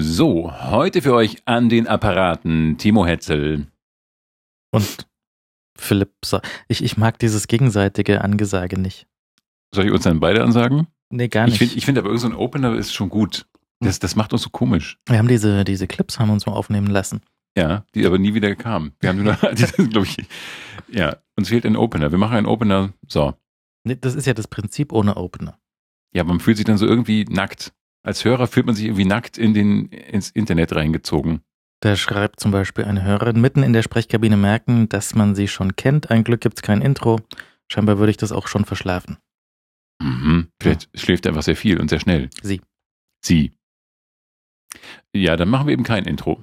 So, heute für euch an den Apparaten Timo Hetzel. Und Philipp, ich, ich mag dieses gegenseitige Angesage nicht. Soll ich uns dann beide ansagen? Nee, gar Ich nicht. finde ich find aber irgend so ein Opener ist schon gut. Das, das macht uns so komisch. Wir haben diese, diese Clips haben uns mal aufnehmen lassen. Ja, die aber nie wieder kamen. Wir haben nur glaube ich, ja, uns fehlt ein Opener. Wir machen einen Opener. So. Nee, das ist ja das Prinzip ohne Opener. Ja, man fühlt sich dann so irgendwie nackt. Als Hörer fühlt man sich irgendwie nackt in den, ins Internet reingezogen. Da schreibt zum Beispiel eine Hörerin mitten in der Sprechkabine merken, dass man sie schon kennt. Ein Glück gibt's kein Intro. Scheinbar würde ich das auch schon verschlafen. Mhm. Vielleicht schläft er einfach sehr viel und sehr schnell. Sie. Sie. Ja, dann machen wir eben kein Intro.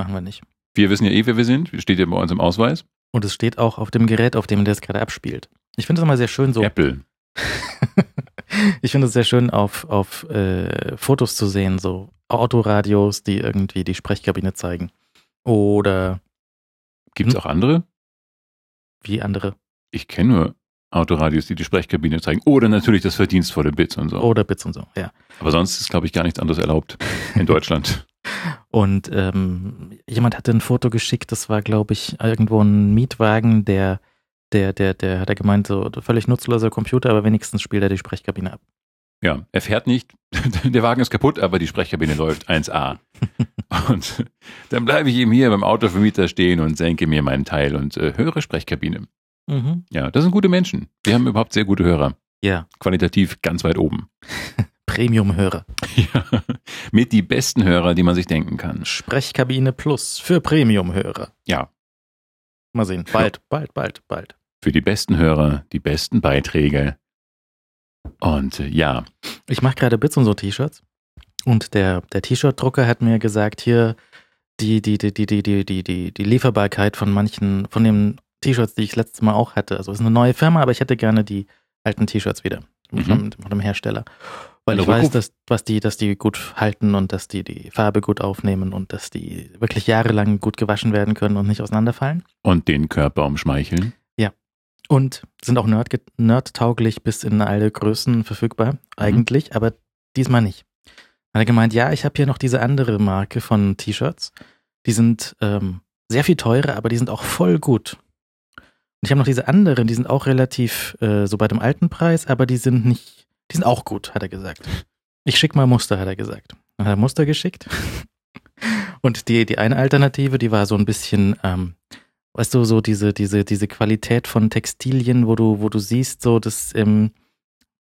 Machen wir nicht. Wir wissen ja eh, wer wir sind. Steht ja bei uns im Ausweis. Und es steht auch auf dem Gerät, auf dem der es gerade abspielt. Ich finde es immer sehr schön so. Apple. ich finde es sehr schön auf, auf äh, Fotos zu sehen, so Autoradios, die irgendwie die Sprechkabine zeigen. Oder Gibt es Hm? auch andere? wie andere. Ich kenne nur Autoradios, die die Sprechkabine zeigen. Oder natürlich das verdienstvolle Bits und so. Oder Bits und so, ja. Aber sonst ist, glaube ich, gar nichts anderes erlaubt in Deutschland. Und ähm, jemand hatte ein Foto geschickt, das war, glaube ich, irgendwo ein Mietwagen, der, der, der, der hat er gemeint, so völlig nutzloser Computer, aber wenigstens spielt er die Sprechkabine ab. Ja, er fährt nicht, der Wagen ist kaputt, aber die Sprechkabine läuft 1A. Und dann bleibe ich eben hier beim Autovermieter stehen und senke mir meinen Teil und äh, höre Sprechkabine. Mhm. Ja, das sind gute Menschen. Wir haben überhaupt sehr gute Hörer. Ja, Qualitativ ganz weit oben. Premium-Hörer. Ja, mit die besten Hörer, die man sich denken kann. Sprechkabine Plus für Premium-Hörer. Ja, Mal sehen. Bald, bald, bald, bald. Für die besten Hörer, die besten Beiträge. Und äh, ja, Ich mache gerade Bits und so T-Shirts. Und der, der T-Shirt-Drucker hat mir gesagt, hier die, die, die, die, die, die, die, die, die Lieferbarkeit von manchen, von den T-Shirts, die ich letztes Mal auch hatte. Also es ist eine neue Firma, aber ich hätte gerne die alten T-Shirts wieder. Mhm. Von, von dem Hersteller. Weil Eine ich weiß, dass, was die, dass die gut halten und dass die die Farbe gut aufnehmen und dass die wirklich jahrelang gut gewaschen werden können und nicht auseinanderfallen. und den Körper umschmeicheln. Und sind auch nerd nerdtauglich bis in alle Größen verfügbar, eigentlich, aber diesmal nicht. Hat er gemeint, ja, ich habe hier noch diese andere Marke von T-Shirts. Die sind ähm, sehr viel teurer, aber die sind auch voll gut. Und ich habe noch diese anderen, die sind auch relativ äh, so bei dem alten Preis, aber die sind nicht, die sind auch gut, hat er gesagt. Ich schick mal Muster, hat er gesagt. Dann hat er Muster geschickt. Und die, die eine Alternative, die war so ein bisschen, ähm, weißt du, so diese, diese, diese Qualität von Textilien, wo du, wo du siehst, so, das, ähm,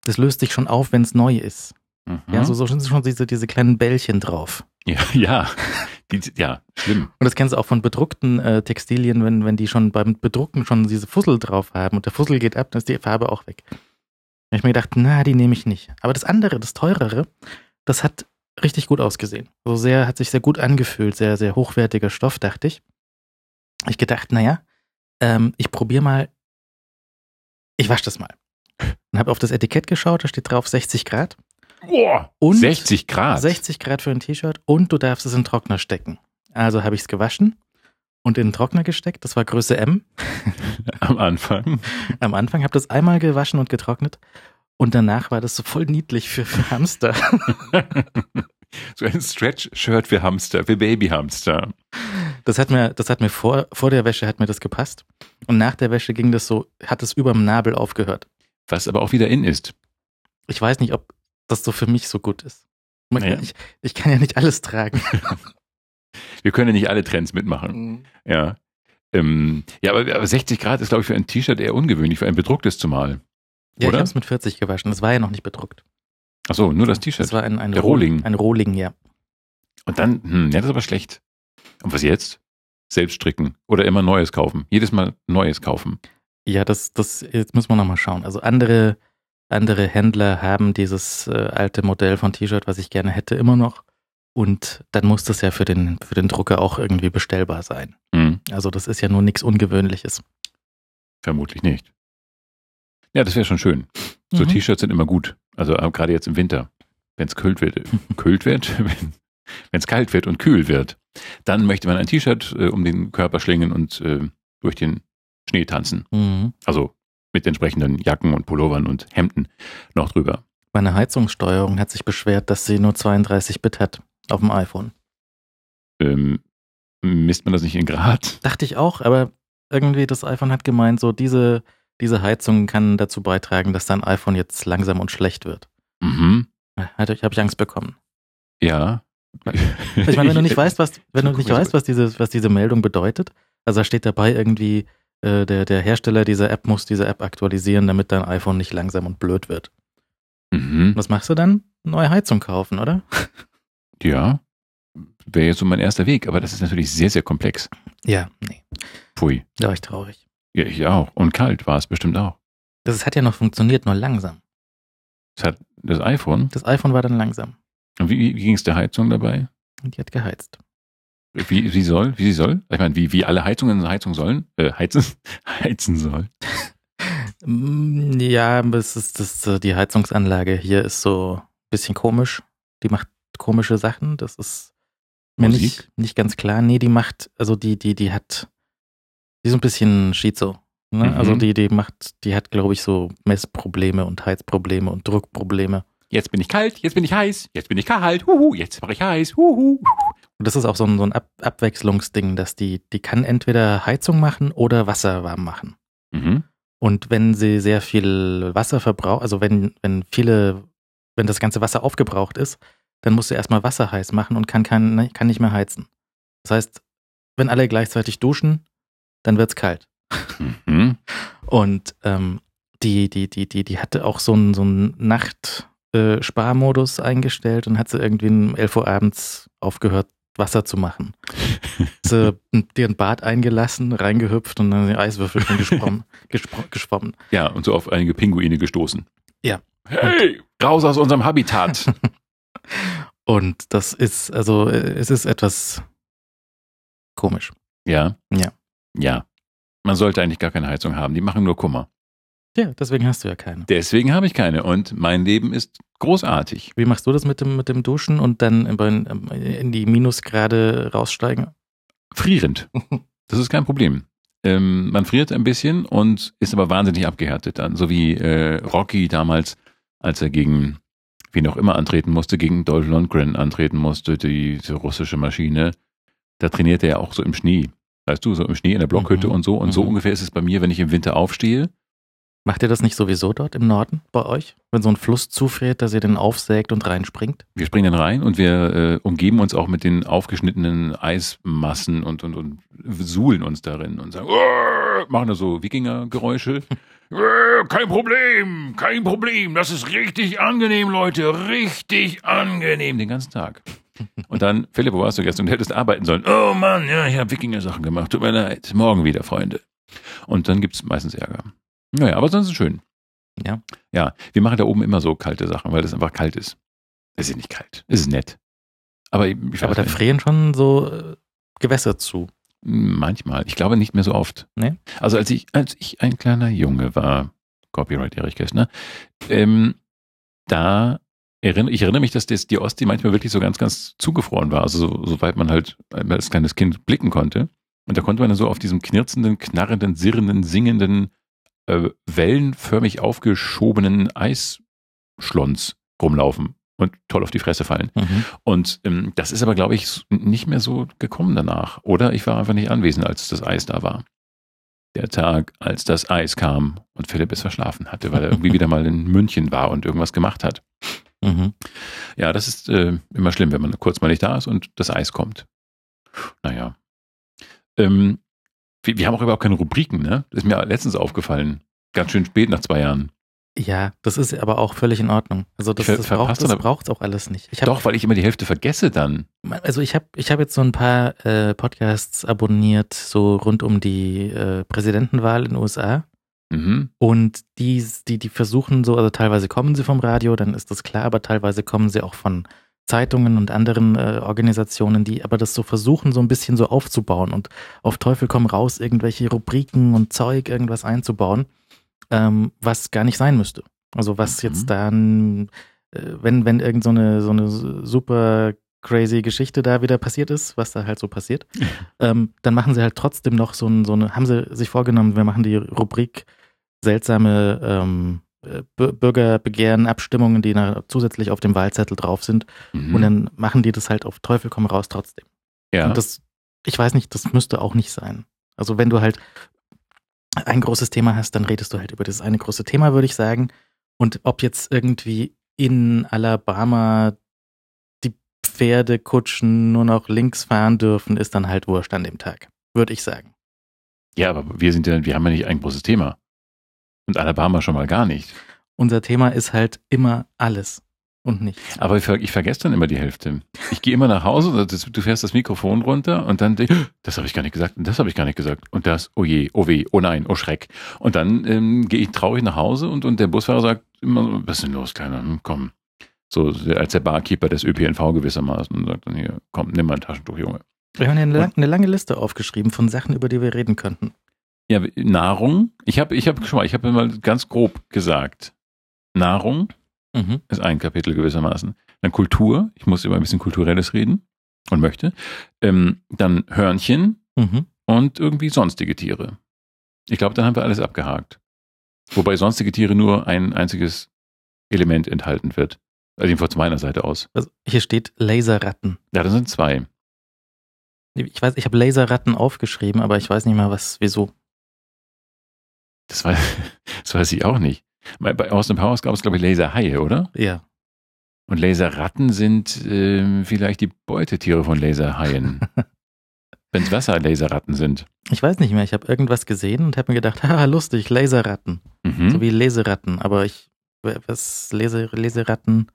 das löst sich schon auf, wenn es neu ist. Mhm. Ja, so, so sind schon diese, diese kleinen Bällchen drauf. ja, ja. Die, ja, schlimm. Und das kennst du auch von bedruckten äh, Textilien, wenn, wenn die schon beim Bedrucken schon diese Fussel drauf haben und der Fussel geht ab, dann ist die Farbe auch weg. Da hab ich mir gedacht, na, die nehme ich nicht. Aber das andere, das teurere, das hat richtig gut ausgesehen. So sehr, hat sich sehr gut angefühlt, sehr, sehr hochwertiger Stoff, dachte ich. Ich gedacht, naja, ähm, ich probiere mal, ich wasche das mal. Und habe auf das Etikett geschaut, da steht drauf 60 Grad. Boah, Und 60 Grad. 60 Grad für ein T-Shirt und du darfst es in den Trockner stecken. Also habe ich es gewaschen und in den Trockner gesteckt. Das war Größe M. Am Anfang. Am Anfang habe das einmal gewaschen und getrocknet. Und danach war das so voll niedlich für, für Hamster. so ein Stretch-Shirt für Hamster, für Babyhamster. Das hat mir, das hat mir vor, vor der Wäsche hat mir das gepasst. Und nach der Wäsche ging das so, hat es überm Nabel aufgehört. Was aber auch wieder in ist. Ich weiß nicht, ob das so für mich so gut ist. Man, Naja. ich, ich kann ja nicht alles tragen. Wir können ja nicht alle Trends mitmachen. Ja. Ähm, ja, aber, aber 60 Grad ist, glaube ich, für ein T-Shirt eher ungewöhnlich, für ein bedrucktes zumal. Ja, ich Oder? habe es mit 40 gewaschen. Das war ja noch nicht bedruckt. Ach so, nur das Das T-Shirt. war ein, ein Der Rohling. Ein Rohling, ja. Und dann, hm, ja, das ist aber schlecht. Und was jetzt? Selbst stricken oder immer Neues kaufen. Jedes Mal Neues kaufen. Ja, das, das, jetzt müssen wir nochmal schauen. Also andere, andere Händler haben dieses äh, alte Modell von T-Shirt, was ich gerne hätte, immer noch. Und dann muss das ja für den, für den Drucker auch irgendwie bestellbar sein. Hm, Also das ist ja nur nichts Ungewöhnliches. vermutlich nicht. Ja, das wäre schon schön. So Mhm. T-Shirts sind immer gut. Also äh, gerade jetzt im Winter. Wenn es kühlt wird. kühlt wird? Wenn es kalt wird und kühl wird. Dann möchte man ein T-Shirt äh, um den Körper schlingen und äh, durch den Schnee tanzen. Mhm. Also mit entsprechenden Jacken und Pullovern und Hemden noch drüber. Meine Heizungssteuerung hat sich beschwert, dass sie nur 32 Bit hat. auf dem iPhone. Ähm, misst man das nicht in Grad? Dachte ich auch, aber irgendwie das iPhone hat gemeint, so diese, diese Heizung kann dazu beitragen, dass dein iPhone jetzt langsam und schlecht wird. Mhm. Ich, habe ich Angst bekommen. Ja. Ich meine, wenn du nicht weißt, was, wenn du nicht weißt, was diese, was diese Meldung bedeutet, also da steht dabei irgendwie, äh, der, der Hersteller dieser App muss diese App aktualisieren, damit dein iPhone nicht langsam und blöd wird. Mhm. Was machst du dann? Neue Heizung kaufen, oder? Ja. Wäre jetzt so mein erster Weg, aber das ist natürlich sehr, sehr komplex. Ja, nee. Pfui. Da war ich traurig. Ja, ich auch. Und kalt war es bestimmt auch. Das hat ja noch funktioniert, nur langsam. Das hat das iPhone. Das iPhone war dann langsam. Und wie, wie ging es der Heizung dabei? Die hat geheizt. Wie sie soll? Wie sie soll? Ich meine, wie, wie alle Heizungen Heizung sollen? Äh, heizen, heizen sollen. Mm, Ja, es ist das, äh, die Heizungsanlage hier ist so ein bisschen komisch. Die macht komische Sachen. Das ist mir Musik? nicht, nicht ganz klar. Nee, die macht, also die, die, die hat, die ist so ein bisschen Schizo. Ne? Mhm. Also die, die macht, die hat, glaube ich, so Messprobleme und Heizprobleme und Druckprobleme. Jetzt bin ich kalt, jetzt bin ich heiß, jetzt bin ich kalt, huhu, jetzt mache ich heiß, huhu. Und das ist auch so ein, so ein Ab Abwechslungsding, dass die, die kann entweder Heizung machen oder Wasser warm machen. Mhm. Und wenn sie sehr viel Wasser verbraucht, also wenn, wenn viele, wenn das ganze Wasser aufgebraucht ist, dann muss sie erstmal Wasser heiß machen und kann, kann, kann nicht mehr heizen. Das heißt, wenn alle gleichzeitig duschen, dann wird's kalt. Mhm. Und ähm, die, die, die, die, die hatte auch so einen, so einen Nacht-Sparmodus eingestellt und hat sie irgendwie um 11 Uhr abends aufgehört, Wasser zu machen. sie dir ein Bad eingelassen, reingehüpft und dann die Eiswürfel geschwommen. geschwommen. Ja, und so auf einige Pinguine gestoßen. Ja. Hey, raus aus unserem Habitat. Und das ist, also äh, es ist etwas komisch. ja. Ja. Ja. Man sollte eigentlich gar keine Heizung haben. Die machen nur Kummer. Ja, deswegen hast du ja keine. Deswegen habe ich keine. Und mein Leben ist großartig. Wie machst du das mit dem, mit dem Duschen und dann in, die Minusgrade raussteigen? Frierend. Das ist kein Problem. Ähm, man friert ein bisschen und ist aber wahnsinnig abgehärtet dann. So wie äh, Rocky damals, als er gegen wen auch immer antreten musste, gegen Dolph Lundgren antreten musste, die, diese russische Maschine. Da trainiert er ja auch so im Schnee. Weißt du, so im Schnee in der Blockhütte Mhm. und so. Und so Mhm. ungefähr ist es bei mir, wenn ich im Winter aufstehe. Macht ihr das nicht sowieso dort im Norden bei euch? Wenn so ein Fluss zufriert, dass ihr den aufsägt und reinspringt? Wir springen dann rein und wir äh, umgeben uns auch mit den aufgeschnittenen Eismassen und, und, und suhlen uns darin und sagen, machen da so Wikingergeräusche. "Uah, kein Problem, kein Problem, das ist richtig angenehm, Leute, richtig angenehm, den ganzen Tag. Und dann, Philipp, wo warst du gestern? Du hättest arbeiten sollen. Oh Mann, ja, ich habe Wikinger-Sachen gemacht, tut mir leid, morgen wieder, Freunde. Und dann gibt's meistens Ärger. Naja, aber sonst ist es schön. Ja. Ja, wir machen da oben immer so kalte Sachen, weil es einfach kalt ist. Es ist nicht kalt. Es ist nett. Aber ich, Aber da nicht. frieren schon so äh, Gewässer zu. manchmal. Ich glaube nicht mehr so oft. Nee? Also als ich, als ich ein kleiner Junge war, Copyright Erich Kästner, ähm, da erinnere ich erinnere mich, dass das, die Ostsee manchmal wirklich so ganz, ganz zugefroren war. Also so, soweit man halt als kleines Kind blicken konnte. Und da konnte man dann so auf diesem knirzenden, knarrenden, sirrenden, singenden, äh, wellenförmig aufgeschobenen Eisschlons rumlaufen und toll auf die Fresse fallen. Mhm. Und ähm, das ist aber, glaube ich, nicht mehr so gekommen danach. Oder ich war einfach nicht anwesend, als das Eis da war. Der Tag, als das Eis kam und Philipp es verschlafen hatte, weil er irgendwie wieder mal in München war und irgendwas gemacht hat. Mhm. Ja, das ist äh, immer schlimm, wenn man kurz mal nicht da ist und das Eis kommt. Naja. Ähm, wir, wir haben auch überhaupt keine Rubriken, ne? Das ist mir letztens aufgefallen. Ganz schön spät nach zwei Jahren. Ja, das ist aber auch völlig in Ordnung. Also das, das braucht braucht's auch alles nicht. Ich hab, Doch, weil ich immer die Hälfte vergesse dann. Also ich habe ich hab jetzt so ein paar äh, Podcasts abonniert, so rund um die äh, Präsidentenwahl in den USA. Mhm. Und die, die, die versuchen so, also teilweise kommen sie vom Radio, dann ist das klar, aber teilweise kommen sie auch von Zeitungen und anderen äh, Organisationen, die aber das so versuchen, so ein bisschen so aufzubauen und auf Teufel komm raus, irgendwelche Rubriken und Zeug, irgendwas einzubauen, ähm, was gar nicht sein müsste. Also was Mhm. jetzt dann, äh, wenn, wenn irgend so eine, so eine super crazy Geschichte da wieder passiert ist, was da halt so passiert, ähm, dann machen sie halt trotzdem noch so, ein, so eine, haben sie sich vorgenommen, wir machen die Rubrik seltsame ähm, äh, Bürgerbegehren, Abstimmungen, die zusätzlich auf dem Wahlzettel drauf sind. Mhm. Und dann machen die das halt auf Teufel komm raus trotzdem. Ja. Und das, ich weiß nicht, das müsste auch nicht sein. Also wenn du halt ein großes Thema hast, dann redest du halt über das eine große Thema, würde ich sagen. Und ob jetzt irgendwie in Alabama die Pferdekutschen nur noch links fahren dürfen, ist dann halt Wurscht an dem Tag, würde ich sagen. Ja, aber wir sind ja, wir haben ja nicht ein großes Thema. Und Alabama schon mal gar nicht. Unser Thema ist halt immer alles und nichts. Aber ich, ich vergesse dann immer die Hälfte. Ich gehe immer nach Hause, du fährst das Mikrofon runter und dann denke ich, das habe ich gar nicht gesagt und das habe ich gar nicht gesagt und das, oh je, oh weh, oh nein, oh Schreck. Und dann ähm, gehe ich traurig nach Hause und, und der Busfahrer sagt immer, was ist denn los, Kleiner, hm, komm. So als der Barkeeper des ÖPNV gewissermaßen und sagt dann hier, komm, nimm mal ein Taschentuch, Junge. Wir haben ja eine, eine lange Liste aufgeschrieben von Sachen, über die wir reden könnten. Ja, Nahrung. Ich habe, ich habe schon mal, ich habe mal ganz grob gesagt, Nahrung, Mhm. Ist ein Kapitel gewissermaßen. Dann Kultur. Ich muss über ein bisschen Kulturelles reden und möchte. Ähm, dann Hörnchen mhm. und irgendwie sonstige Tiere. Ich glaube, dann haben wir alles abgehakt. Wobei sonstige Tiere nur ein einziges Element enthalten wird. Also jedenfalls von meiner Seite aus. Also hier steht Laserratten. Ja, das sind zwei. Ich weiß, ich habe Laserratten aufgeschrieben, aber ich weiß nicht mal, was, wieso. Das weiß, das weiß ich auch nicht. Bei Austin Powers gab es, glaube ich, Laserhaie, oder? Ja. Und Laserratten sind äh, vielleicht die Beutetiere von Laserhaien. Wenn es Wasserlaserratten sind. Ich weiß nicht mehr. Ich habe irgendwas gesehen und habe mir gedacht, haha, lustig, Laserratten. Mhm. So wie Leseratten. Aber ich, was, Lese, Leseratten,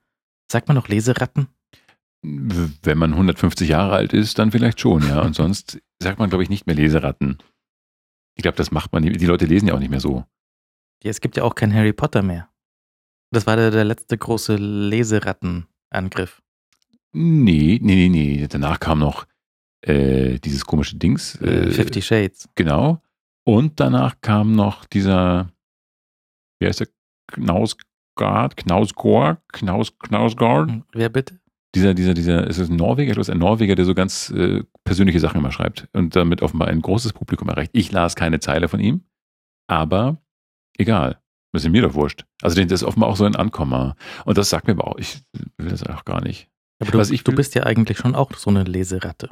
sagt man noch Leseratten? Wenn man 150 Jahre alt ist, dann vielleicht schon, ja. Und sonst sagt man, glaube ich, nicht mehr Leseratten. Ich glaube, das macht man, die Leute lesen ja auch nicht mehr so. Ja, es gibt ja auch kein Harry Potter mehr. Das war der, der letzte große Leserattenangriff. Nee, nee, nee, nee. Danach kam noch äh, dieses komische Dings. Äh, Fifty Shades. Genau. Und danach kam noch dieser, wer ist der? Knausgard, Knausgård, Knaus, Knausgård. Hm, wer bitte? Dieser, dieser, dieser, ist es ein Norweger? Du ein Norweger, der so ganz äh, persönliche Sachen immer schreibt und damit offenbar ein großes Publikum erreicht. Ich las keine Zeile von ihm, aber egal. Das ist mir doch wurscht. Also das ist offenbar auch so ein Ankommer. Und das sagt mir aber auch, ich will das auch gar nicht. Aber du, will, du bist ja eigentlich schon auch so eine Leseratte.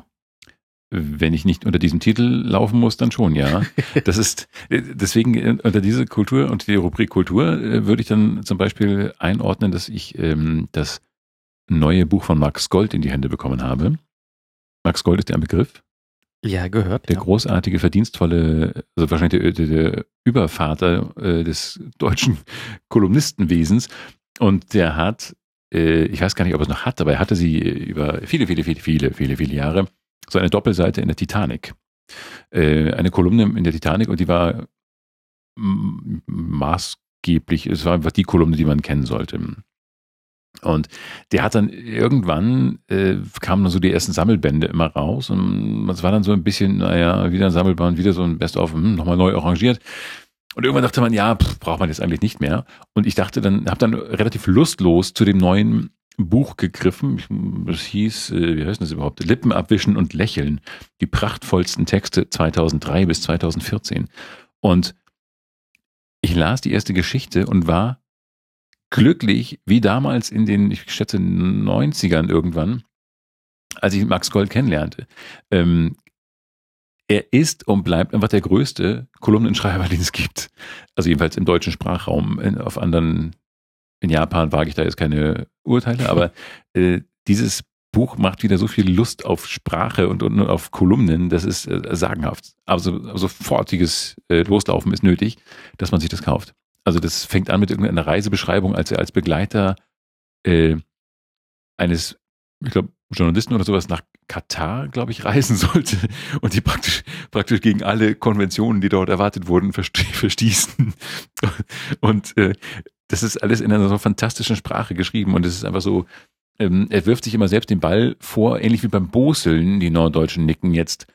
Wenn ich nicht unter diesem Titel laufen muss, dann schon, ja. Das ist, deswegen unter diese Kultur und die Rubrik Kultur äh, würde ich dann zum Beispiel einordnen, dass ich ähm, das neue Buch von Max Gold in die Hände bekommen habe. Max Gold ist der Begriff. Ja, gehört. Der ja. großartige, verdienstvolle, also wahrscheinlich der, der, der Übervater äh, des deutschen Kolumnistenwesens. Und der hat, äh, ich weiß gar nicht, ob er es noch hat, aber er hatte sie über viele, viele, viele, viele, viele, viele Jahre, so eine Doppelseite in der Titanic. Äh, eine Kolumne in der Titanic und die war maßgeblich, es war einfach die Kolumne, die man kennen sollte. Und der hat dann irgendwann, äh, kamen dann so die ersten Sammelbände immer raus und es war dann so ein bisschen, naja, wieder ein Sammelband, wieder so ein Best-of, hm, nochmal neu arrangiert. Und irgendwann dachte man, ja, pff, braucht man jetzt eigentlich nicht mehr. Und ich dachte dann, habe dann relativ lustlos zu dem neuen Buch gegriffen. Das hieß, äh, wie heißt das überhaupt? Lippen abwischen und lächeln. Die prachtvollsten Texte 2003 bis 2014. Und ich las die erste Geschichte und war glücklich, wie damals in den, ich schätze, 90ern irgendwann, als ich Max Gold kennenlernte. Ähm, er ist und bleibt einfach der größte Kolumnenschreiber, den es gibt. Also jedenfalls im deutschen Sprachraum. In, auf anderen, in Japan wage ich da jetzt keine Urteile, aber äh, dieses Buch macht wieder so viel Lust auf Sprache und, und auf Kolumnen, das ist äh, sagenhaft. Also sofortiges äh, Loslaufen ist nötig, dass man sich das kauft. Also das fängt an mit irgendeiner Reisebeschreibung, als er als Begleiter äh, eines, ich glaube, Journalisten oder sowas nach Katar, glaube ich, reisen sollte und die praktisch, praktisch gegen alle Konventionen, die dort erwartet wurden, verstießen. Und äh, das ist alles in einer so fantastischen Sprache geschrieben und es ist einfach so, ähm, er wirft sich immer selbst den Ball vor, ähnlich wie beim Boseln, die Norddeutschen nicken jetzt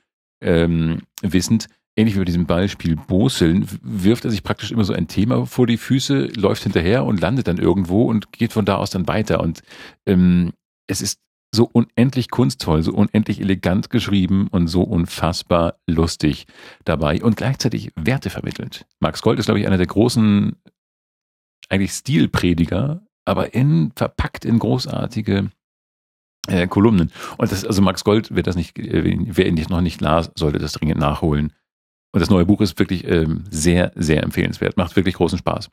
ähm, wissend, ähnlich wie bei diesem Beispiel Boseln, wirft er sich praktisch immer so ein Thema vor die Füße, läuft hinterher und landet dann irgendwo und geht von da aus dann weiter. Und ähm, es ist so unendlich kunstvoll, so unendlich elegant geschrieben und so unfassbar lustig dabei und gleichzeitig Werte vermittelt. Max Gold ist, glaube ich, einer der großen eigentlich Stilprediger, aber in, verpackt in großartige äh, Kolumnen. Und das, also Max Gold, wer das nicht, äh, wer ihn noch nicht las, sollte das dringend nachholen. Und das neue Buch ist wirklich ähm, sehr, sehr empfehlenswert. Macht wirklich großen Spaß.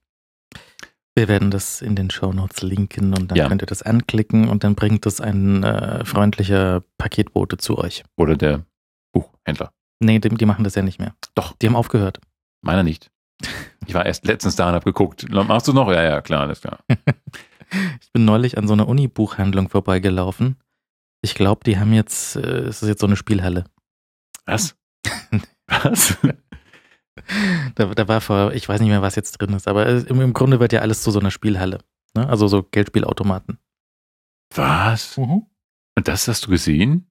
Wir werden das in den Shownotes linken und dann Ja. könnt ihr das anklicken und dann bringt es ein äh, freundlicher Paketbote zu euch. Oder der Buchhändler. Nee, die, die machen das ja nicht mehr. Doch. Die haben aufgehört. Meiner nicht. Ich war erst letztens da und hab geguckt. Machst du noch? Ja, ja, klar, alles klar. Ich bin neulich an so einer Uni-Buchhandlung vorbeigelaufen. Ich glaube, die haben jetzt, äh, es ist jetzt so eine Spielhalle. Was? Was? Da, da war vor, ich weiß nicht mehr, was jetzt drin ist, aber im, im Grunde wird ja alles zu so einer Spielhalle. Ne? Also so Geldspielautomaten. Was? Und das hast du gesehen?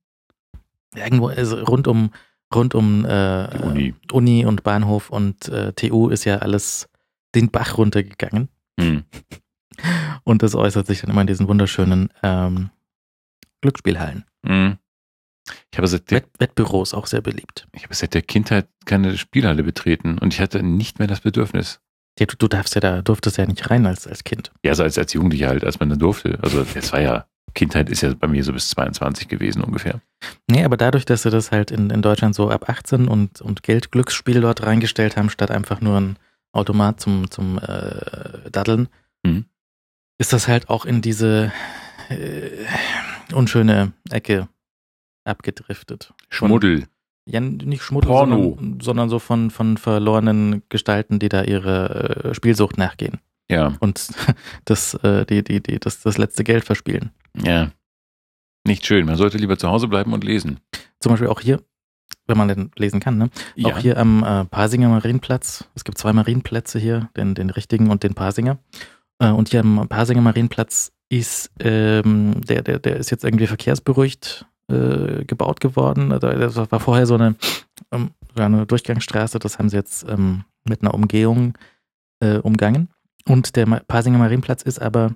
Irgendwo, also rund um, rund um äh, Uni. Uni und Bahnhof und äh, TU ist ja alles den Bach runtergegangen. Hm. Und das äußert sich dann immer in diesen wunderschönen ähm, Glücksspielhallen. Hm. Ich habe seit der, Wett Wettbüros auch sehr beliebt. ich habe seit der Kindheit keine Spielhalle betreten und ich hatte nicht mehr das Bedürfnis. Ja, du, du darfst ja da, durftest ja nicht rein als, als Kind. Ja, also als, als Jugendlicher halt, als man dann durfte. Also jetzt war ja, Kindheit ist ja bei mir so bis 22 gewesen ungefähr. Nee, aber dadurch, dass sie das halt in, in Deutschland so ab 18 und, und Geldglücksspiel dort reingestellt haben, statt einfach nur ein Automat zum, zum äh, Daddeln, Mhm. ist das halt auch in diese äh, unschöne Ecke abgedriftet. Schmuddel. Ja, nicht Schmuddel, Porno. sondern, sondern so von, von verlorenen Gestalten, die da ihre äh, Spielsucht nachgehen Ja, und das, äh, die, die, die, das, das letzte Geld verspielen. ja. Nicht schön. Man sollte lieber zu Hause bleiben und lesen. Zum Beispiel auch hier, wenn man denn lesen kann, ne? Ja. Auch hier am äh, Pasinger Marienplatz. Es gibt zwei Marienplätze hier, den, den richtigen und den Pasinger. Äh, und hier am Pasinger Marienplatz ist, ähm, der, der, der ist jetzt irgendwie verkehrsberuhigt äh, gebaut geworden. Das war vorher so eine, ähm, eine Durchgangsstraße, das haben sie jetzt ähm, mit einer Umgehung äh, umgangen. Und der Pasinger Marienplatz ist aber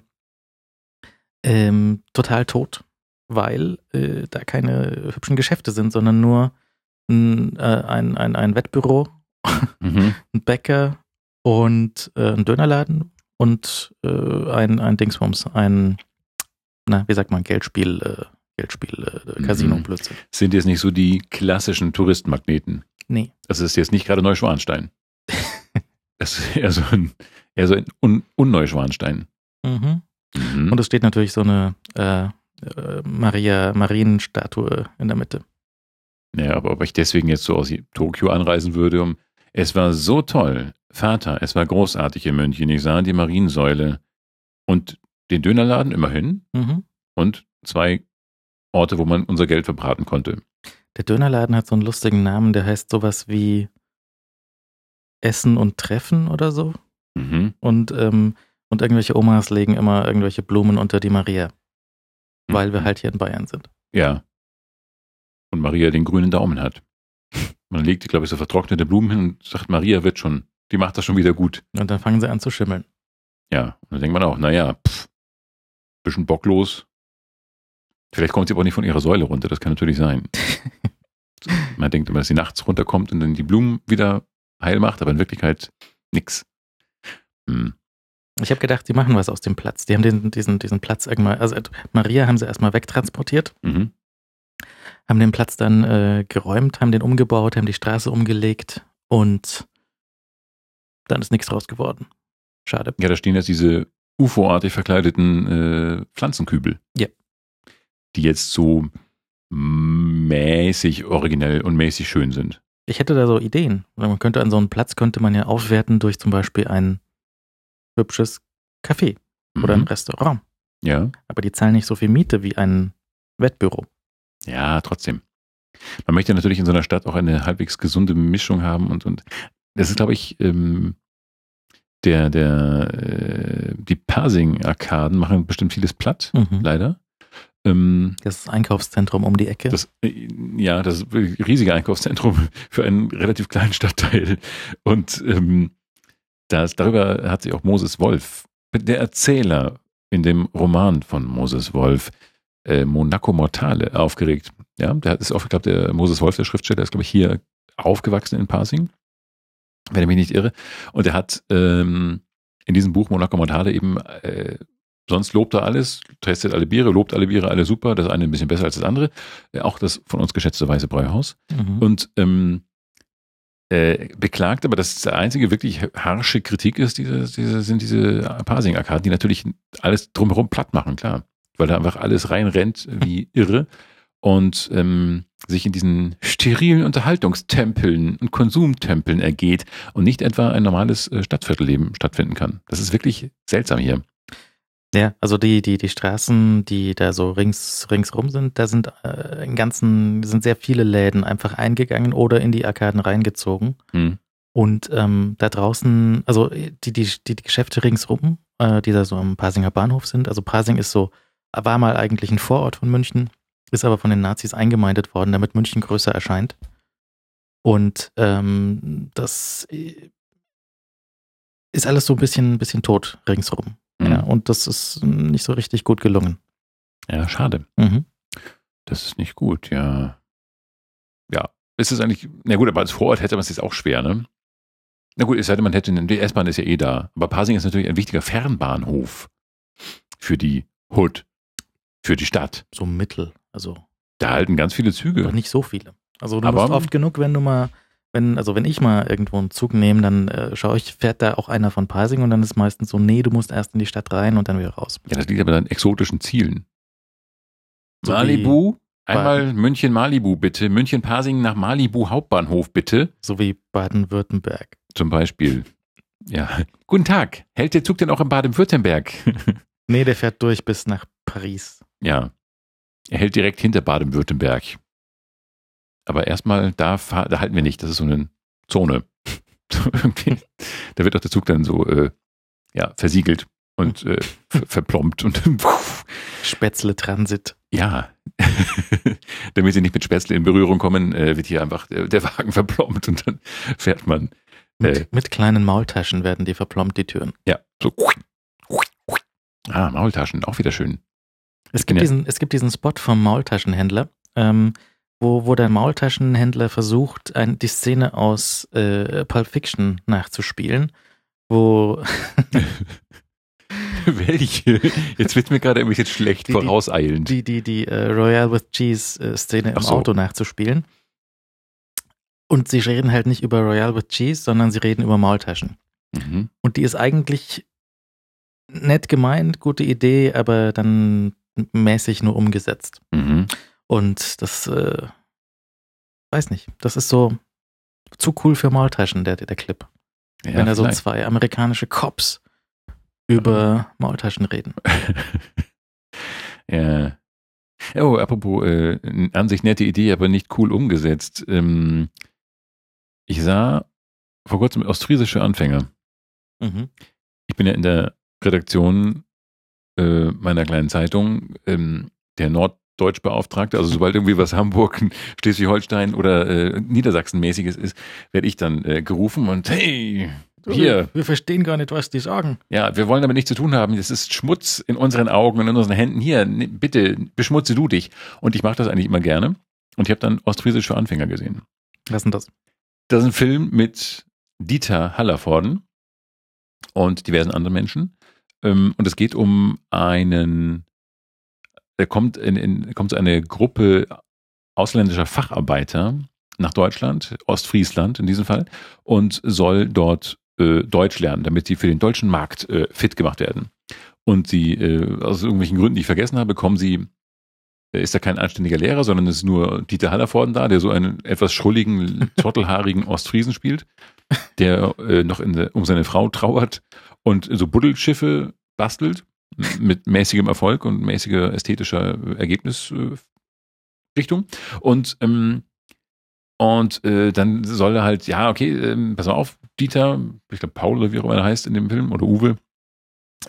ähm, total tot, weil äh, da keine hübschen Geschäfte sind, sondern nur ein, äh, ein, ein, ein Wettbüro, Mhm. ein Bäcker und äh, ein Dönerladen und äh, ein, ein Dingsbums, ein, na, wie sagt man, Geldspiel, äh, Geldspiel, äh, Casino, Mhm. Blödsinn. Sind jetzt nicht so die klassischen Touristenmagneten. Nee. Das ist jetzt nicht gerade Neuschwanstein. Das ist eher so ein, eher so ein Un Unneuschwanstein. Mhm. Mhm. Und es steht natürlich so eine äh, äh, Maria Marienstatue in der Mitte. Ja, aber ob ich deswegen jetzt so aus Tokio anreisen würde, um. Es war so toll. Vater, es war großartig in München. Ich sah die Mariensäule und den Dönerladen immerhin Mhm. und zwei Orte, wo man unser Geld verbraten konnte. Der Dönerladen hat so einen lustigen Namen, der heißt sowas wie Essen und Treffen oder so. Mhm. Und, ähm, und irgendwelche Omas legen immer irgendwelche Blumen unter die Maria, weil wir Mhm. halt hier in Bayern sind. Ja. Und Maria den grünen Daumen hat. Man legt, glaube ich, so vertrocknete Blumen hin und sagt, Maria wird schon, die macht das schon wieder gut. Und dann fangen sie an zu schimmeln. Ja. Und dann denkt man auch, naja, pff, bisschen bocklos. Vielleicht kommt sie aber nicht von ihrer Säule runter, das kann natürlich sein. Man denkt immer, dass sie nachts runterkommt und dann die Blumen wieder heil macht, aber in Wirklichkeit nix. Hm. Ich habe gedacht, die machen was aus dem Platz. Die haben den, diesen, diesen Platz irgendwann, also Maria haben sie erstmal wegtransportiert, Mhm. haben den Platz dann äh, geräumt, haben den umgebaut, haben die Straße umgelegt und dann ist nichts draus geworden. Schade. Ja, da stehen jetzt diese UFO-artig verkleideten äh, Pflanzenkübel. Ja. Die jetzt so mäßig originell und mäßig schön sind. Ich hätte da so Ideen. Man könnte an so einen Platz könnte man ja aufwerten durch zum Beispiel ein hübsches Café oder ein Mhm. Restaurant. Ja. Aber die zahlen nicht so viel Miete wie ein Wettbüro. Ja, trotzdem. Man möchte natürlich in so einer Stadt auch eine halbwegs gesunde Mischung haben und, und das ist, glaube ich, ähm, der, der, äh, die Parsing-Arkaden machen bestimmt vieles platt, Mhm. leider. Ähm, Das Einkaufszentrum um die Ecke. das, äh, ja, das riesige Einkaufszentrum für einen relativ kleinen Stadtteil. Und ähm, das, darüber hat sich auch Moses Wolf, der Erzähler in dem Roman von Moses Wolf, äh, Monaco Mortale, aufgeregt. Ja, der ist auch, ich glaube, der Moses Wolf, der Schriftsteller, ist, glaube ich, hier aufgewachsen in Parsing, wenn ich mich nicht irre. Und er hat ähm, in diesem Buch Monaco Montale eben, äh, sonst lobt er alles, testet alle Biere, lobt alle Biere, alle super, das eine ein bisschen besser als das andere. Äh, auch das von uns geschätzte Weiße Bräuhaus. Mhm. Und ähm, äh, beklagt aber, dass die einzige wirklich harsche Kritik ist, diese, diese, sind diese Parsing-Arkaden, die natürlich alles drumherum platt machen, klar. Weil da einfach alles reinrennt wie irre und ähm, sich in diesen sterilen Unterhaltungstempeln und Konsumtempeln ergeht und nicht etwa ein normales äh, Stadtviertelleben stattfinden kann. Das ist wirklich seltsam hier. Ja, also die, die, die Straßen, die da so rings, ringsrum sind, da sind äh, im Ganzen sind sehr viele Läden einfach eingegangen oder in die Arkaden reingezogen. Hm. Und ähm, da draußen, also die, die, die, die Geschäfte ringsrum, äh, die da so am Pasinger Bahnhof sind, also Pasing ist so, war mal eigentlich ein Vorort von München, ist aber von den Nazis eingemeindet worden, damit München größer erscheint. Und ähm, das äh, ist alles so ein bisschen, bisschen tot ringsrum. Hm. Ja, und das ist nicht so richtig gut gelungen. Ja, schade. Mhm. Das ist nicht gut, ja. Ja, ist es eigentlich, na gut, aber als Vorort hätte man es jetzt auch schwer, ne? Na gut, es denn, man hätte, die S-Bahn ist ja eh da. Aber Pasing ist natürlich ein wichtiger Fernbahnhof für die Hood, für die Stadt. So mittel. Also Da halten ganz viele doch Züge. nicht so viele. Also du Aber- musst oft genug, wenn du mal, wenn, also wenn ich mal irgendwo einen Zug nehme, dann äh, schaue ich, fährt da auch einer von Pasing und dann ist meistens so, nee, du musst erst in die Stadt rein und dann wieder raus. Ja, das liegt aber an exotischen Zielen. So Malibu, einmal München Malibu bitte, München Pasing nach Malibu Hauptbahnhof bitte, So wie Baden-Württemberg. zum Beispiel. Ja, guten Tag. Hält der Zug denn auch in Baden-Württemberg? Nee, der fährt durch bis nach Paris. ja, er hält direkt hinter Baden-Württemberg. Aber erstmal, da, da halten wir nicht. Das ist so eine Zone. Da wird auch der Zug dann so äh, ja, versiegelt und äh, ver- verplombt und Spätzle Transit. ja, damit sie nicht mit Spätzle in Berührung kommen, äh, wird hier einfach der, der Wagen verplombt und dann fährt man Mit, Äh. mit kleinen Maultaschen werden die verplombt, die Türen. ja so. Ah, Maultaschen, auch wieder schön. Es gibt, ja- diesen, es gibt diesen Spot vom Maultaschenhändler, ähm, wo, wo der Maultaschenhändler versucht, ein, die Szene aus äh, Pulp Fiction nachzuspielen, wo Welche? Jetzt wird mir gerade ein bisschen schlecht Die- die- vorauseilend. die, die, die äh, Royale with Cheese äh, Szene im so. Auto nachzuspielen. Und sie reden halt nicht über Royale with Cheese, sondern sie reden über Maultaschen. mhm. Und die ist eigentlich nett gemeint, gute Idee, aber dann mäßig nur umgesetzt. Mhm. Und das, äh, weiß nicht, das ist so zu cool für Maultaschen, der, der Clip. Ja, wenn da so zwei amerikanische Cops über Maultaschen reden. ja. Oh, apropos, äh, an sich nette Idee, aber nicht cool umgesetzt. Ähm, ich sah vor kurzem ostfriesische Anfänger. Mhm. Ich bin ja in der Redaktion äh, meiner kleinen Zeitung ähm, der Norddeutschbeauftragte. Also sobald irgendwie was Hamburg, Schleswig-Holstein oder äh, Niedersachsen-mäßiges ist, werde ich dann äh, gerufen und hey, hier, Wir, verstehen gar nicht, was die sagen. ja, wir wollen damit nichts zu tun haben. Das ist Schmutz in unseren Augen und in unseren Händen. Hier, bitte, beschmutze du dich. Und ich mache das eigentlich immer gerne. Und ich habe dann Ostfriesisch für Anfänger gesehen. Was ist denn das? Das ist ein Film mit Dieter Hallervorden und diversen anderen Menschen. Ähm, Und es geht um einen, da kommt, in, in, kommt eine Gruppe ausländischer Facharbeiter nach Deutschland, Ostfriesland in diesem Fall, und soll dort äh, Deutsch lernen, damit sie für den deutschen Markt äh, fit gemacht werden. Und sie, äh, aus irgendwelchen Gründen, die ich vergessen habe, kommen sie, äh, ist da kein anständiger Lehrer, sondern es ist nur Dieter Hallervorden da, der so einen etwas schrulligen, trottelhaarigen Ostfriesen spielt, der äh, noch in um seine Frau trauert und so Buddelschiffe bastelt mit mäßigem Erfolg und mäßiger ästhetischer Ergebnisrichtung. Und ähm, und äh, dann soll er halt, ja, okay, ähm, pass mal auf, Dieter, ich glaube Paul oder wie auch immer er heißt in dem Film, oder Uwe,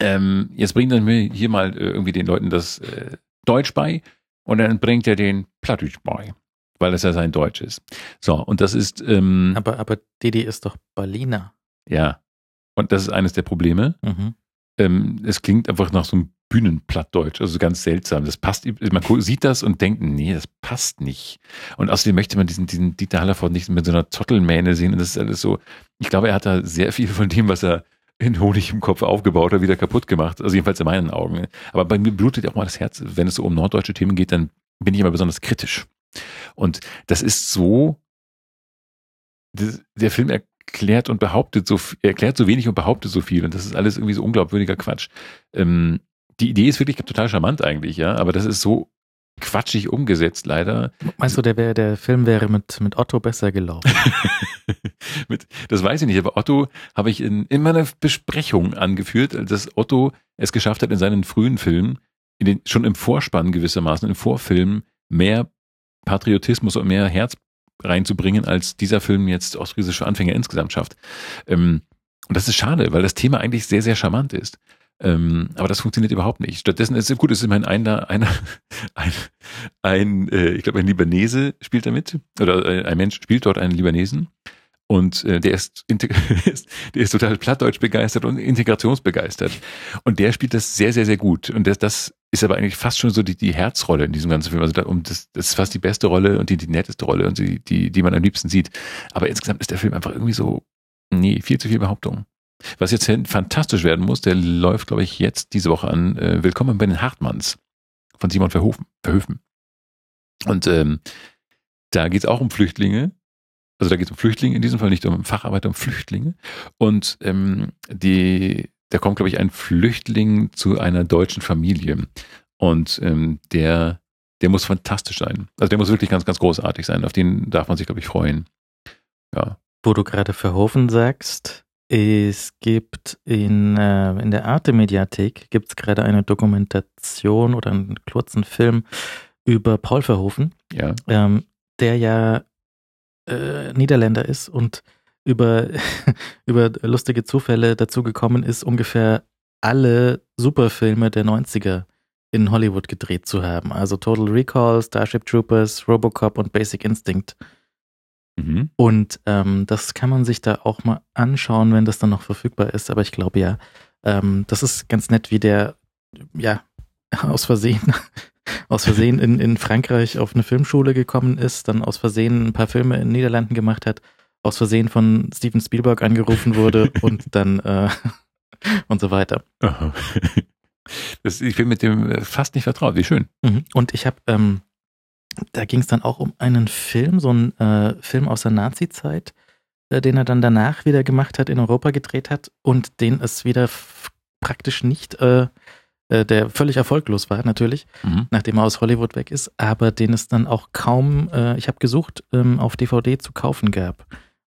ähm, jetzt bringt er mir hier mal äh, irgendwie den Leuten das äh, Deutsch bei und dann bringt er den Plattdeutsch bei, weil das ja sein Deutsch ist. So, und das ist, ähm, Aber, aber Didi ist doch Berliner. ja, und das ist eines der Probleme. Mhm. Ähm, es klingt einfach nach so einem Bühnenplattdeutsch, also ganz seltsam. Das passt, man sieht das und denkt, nee, das passt nicht. Und außerdem möchte man diesen, diesen Dieter Hallervorden nicht mit so einer Zottelmähne sehen. Und das ist alles so, ich glaube, er hat da sehr viel von dem, was er in Honig im Kopf aufgebaut oder wieder kaputt gemacht. Also jedenfalls in meinen Augen. Aber bei mir blutet auch mal das Herz. Wenn es so um norddeutsche Themen geht, dann bin ich immer besonders kritisch. Und das ist so, der Film erklärt und behauptet so, erklärt so wenig und behauptet so viel. Und das ist alles irgendwie so unglaubwürdiger Quatsch. Ähm, die Idee ist wirklich total charmant eigentlich, ja, aber das ist so quatschig umgesetzt, leider. Meinst du, der, wär, der Film wäre mit, mit Otto besser gelaufen? mit, das weiß ich nicht, aber Otto habe ich in, in meiner Besprechung angeführt, dass Otto es geschafft hat, in seinen frühen Filmen, in den, schon im Vorspann gewissermaßen, im Vorfilm, mehr Patriotismus und mehr Herz reinzubringen, als dieser Film jetzt ostfriesische Anfänger insgesamt schafft. Ähm, und das ist schade, weil das Thema eigentlich sehr, sehr charmant ist. Ähm, aber das funktioniert überhaupt nicht. Stattdessen ist es gut, es ist immerhin einer, einer, ein, ein äh, ich glaube, ein Libanese spielt damit, oder äh, ein Mensch spielt dort einen Libanesen. Und äh, der ist, der ist total plattdeutsch begeistert und integrationsbegeistert. Und der spielt das sehr, sehr, sehr gut. Und das, das ist aber eigentlich fast schon so die, die Herzrolle in diesem ganzen Film. Also da, um das, das ist fast die beste Rolle und die, die netteste Rolle und die, die, die man am liebsten sieht. Aber insgesamt ist der Film einfach irgendwie so, nee, viel zu viel Behauptung. Was jetzt fantastisch werden muss, der läuft, glaube ich, jetzt diese Woche an. Äh, Willkommen bei den Hartmanns von Simon Verhoeven. Verhoeven. Und ähm, da geht es auch um Flüchtlinge. Also da geht es um Flüchtlinge, in diesem Fall nicht um Facharbeiter, um Flüchtlinge. Und ähm, die, da kommt, glaube ich, ein Flüchtling zu einer deutschen Familie. Und ähm, der, der muss fantastisch sein. Also der muss wirklich ganz, ganz großartig sein. Auf den darf man sich, glaube ich, freuen. Ja. Wo du gerade Verhoeven sagst, es gibt in, äh, in der Arte-Mediathek gibt es gerade eine Dokumentation oder einen kurzen Film über Paul Verhoeven, ja. ähm, der ja äh, Niederländer ist und über, über lustige Zufälle dazu gekommen ist, ungefähr alle Superfilme der 90er in Hollywood gedreht zu haben. Also Total Recall, Starship Troopers, Robocop und Basic Instinct. Mhm. Und ähm, das kann man sich da auch mal anschauen, wenn das dann noch verfügbar ist. Aber ich glaube ja, ähm, das ist ganz nett, wie der, ja, aus Versehen, aus Versehen in, in Frankreich auf eine Filmschule gekommen ist, dann aus Versehen ein paar Filme in den Niederlanden gemacht hat, aus Versehen von Steven Spielberg angerufen wurde und dann äh, und so weiter. Das, ich bin mit dem fast nicht vertraut. Wie schön. Mhm. Und ich habe ähm, da ging es dann auch um einen Film, so einen äh, Film aus der Nazi-Zeit, äh, den er dann danach wieder gemacht hat, in Europa gedreht hat und den es wieder praktisch nicht, äh, äh, der völlig erfolglos war natürlich, mhm. nachdem er aus Hollywood weg ist, aber den es dann auch kaum, äh, ich habe gesucht, ähm, auf DVD zu kaufen gab.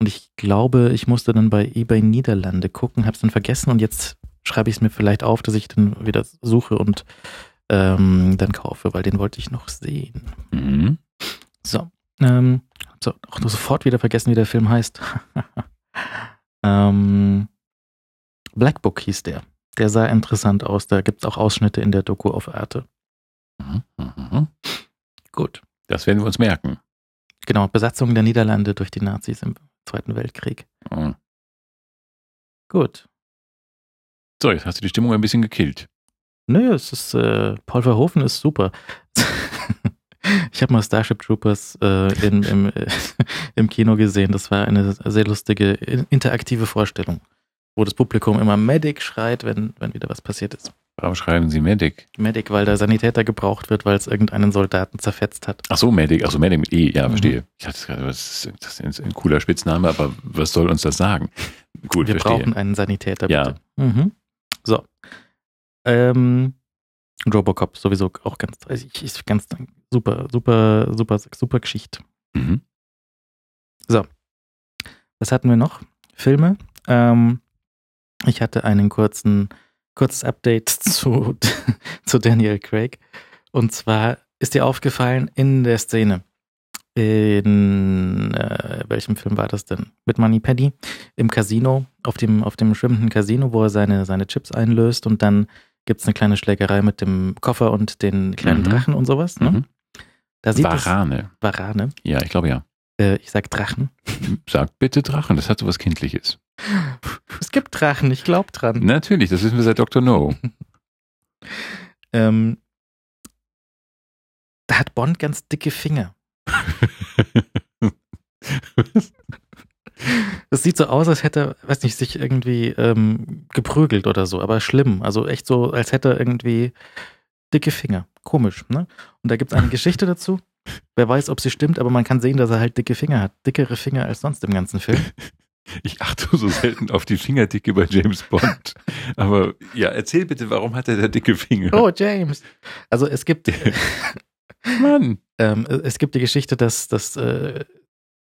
Und ich glaube, ich musste dann bei eBay Niederlande gucken, habe es dann vergessen und jetzt schreibe ich es mir vielleicht auf, dass ich dann wieder suche und ähm, dann kaufe, weil den wollte ich noch sehen. Mhm. So, ähm, so, auch nur sofort wieder vergessen, wie der Film heißt. ähm, Black Book hieß der. Der sah interessant aus. Da gibt es auch Ausschnitte in der Doku auf Arte. Mhm, mhm. Gut. Das werden wir uns merken. Genau, Besatzung der Niederlande durch die Nazis im Zweiten Weltkrieg. Mhm. Gut. So, jetzt hast du die Stimmung ein bisschen gekillt. Nö, es ist, äh, Paul Verhoeven ist super. ich habe mal Starship Troopers äh, in, im, äh, im Kino gesehen. Das war eine sehr lustige, interaktive Vorstellung, wo das Publikum immer Medic schreit, wenn, wenn wieder was passiert ist. Warum schreiben Sie Medic? Medic, weil der Sanitäter gebraucht wird, weil es irgendeinen Soldaten zerfetzt hat. Ach so, Medic, ach so, Medic mit E, ja, mhm. verstehe. Ich hatte gerade, das ist, das ist ein cooler Spitzname, aber was soll uns das sagen? Gut, Wir verstehe. brauchen einen Sanitäter, bitte. Ja. Mhm. So, ähm, Robocop sowieso auch ganz, also ich, ich, ganz super, super, super, super Geschichte. Mhm. So. Was hatten wir noch? Filme. Ähm, ich hatte einen kurzen, kurzes Update zu, zu Daniel Craig. Und zwar ist dir aufgefallen in der Szene, in äh, welchem Film war das denn? Mit Money Penny im Casino, auf dem, auf dem schwimmenden Casino, wo er seine, seine Chips einlöst und dann gibt es eine kleine Schlägerei mit dem Koffer und den kleinen mhm. Drachen und sowas. Ne? Mhm. Da sieht Varane. Es, Varane. Ja, ich glaube ja. Äh, ich sag Drachen. Sag bitte Drachen, das hat so was Kindliches. Es gibt Drachen, ich glaube dran. Natürlich, das wissen wir seit Dr. No. ähm, da hat Bond ganz dicke Finger. Das sieht so aus, als hätte er, weiß nicht, sich irgendwie ähm, geprügelt oder so, aber schlimm. Also echt so, als hätte er irgendwie dicke Finger. Komisch, ne? Und da gibt es eine Geschichte dazu. Wer weiß, ob sie stimmt, aber man kann sehen, dass er halt dicke Finger hat. Dickere Finger als sonst im ganzen Film. Ich achte so selten auf die Fingerdicke bei James Bond. Aber ja, erzähl bitte, warum hat er da dicke Finger? Oh, James. Also es gibt, Mann. ähm, es gibt die Geschichte, dass, dass äh,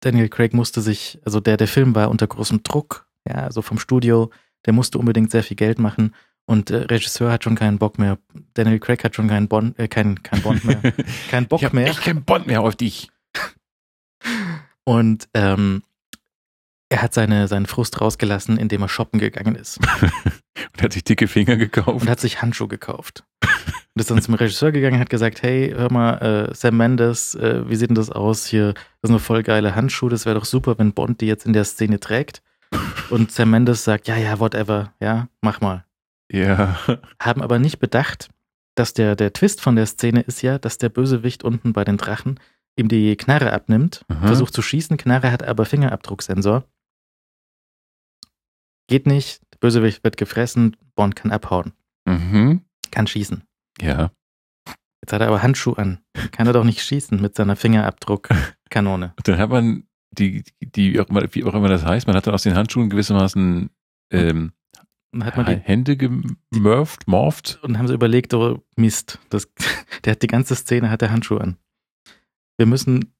Daniel Craig musste sich, also der, der Film war unter großem Druck, ja, also vom Studio, der musste unbedingt sehr viel Geld machen und der Regisseur hat schon keinen Bock mehr. Daniel Craig hat schon keinen Bond, äh, keinen kein Bond mehr, keinen Bock ich hab mehr. echt keinen Bond mehr auf dich. Und ähm, er hat seine, seinen Frust rausgelassen, indem er shoppen gegangen ist Und hat sich dicke Finger gekauft. und hat sich Handschuhe gekauft. Und ist dann zum Regisseur gegangen, hat gesagt, hey, hör mal, äh, Sam Mendes, äh, wie sieht denn das aus hier? Das sind voll geile Handschuhe, das wäre doch super, wenn Bond die jetzt in der Szene trägt. Und Sam Mendes sagt, ja, ja, whatever, ja, mach mal. ja. Haben aber nicht bedacht, dass der, der Twist von der Szene ist ja, dass der Bösewicht unten bei den Drachen ihm die Knarre abnimmt, Aha. versucht zu schießen, Knarre hat aber Fingerabdrucksensor. Geht nicht, der Bösewicht wird gefressen, Bond kann abhauen, Mhm. kann schießen. Ja. Jetzt hat er aber Handschuhe an. Kann er doch nicht schießen mit seiner Fingerabdruckkanone. Dann hat man die, die, wie auch immer, wie auch immer das heißt, man hat dann aus den Handschuhen gewissermaßen ähm, hat man die, Hände gemurft, morpht. und haben sie überlegt, oh Mist, das, der hat die ganze Szene, hat der Handschuhe an. Wir müssen,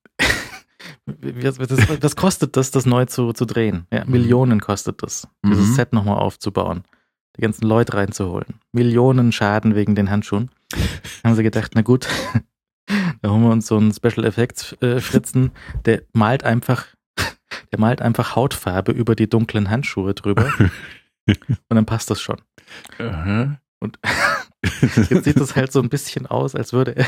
was, was, was kostet das, das neu zu, zu drehen? Ja, Millionen kostet das, dieses Mhm. Set nochmal aufzubauen, die ganzen Leute reinzuholen. Millionen Schaden wegen den Handschuhen. haben sie gedacht, na gut, da holen wir uns so einen Special Effects äh, Fritzen, der malt einfach, der malt einfach Hautfarbe über die dunklen Handschuhe drüber und dann passt das schon. Aha. Und jetzt sieht das halt so ein bisschen aus, als würde er,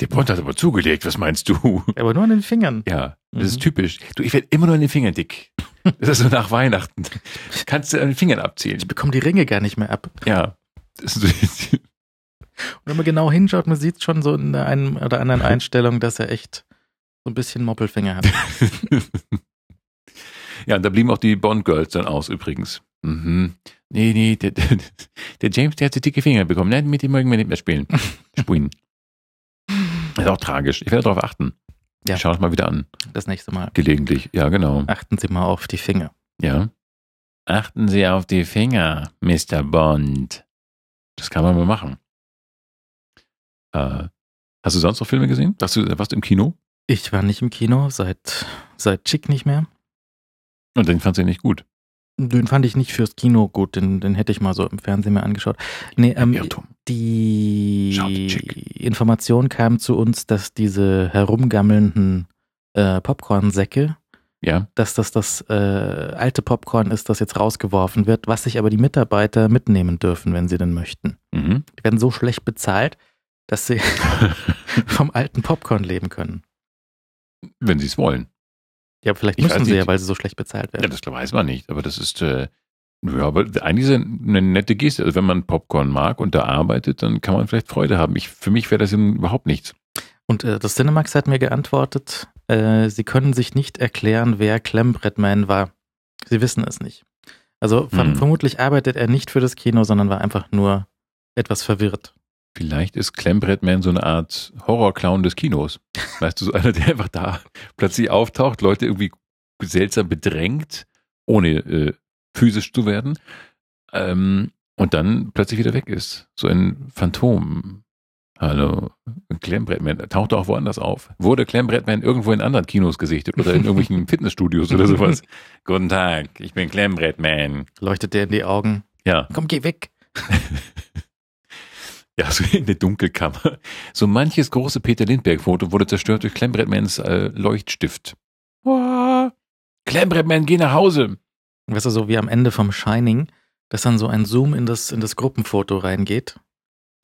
Der Bond hat aber zugelegt, was meinst du? aber nur an den Fingern. Ja, das Mhm. ist typisch. Du, ich werde immer nur an den Fingern dick. Das ist so nach Weihnachten. Kannst du an den Fingern abzählen. Ich bekomme die Ringe gar nicht mehr ab. Ja. So, Und wenn man genau hinschaut, man sieht schon so in der einen oder anderen Einstellung, dass er echt so ein bisschen Moppelfinger hat. ja, und da blieben auch die Bond-Girls dann aus übrigens. Mhm. Nee, nee, der, der, der James, der hat so dicke Finger bekommen. Nein, mit dem mögen wir nicht mehr spielen. Spielen. Das ist auch tragisch. Ich werde darauf achten. Ja. Ich schaue es mal wieder an. Das nächste Mal. Gelegentlich. Ja, genau. Achten Sie mal auf die Finger. Ja. Achten Sie auf die Finger, Mr. Bond. Das kann man mal machen. Äh, hast du sonst noch Filme gesehen? Warst du, warst du im Kino? Ich war nicht im Kino, seit, seit Chick nicht mehr. Und den fandst du nicht gut. Den fand ich nicht fürs Kino gut, den, den hätte ich mal so im Fernsehen mir angeschaut. Nee, ähm, Irrtum. die Schaut. Information kam zu uns, dass diese herumgammelnden äh, Popcornsäcke, Ja. dass das das äh, alte Popcorn ist, das jetzt rausgeworfen wird, was sich aber die Mitarbeiter mitnehmen dürfen, wenn sie denn möchten. Mhm. Die werden so schlecht bezahlt, dass sie vom alten Popcorn leben können. Wenn sie es wollen. Ja, vielleicht Ich müssen sie ja, nicht. weil sie so schlecht bezahlt Ja, werden. das weiß man nicht, aber das ist, äh, ja, aber eigentlich ist eine nette Geste. Also wenn man Popcorn mag und da arbeitet, dann kann man vielleicht Freude haben. Ich, für mich wäre das überhaupt nichts. Und äh, das Cinemax hat mir geantwortet, äh, sie können sich nicht erklären, wer Klemmbrett-Man war. Sie wissen es nicht. Also Hm. vermutlich arbeitet er nicht für das Kino, sondern war einfach nur etwas verwirrt. Vielleicht ist Klemmbrettman so eine Art Horrorclown des Kinos. Weißt du, so einer, der einfach da plötzlich auftaucht, Leute irgendwie seltsam bedrängt, ohne äh, physisch zu werden, ähm, und dann plötzlich wieder weg ist. So ein Phantom. Hallo, Klemmbrettman taucht auch woanders auf. Wurde Klemmbrettman irgendwo in anderen Kinos gesichtet oder in irgendwelchen Fitnessstudios oder sowas? Guten Tag, ich bin Klemmbrettman. Leuchtet der in die Augen. Ja. Komm, geh weg. Ja, so in der Dunkelkammer. So manches große Peter Lindbergh-Foto wurde zerstört durch Klemmbrettmans äh, Leuchtstift. Oh, Klemmbrettman, geh nach Hause. Weißt du, so wie am Ende vom Shining, dass dann so ein Zoom in das, in das Gruppenfoto reingeht.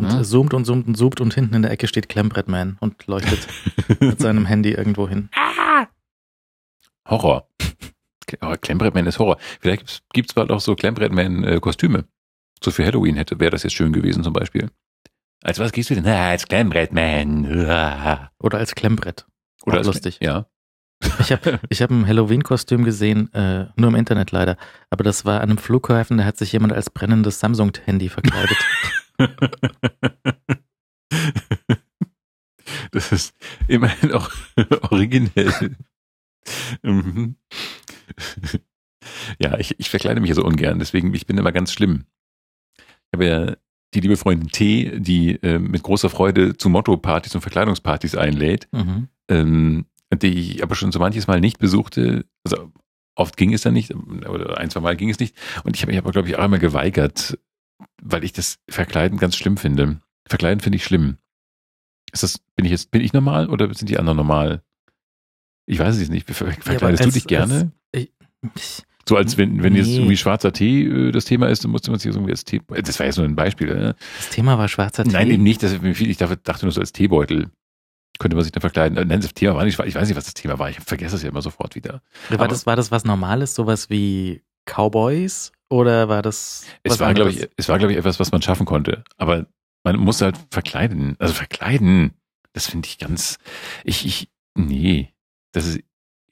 Und Hm. äh, zoomt und zoomt und zoomt und hinten in der Ecke steht Klemmbrettman und leuchtet mit seinem Handy irgendwo hin. Horror. Aber Klemmbrettman ist Horror. Vielleicht gibt's- gibt's bald auch so Klemmbrettman-Kostüme. So für Halloween hätte, wäre das jetzt schön gewesen zum Beispiel. Als was gehst du denn? Na, als Klemmbrettman. Oder als Klemmbrett. Oder Auch als lustig. Ja. Ich habe ich hab ein Halloween-Kostüm gesehen, äh, nur im Internet leider. Aber das war an einem Flughafen, da hat sich jemand als brennendes Samsung-Handy verkleidet. Das ist immerhin auch originell. Mhm. ja, ich, ich verkleide mich ja so ungern, deswegen ich bin immer ganz schlimm. Ich habe ja die liebe Freundin T, die äh, mit großer Freude zu Motto-Partys und Verkleidungspartys einlädt, Mhm. ähm, die ich aber schon so manches Mal nicht besuchte. Also oft ging es dann nicht, oder ein, zwei Mal ging es nicht. Und ich habe mich aber, glaube ich, auch einmal geweigert, weil ich das Verkleiden ganz schlimm finde. Verkleiden finde ich schlimm. Ist das, bin ich jetzt, bin ich normal oder sind die anderen normal? Ich weiß es nicht. Ver- ver- Verkleidest du als- dich gerne? Ich, so als wenn, wenn jetzt Nee. irgendwie schwarzer Tee äh, das Thema ist, dann musste man sich irgendwie als Tee. Das war jetzt nur ein Beispiel. Äh? das Thema war schwarzer Tee. Nein, eben nicht. Das, ich dachte nur so als Teebeutel. Könnte man sich dann verkleiden. Äh, Nein, das Thema war nicht, ich weiß nicht, was das Thema war. Ich vergesse es ja immer sofort wieder. War aber- das, war das was Normales, sowas wie Cowboys? Oder war das. Es was war, glaube ich, es war, glaube ich, etwas, was man schaffen konnte. Aber man musste halt verkleiden. Also verkleiden, das finde ich ganz, ich, ich, nee, das ist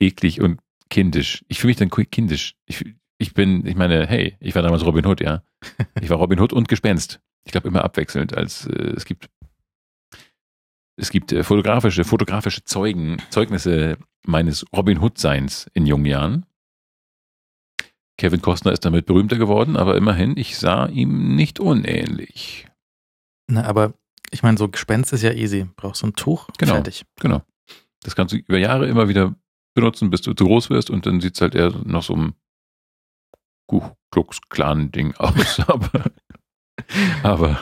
eklig und kindisch. Ich fühle mich dann kindisch. Ich, ich bin, ich meine, hey, ich war damals Robin Hood, ja. Ich war Robin Hood und Gespenst. Ich glaube immer abwechselnd, als äh, es gibt, es gibt äh, fotografische, fotografische Zeugen, Zeugnisse meines Robin Hood-Seins in jungen Jahren. Kevin Costner ist damit berühmter geworden, aber immerhin, ich sah ihm nicht unähnlich. Na, aber ich meine, so Gespenst ist ja easy. Brauchst du ein Tuch? Genau. Fertig. Genau. Das kannst du über Jahre immer wieder benutzen, bis du zu groß wirst und dann sieht's halt eher nach so einem Ku Klux Klan Ding aus. aber, aber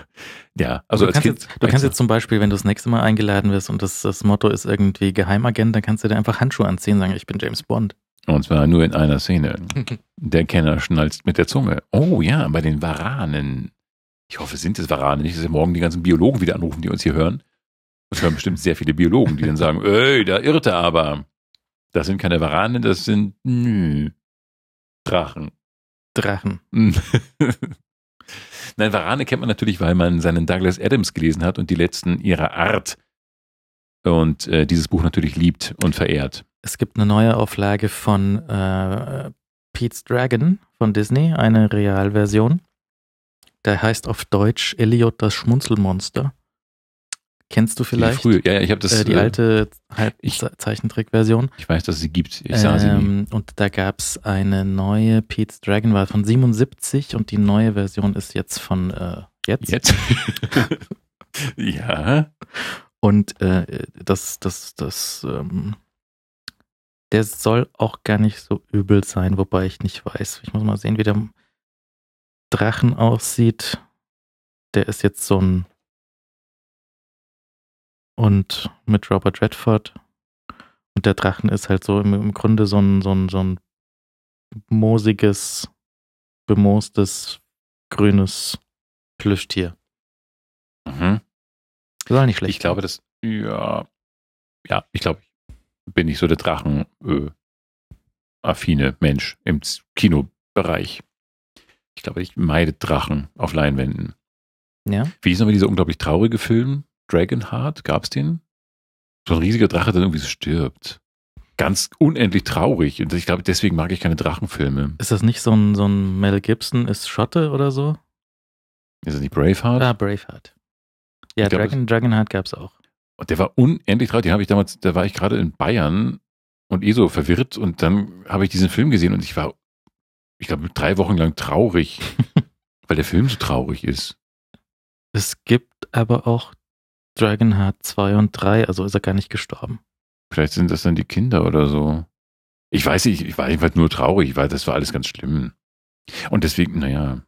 ja, also du als kannst, Kind. jetzt, du kannst jetzt zum Beispiel, wenn du das nächste Mal eingeladen wirst und das, das Motto ist irgendwie Geheimagent, dann kannst du dir einfach Handschuhe anziehen und sagen, ich bin James Bond. und zwar nur in einer Szene. Der Kenner schnalzt mit der Zunge. Oh ja, bei den Varanen. Ich hoffe, es sind es Varanen, nicht, dass wir morgen die ganzen Biologen wieder anrufen, die uns hier hören. Das hören bestimmt sehr viele Biologen, die dann sagen, ey, da irrt er aber. Das sind keine Varanen, das sind nö, Drachen. Drachen. Nein, Varane kennt man natürlich, weil man seinen Douglas Adams gelesen hat und die letzten ihrer Art. Und äh, dieses Buch natürlich liebt und verehrt. Es gibt eine neue Auflage von äh, Pete's Dragon von Disney, eine Realversion. Der heißt auf Deutsch Elliot das Schmunzelmonster. Kennst du vielleicht? Die frühe, ja, ich habe das. äh, die äh, alte ich- Halbzeichentrickversion. Ich weiß, dass es sie gibt. Ich sah sie nie. Ähm, und da gab es eine neue Pete's Dragon, war von 77 und die neue Version ist jetzt von äh, jetzt. Jetzt? ja. Und äh, das, das, das, ähm, der soll auch gar nicht so übel sein, wobei ich nicht weiß. Ich muss mal sehen, wie der Drachen aussieht. Der ist jetzt so ein und mit Robert Redford. Und der Drachen ist halt so im, im Grunde so ein, so ein, so ein moosiges, bemoostes, grünes Plüschtier. Mhm. Soll nicht schlecht Ich glaube, das, ja, ja, ich glaube, ich bin nicht so der Drachen, äh, affine Mensch im Kinobereich. Ich glaube, ich meide Drachen auf Leinwänden. Ja. Wie hieß nochmal dieser unglaublich traurige Film? Dragonheart? Gab's den? So ein riesiger Drache, der irgendwie so stirbt. Ganz unendlich traurig. Und ich glaube, deswegen mag ich keine Drachenfilme. Ist das nicht so ein, so ein Mel Gibson ist Schotte oder so? Ist das nicht Braveheart? Ah, Braveheart. Ja, Ich glaub, Dragon, Dragonheart gab es auch. Und der war unendlich traurig. Den habe ich damals, da war ich gerade in Bayern und eh so verwirrt und dann habe ich diesen Film gesehen und ich war, ich glaube, drei Wochen lang traurig, weil der Film so traurig ist. Es gibt aber auch Dragonheart 2 und 3, also ist er gar nicht gestorben. Vielleicht sind das dann die Kinder oder so. Ich weiß nicht, ich war jedenfalls nur traurig, weil das war alles ganz schlimm. Und deswegen, naja,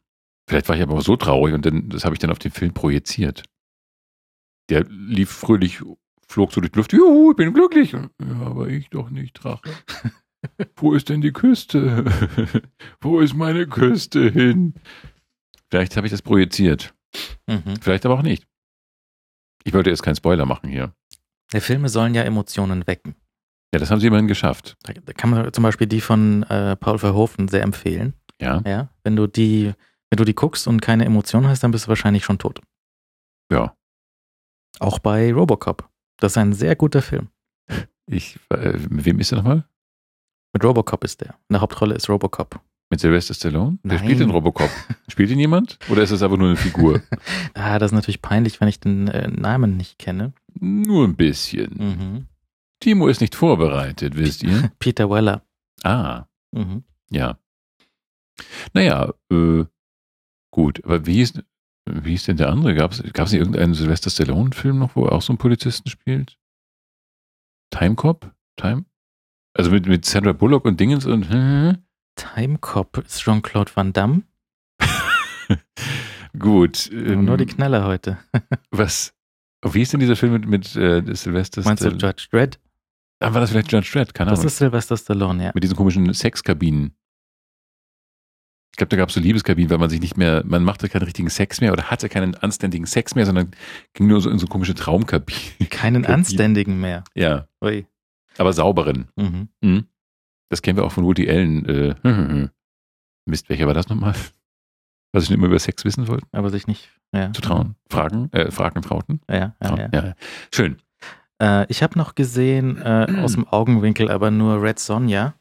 vielleicht war ich aber auch so traurig und dann, das habe ich dann auf den Film projiziert. Der lief fröhlich, flog so durch die Luft, juhu, ich bin glücklich. Ja, aber ich doch nicht, Drache. Wo ist denn die Küste? Wo ist meine Küste hin? Vielleicht habe ich das projiziert. Mhm. Vielleicht aber auch nicht. Ich wollte jetzt keinen Spoiler machen hier. Die Filme sollen ja Emotionen wecken. Ja, das haben sie immerhin geschafft. Da, da kann man zum Beispiel die von äh, Paul Verhoeven sehr empfehlen. Ja, Ja, wenn du die, wenn du die guckst und keine Emotionen hast, dann bist du wahrscheinlich schon tot. ja. Auch bei Robocop. Das ist ein sehr guter Film. Ich, äh, mit wem ist er nochmal? Mit Robocop ist der. In der Hauptrolle ist Robocop. Mit Sylvester Stallone? Der Nein. spielt den Robocop. Spielt ihn jemand? Oder ist das einfach nur eine Figur? Ah, das ist natürlich peinlich, wenn ich den äh, Namen nicht kenne. nur ein bisschen. Mhm. Timo ist nicht vorbereitet, wisst ihr? Peter Weller. Ah, Mhm. ja. Naja, äh, gut. Aber wie ist, wie ist denn der andere? Gab es nicht irgendeinen Sylvester Stallone-Film noch, wo er auch so einen Polizisten spielt? Time Cop? Time? Also mit, mit Sandra Bullock und Dingens und Time Cop ist Jean-Claude Van Damme. gut. Ähm, Nur die Knaller heute. was? Wie ist denn dieser Film mit, mit äh, Sylvester Meinst du? Judge Dredd? Ah, war das vielleicht Judge Dredd? Keine Das Ahnung. ist Sylvester Stallone, ja. mit diesen komischen Sexkabinen. Ich glaube, da gab es so Liebeskabinen, weil man sich nicht mehr, man machte keinen richtigen Sex mehr oder hatte keinen anständigen Sex mehr, sondern ging nur so in so komische Traumkabinen. Keinen. Anständigen mehr. Ja, Ui. aber sauberen. Mhm. Mhm. Das kennen wir auch von Woody Allen. Äh, Mist, welcher war das nochmal? Was ich schon immer über Sex wissen wollte, Aber sich nicht ja. zu trauen. Fragen, äh, Fragen trauten. Ja, ja, ja. Ja. Schön. Äh, ich habe noch gesehen, äh, aus dem Augenwinkel, aber nur Red Sonja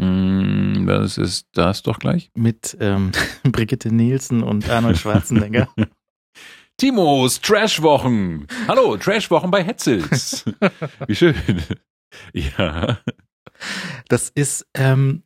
Mm, Das ist das doch gleich. mit ähm, Brigitte Nielsen und Arnold Schwarzenegger. Timos Trashwochen. Hallo, Trashwochen bei Hetzels. Wie schön. Ja. Das ist ähm,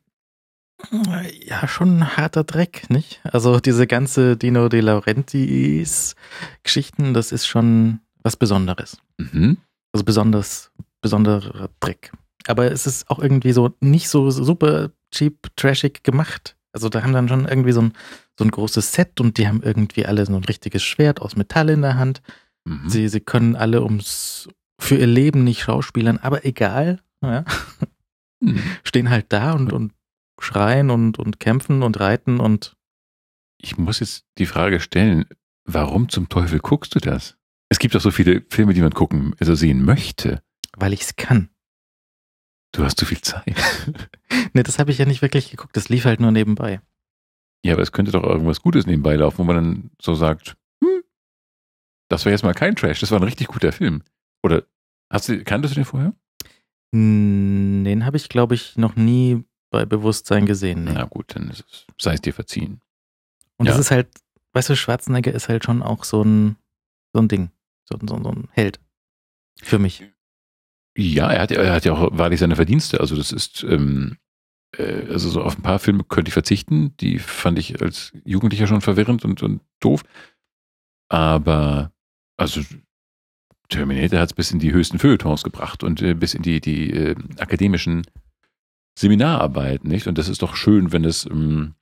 ja schon ein harter Dreck, nicht? Also diese ganze Dino De Laurentiis Geschichten, das ist schon was Besonderes. Mhm. Also besonders, besonderer Dreck. Aber es ist auch irgendwie so nicht so super cheap, trashig gemacht. Also da haben dann schon irgendwie so ein, so ein großes Set und die haben irgendwie alle so ein richtiges Schwert aus Metall in der Hand. Mhm. Sie, sie können alle ums für ihr Leben nicht schauspielern, aber egal. Ja. Stehen halt da und, und schreien und, und kämpfen und reiten und Ich muss jetzt die Frage stellen, warum zum Teufel guckst du das? Es gibt doch so viele Filme, die man gucken, also sehen möchte. weil ich's kann. Du hast zu viel Zeit. Ne, das habe ich ja nicht wirklich geguckt. Das lief halt nur nebenbei. Ja, aber es könnte doch irgendwas Gutes nebenbei laufen, wo man dann so sagt, hm, das war jetzt mal kein Trash, das war ein richtig guter Film. Oder hast du, kanntest du den vorher? Den habe ich, glaube ich, noch nie bei Bewusstsein gesehen. Nee. Na gut, dann es, sei es dir verziehen. Und das Ja. ist halt, weißt du, Schwarzenegger ist halt schon auch so ein, so ein Ding. So, so, so ein Held. Für mich. Ja, er hat, ja- er hat ja auch wahrlich seine Verdienste. Also das ist, ähm, äh, also so auf ein paar Filme könnte ich verzichten. Die fand ich als Jugendlicher schon verwirrend und, und doof. Aber, also Terminator hat es bis in die höchsten Feuilletons gebracht und äh, bis in die, die äh, akademischen Seminararbeiten, nicht? Und das ist doch schön, wenn es, ähm,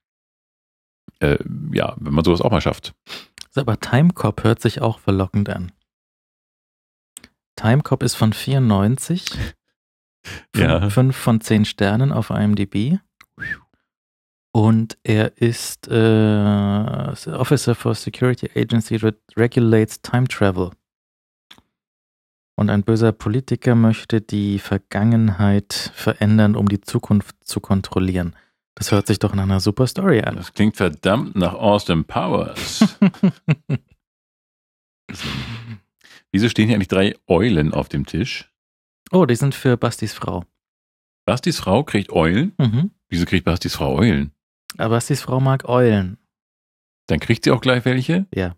äh, ja, wenn man sowas auch mal schafft. Aber Timecop hört sich auch verlockend an. Timecop ist von 94. Ja. 5 von 10 Sternen auf IMDb. Und er ist äh, Officer for Security Agency that regulates time travel. Und ein böser Politiker möchte die Vergangenheit verändern, um die Zukunft zu kontrollieren. Das hört sich doch nach einer super Story an. Das klingt verdammt nach Austin Powers. Wieso stehen hier eigentlich drei Eulen auf dem Tisch? oh, die sind für Bastis Frau. Bastis Frau kriegt Eulen? Mhm. Wieso kriegt Bastis Frau Eulen? Aber Bastis Frau mag Eulen. Dann kriegt sie auch gleich welche? Ja.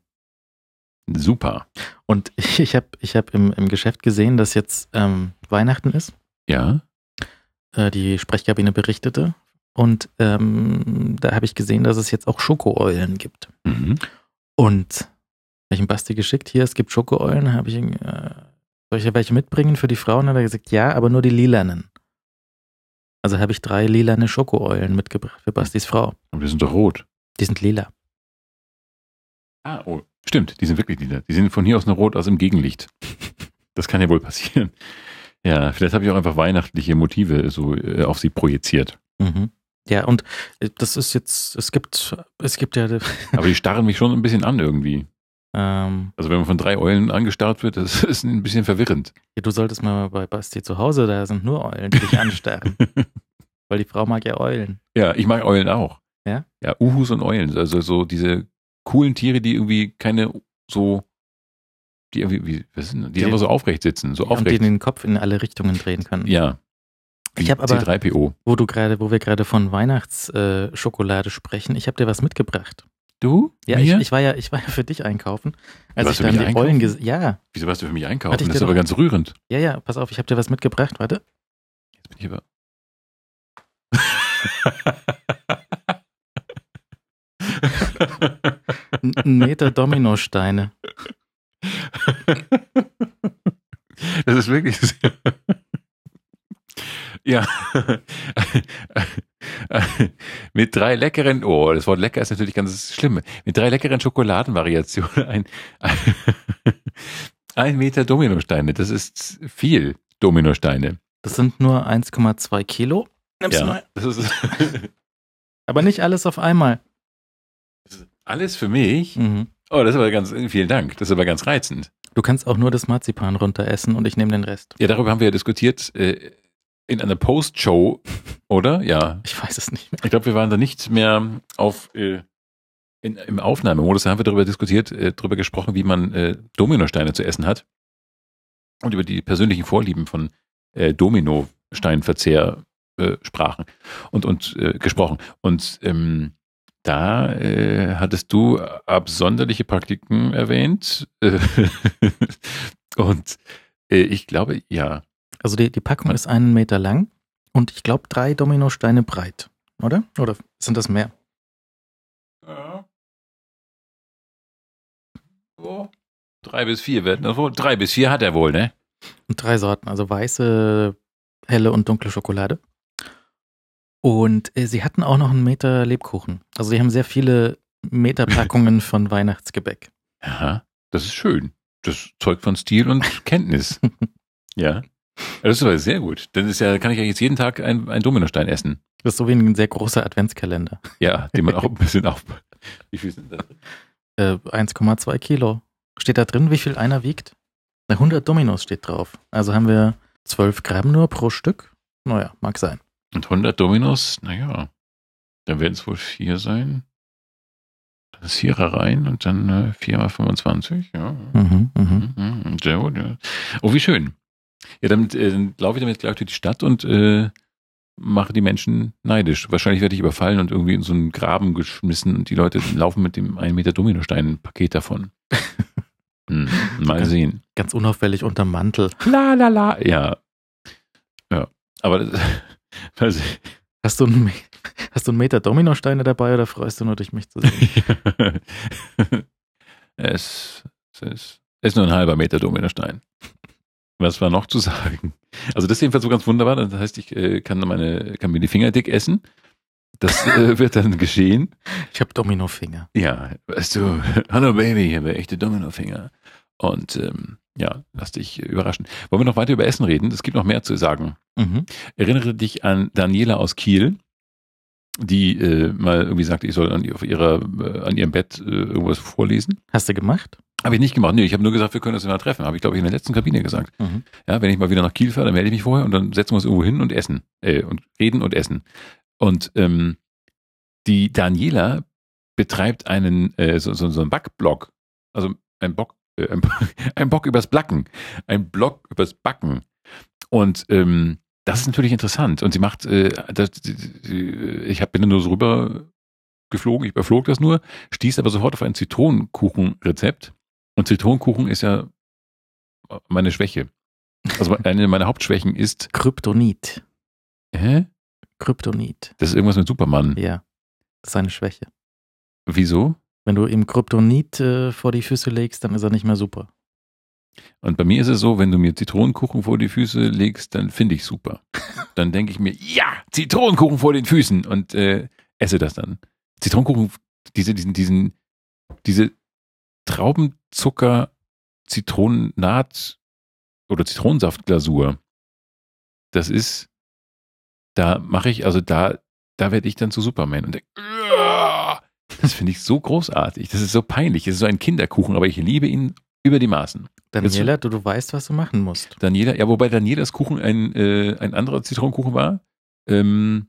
Super. Und ich, habe ich hab im, im Geschäft gesehen, dass jetzt ähm, Weihnachten ist. Ja. Äh, die Sprechkabine berichtete. Und ähm, da habe ich gesehen, dass es jetzt auch Schokoeulen gibt. Mhm. Und habe ich dem Basti geschickt, hier, es gibt Schokoeulen, habe ich, ihn, äh, soll ich welche mitbringen für die Frauen? Hat er gesagt, ja, aber nur die lilanen. Also habe ich drei lilane Schokoeulen mitgebracht für Bastis Frau. Aber die sind doch rot. Die sind lila. Ah, oh. Stimmt, die sind wirklich lila. Die sind von hier aus nur rot aus im Gegenlicht. Das kann ja wohl passieren. Ja, vielleicht habe ich auch einfach weihnachtliche Motive so äh, auf sie projiziert. Mhm. Ja, und äh, das ist jetzt, es gibt, es gibt ja, Aber die starren mich schon ein bisschen an irgendwie. ähm, Also wenn man von drei Eulen angestarrt wird, das ist ein bisschen verwirrend. ja, du solltest mal bei Basti zu Hause, da sind nur Eulen, die dich anstarren. Weil die Frau mag ja Eulen. Ja, ich mag Eulen auch. Ja? Ja, Uhus und Eulen. Also so diese coolen Tiere, die irgendwie keine so Die irgendwie, wie, was sind, die, Die- einfach so aufrecht sitzen, so Und die aufrecht. den Kopf in alle Richtungen drehen können. ja. Ich hab aber- C3PO. Wo du gerade, wo wir gerade von Weihnachtsschokolade Schokolade sprechen, ich habe dir was mitgebracht. Du? Ja, ich, ich war ja, ich war ja für dich einkaufen. Als warst ich für dann mich die Rollen einkaufen? gesehen, ja, Wieso warst du für mich einkaufen? Das ist aber ganz rührend. ja, ja, pass auf, ich habe dir was mitgebracht, warte. Jetzt bin ich aber. Ein Meter Dominosteine. Das ist wirklich. sehr- Ja. Mit drei leckeren, oh, das Wort lecker ist natürlich ganz schlimm. Mit drei leckeren Schokoladenvariationen. Ein, ein Meter Dominosteine. Das ist viel Dominosteine. Das sind nur 1,2 Kilo. Nimmst du Ja, mal. das ist, Aber nicht alles auf einmal. Alles für mich. Mhm. Oh, das ist aber ganz, vielen Dank. Das ist aber ganz reizend. Du kannst auch nur das Marzipan runter essen und ich nehme den Rest. Ja, darüber haben wir ja diskutiert äh, in einer Post-Show, oder? Ja. Ich weiß es nicht mehr. Ich glaube, wir waren da nicht mehr auf äh, in, im Aufnahmemodus. Da haben wir darüber diskutiert, äh, darüber gesprochen, wie man äh, Dominosteine zu essen hat und über die persönlichen Vorlieben von äh, Dominosteinverzehr äh, sprachen und und äh, gesprochen. Und ähm, da äh, hattest du absonderliche Praktiken erwähnt äh, und äh, ich glaube, ja, Also die, die Packung ist einen Meter lang und ich glaube drei Dominosteine breit, oder? Oder sind das mehr? Ja. So. Drei bis vier werden das wohl. Drei bis vier hat er wohl, ne? Und drei Sorten, also weiße, helle und dunkle Schokolade. Und äh, sie hatten auch noch einen Meter Lebkuchen. Also sie haben sehr viele Meterpackungen von Weihnachtsgebäck. Ja, das ist schön. Das zeugt von Stil und Kenntnis. ja. Das ist aber sehr gut. Dann ist ja, kann ich ja jetzt jeden Tag ein, ein Dominostein essen. Das ist so wie ein sehr großer Adventskalender. Ja, den man auch ein bisschen auf. Wie viel sind das? Äh, 1,2 Kilo. Steht da drin, wie viel einer wiegt? Na, 100 Dominos steht drauf. Also haben wir 12 Gramm nur pro Stück. Naja, mag sein. Und 100 Dominos, naja, dann werden es wohl vier sein. Das Vierer rein und dann äh, vier mal 25, ja. Mhm, mhm. Mhm, Sehr gut, ja. Oh, wie schön. Ja, damit äh, dann laufe ich damit gleich durch die Stadt und äh, mache die Menschen neidisch. Wahrscheinlich werde ich überfallen und irgendwie in so einen Graben geschmissen und die Leute laufen mit dem 1 Meter Dominostein-Paket davon. Hm, mal sehen. Ganz unauffällig unterm Mantel. La la la. Ja. Ja. Aber das, also, Hast du, einen, hast du einen Meter Dominosteine dabei oder freust du nur dich, mich zu sehen? es, es ist, ist nur ein halber Meter Dominostein. Was war noch zu sagen? Also das ist jedenfalls so ganz wunderbar. Das heißt, ich äh, kann meine, kann mir die Finger dick essen. Das äh, wird dann geschehen. Ich habe Dominofinger. Ja, weißt du, hallo Baby, ich habe echte Dominofinger. Und ähm, ja, lass dich überraschen. Wollen wir noch weiter über Essen reden? Es gibt noch mehr zu sagen. Mhm. Erinnere dich an Daniela aus Kiel, die äh, mal irgendwie sagte, ich soll an, auf ihrer, äh, an ihrem Bett äh, irgendwas vorlesen. Hast du gemacht? Habe ich nicht gemacht. Nee, ich habe nur gesagt, wir können uns mal treffen. Habe ich, glaube ich, in der letzten Kabine gesagt. Mhm. Ja, wenn ich mal wieder nach Kiel fahre, dann melde ich mich vorher und dann setzen wir uns irgendwo hin und essen. Äh, und reden und essen. Und ähm, die Daniela betreibt einen, äh, so, so, so einen Backblog. Also ein Bock, äh, ein, Bock übers Blacken. Ein Blog übers Backen. Und ähm, das ist natürlich interessant. Und sie macht, äh, das, die- ich hab, bin da nur so rüber geflogen, ich überflog das nur, stieß aber sofort auf ein Zitronenkuchenrezept. Und Zitronenkuchen ist ja meine Schwäche. Also eine meiner Hauptschwächen ist, Kryptonit. hä? Kryptonit. Das ist irgendwas mit Superman. Ja. Das ist eine Schwäche. Wieso? Wenn du ihm Kryptonit äh, vor die Füße legst, dann ist er nicht mehr super. Und bei mir ist es so, wenn du mir Zitronenkuchen vor die Füße legst, dann finde ich super. Dann denke ich mir, ja, Zitronenkuchen vor den Füßen und äh, esse das dann. Zitronenkuchen, diese, diesen, diesen, diese Traubenzucker, Zitronennaht oder Zitronensaftglasur, das ist, da mache ich, also da, da werde ich dann zu Superman und denke! Das finde ich so großartig. Das ist so peinlich. Es ist so ein Kinderkuchen, aber ich liebe ihn über die Maßen. Daniela, du, du weißt, was du machen musst. Daniela, ja, wobei Danielas Kuchen ein, äh, ein anderer Zitronenkuchen war. Ähm,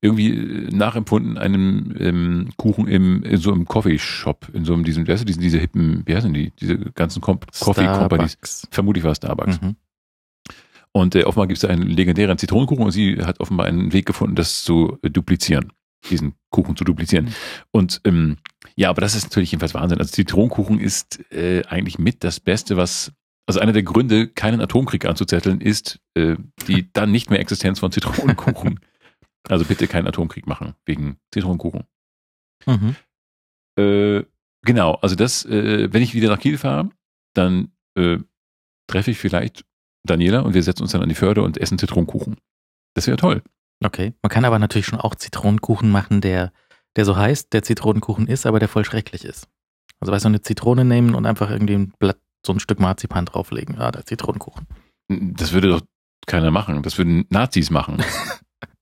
irgendwie äh, nachempfunden einem ähm, Kuchen im, in so einem Coffeeshop, in so einem, diesen, wie heißt du, diesen, diese hippen, wie heißen die, diese ganzen Com Coffee Companies. Vermutlich war es Starbucks. Mhm. Und äh, offenbar gibt es einen legendären Zitronenkuchen und sie hat offenbar einen Weg gefunden, das zu äh, duplizieren, diesen Kuchen zu duplizieren. Mhm. Und ähm, ja, aber das ist natürlich jedenfalls Wahnsinn. Also Zitronenkuchen ist äh, eigentlich mit das Beste, was, also einer der Gründe, keinen Atomkrieg anzuzetteln, ist äh, die dann nicht mehr Existenz von Zitronenkuchen. also bitte keinen Atomkrieg machen wegen Zitronenkuchen. Mhm. Äh, genau, also das, äh, wenn ich wieder nach Kiel fahre, dann äh, treffe ich vielleicht Daniela und wir setzen uns dann an die Förde und essen Zitronenkuchen. Das wäre toll. Okay. Man kann aber natürlich schon auch Zitronenkuchen machen, der, der so heißt, der Zitronenkuchen ist, aber der voll schrecklich ist. Also weißt du, eine Zitrone nehmen und einfach irgendwie ein Blatt, so ein Stück Marzipan drauflegen. Ah, der Zitronenkuchen. Das würde doch keiner machen. Das würden Nazis machen.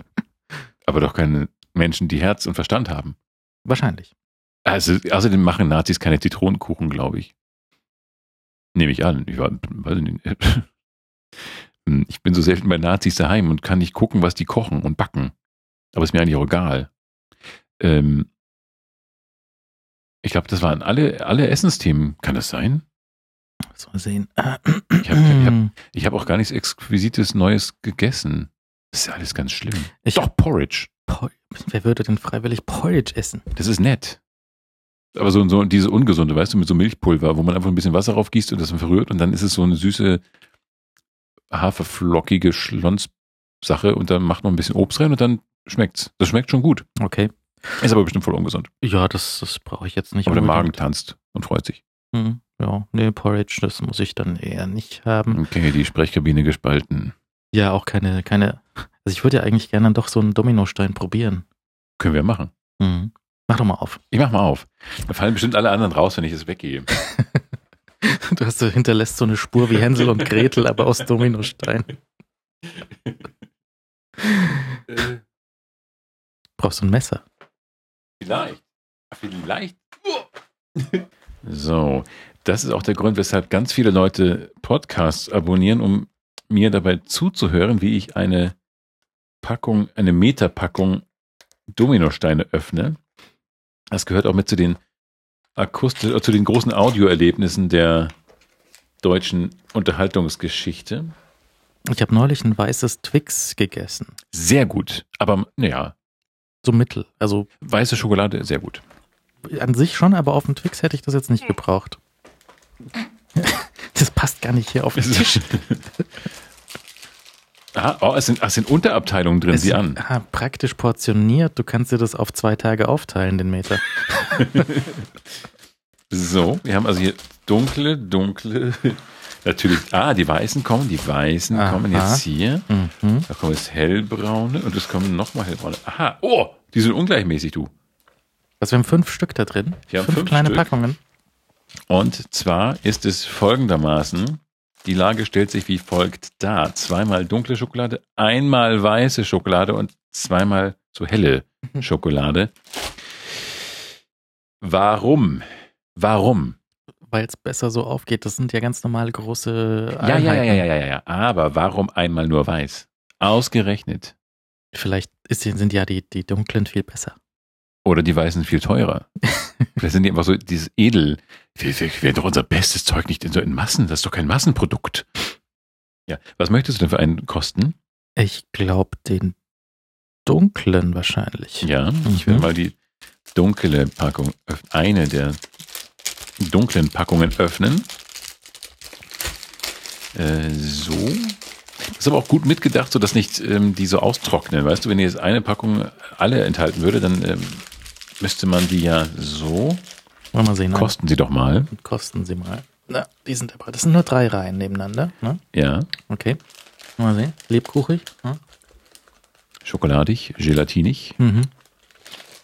Aber doch keine Menschen, die Herz und Verstand haben. Wahrscheinlich. Also, außerdem machen Nazis keine Zitronenkuchen, glaube ich. Nehme ich an. Ich, war, weiß nicht. Ich bin so selten bei Nazis daheim und kann nicht gucken, was die kochen und backen. Aber ist mir eigentlich auch egal. Ähm, ich glaube, das waren alle, alle Essensthemen. Kann das sein? So mal sehen. Ich habe hab, hab auch gar nichts Exquisites Neues gegessen. Das ist ja alles ganz schlimm. Ich Doch, Porridge. Por- Wer würde denn freiwillig Porridge essen? Das ist nett. Aber so, so diese ungesunde, weißt du, mit so Milchpulver, wo man einfach ein bisschen Wasser raufgießt und das dann verrührt und dann ist es so eine süße, haferflockige Schlonssache und dann macht man ein bisschen Obst rein und dann schmeckt's. Das schmeckt schon gut. Okay. Ist aber bestimmt voll ungesund. Ja, das, das brauche ich jetzt nicht. Aber der Magen unbedingt. tanzt und freut sich. Hm, ja, nee, Porridge, das muss ich dann eher nicht haben. Okay, die Sprechkabine gespalten. Ja, auch keine, keine. Also ich würde ja eigentlich gerne dann doch so einen Dominostein probieren. Können wir machen. Hm. Mach doch mal auf. Ich mach mal auf. Da fallen bestimmt alle anderen raus, wenn ich es weggehe. Du hast so hinterlässt so eine Spur wie Hänsel und Gretel, aber aus Dominostein. Brauchst du ein Messer? Vielleicht. Vielleicht. So, das ist auch der Grund, weshalb ganz viele Leute Podcasts abonnieren, um mir dabei zuzuhören, wie ich eine Packung, eine Meterpackung Dominosteine öffne. Das gehört auch mit zu den akustisch, äh, zu den großen Audioerlebnissen der deutschen Unterhaltungsgeschichte. Ich habe neulich ein weißes Twix gegessen. Sehr gut. Aber naja, So mittel. Also weiße Schokolade, sehr gut. an sich schon, aber auf dem Twix hätte ich das jetzt nicht gebraucht. Das passt gar nicht hier auf den Tisch. ah, oh, es sind, es sind Unterabteilungen drin, Es sieh an. ah, praktisch portioniert. Du kannst dir das auf zwei Tage aufteilen, den Meter. So, wir haben also hier dunkle, dunkle, natürlich, ah, die weißen kommen, die weißen Aha. kommen jetzt hier. Mhm. Da kommen jetzt hellbraune und es kommen nochmal hellbraune. Aha, oh, die sind ungleichmäßig, du. Also wir haben fünf Stück da drin. Wir haben fünf, fünf kleine Stück. Packungen. Und zwar ist es folgendermaßen, die Lage stellt sich wie folgt dar. Zweimal dunkle Schokolade, einmal weiße Schokolade und zweimal so helle Schokolade. Warum? Warum? Weil es besser so aufgeht. Das sind ja ganz normale große Ja, ja, ja, ja, ja, ja, ja. Aber warum einmal nur weiß? Ausgerechnet. Vielleicht ist, sind ja die, die dunklen viel besser. Oder die Weißen viel teurer. Vielleicht sind die einfach so dieses Edel. Wir, wir werden doch unser bestes Zeug nicht in so in Massen. Das ist doch kein Massenprodukt. Ja. Was möchtest du denn für einen kosten? Ich glaube, den dunklen wahrscheinlich. Ja, ich will Mhm. mal die dunkle Packung, öff- eine der dunklen Packungen öffnen. Äh, so. Ist aber auch gut mitgedacht, sodass nicht ähm, die so austrocknen. Weißt du, wenn jetzt eine Packung alle enthalten würde, dann ähm, müsste man die ja so. Wollen wir mal sehen. ne? Kosten sie doch mal. Kosten sie mal. Na, die sind aber, das sind nur drei Reihen nebeneinander. Ne? Ja. Okay. Mal sehen. Lebkuchig. Ne? Schokoladig, gelatinig. Mhm.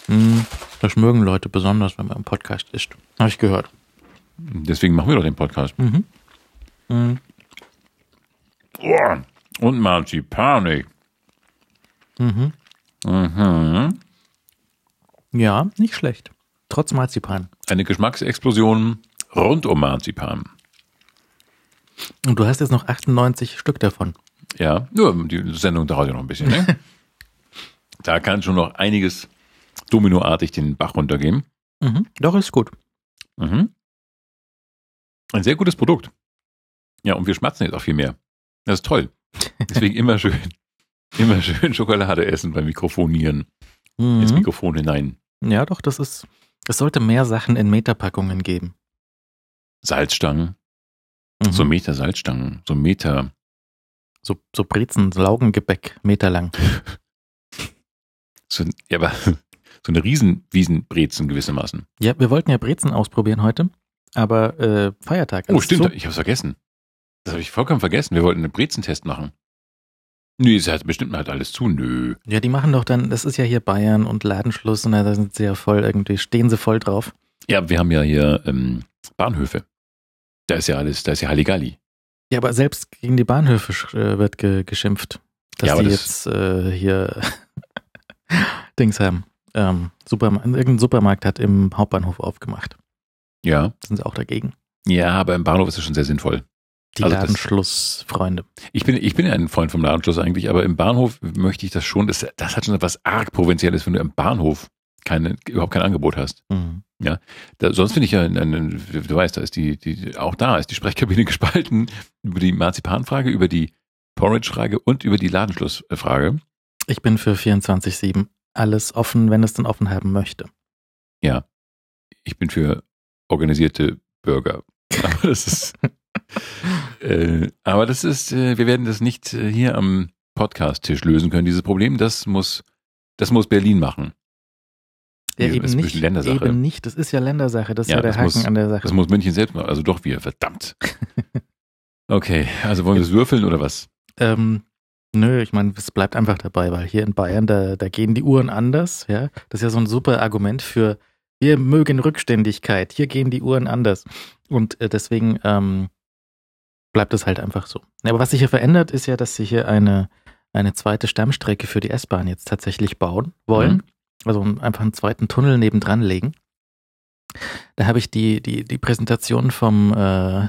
Mhm. Das mögen Leute besonders, wenn man im Podcast isst. Habe ich gehört. Deswegen machen wir doch den Podcast. Mhm. Mhm. Oh, und Marzipanik. Mhm. Mhm. Ja, nicht schlecht. Trotz Marzipan. Eine Geschmacksexplosion rund um Marzipan. Und du hast jetzt noch 98 Stück davon. Ja, nur die Sendung dauert ja noch ein bisschen. Ne? Da kann schon noch einiges dominoartig den Bach runtergehen. Mhm. Doch, ist gut. Mhm. Ein sehr gutes Produkt. Ja, und wir schmatzen jetzt auch viel mehr. Das ist toll. Deswegen immer schön, immer schön Schokolade essen beim Mikrofonieren. Ins Mhm. Mikrofon hinein. Ja, doch, das ist. Es sollte mehr Sachen in Meterpackungen geben. Salzstangen, Mhm. so Meter Salzstangen, so Meter. So, so Brezen, Laugengebäck, meterlang. So, ja, aber so eine Riesenwiesenbrezen gewissermaßen. Ja, wir wollten ja Brezen ausprobieren heute, aber äh, Feiertag. Oh, alles stimmt, zu. ich hab's vergessen. Das habe ich vollkommen vergessen. Wir wollten einen Brezentest machen. Nee, es hat bestimmt halt alles zu. Nö. Ja, die machen doch dann, das ist ja hier Bayern und Ladenschluss und da sind sie ja voll irgendwie, stehen sie voll drauf. Ja, wir haben ja hier ähm, Bahnhöfe. Da ist ja alles, da ist ja Halligalli. Ja, aber selbst gegen die Bahnhöfe äh, wird ge geschimpft, dass Ja, die das- jetzt äh, hier Dings haben. Ähm, Superma irgendein Supermarkt hat im Hauptbahnhof aufgemacht. Ja. Sind sie auch dagegen. Ja, aber im Bahnhof ist es schon sehr sinnvoll. Die Also Ladenschlussfreunde. Ich bin, ich bin ja ein Freund vom Ladenschluss eigentlich, aber im Bahnhof möchte ich das schon. Das, das hat schon etwas arg Provinzielles, wenn du im Bahnhof keine, überhaupt kein Angebot hast. Mhm. Da, sonst finde ich ja, ein- ein- du weißt, da ist die, die, auch da ist die Sprechkabine gespalten über die Marzipanfrage, über die Porridge-Frage und über die Ladenschlussfrage. Ich bin für 24-7 alles offen, wenn es denn offen haben möchte. Ich bin für organisierte Bürger. Aber das ist, äh, aber das ist, äh, wir werden das nicht äh, hier am Podcast-Tisch lösen können, dieses Problem. Das muss, das muss Berlin machen. Ja, Das eben ist ein nicht. Ländersache. Eben nicht. Das ist ja Ländersache. Das ist Ja, ja, der das Haken muss- an der Sache. Das muss München selbst machen. Also doch wir, verdammt. Okay, also wollen wir es würfeln oder was? Ähm, nö, ich meine, es bleibt einfach dabei, weil hier in Bayern, da, da gehen die Uhren anders, ja. Das ist ja so ein super Argument für, wir mögen Rückständigkeit, hier gehen die Uhren anders. Und äh, deswegen ähm, bleibt es halt einfach so. Aber was sich hier verändert, ist ja, dass sie hier eine, eine zweite Stammstrecke für die S-Bahn jetzt tatsächlich bauen wollen. Mhm. Also einfach einen zweiten Tunnel nebendran legen. Da habe ich die, die, die Präsentation vom, äh,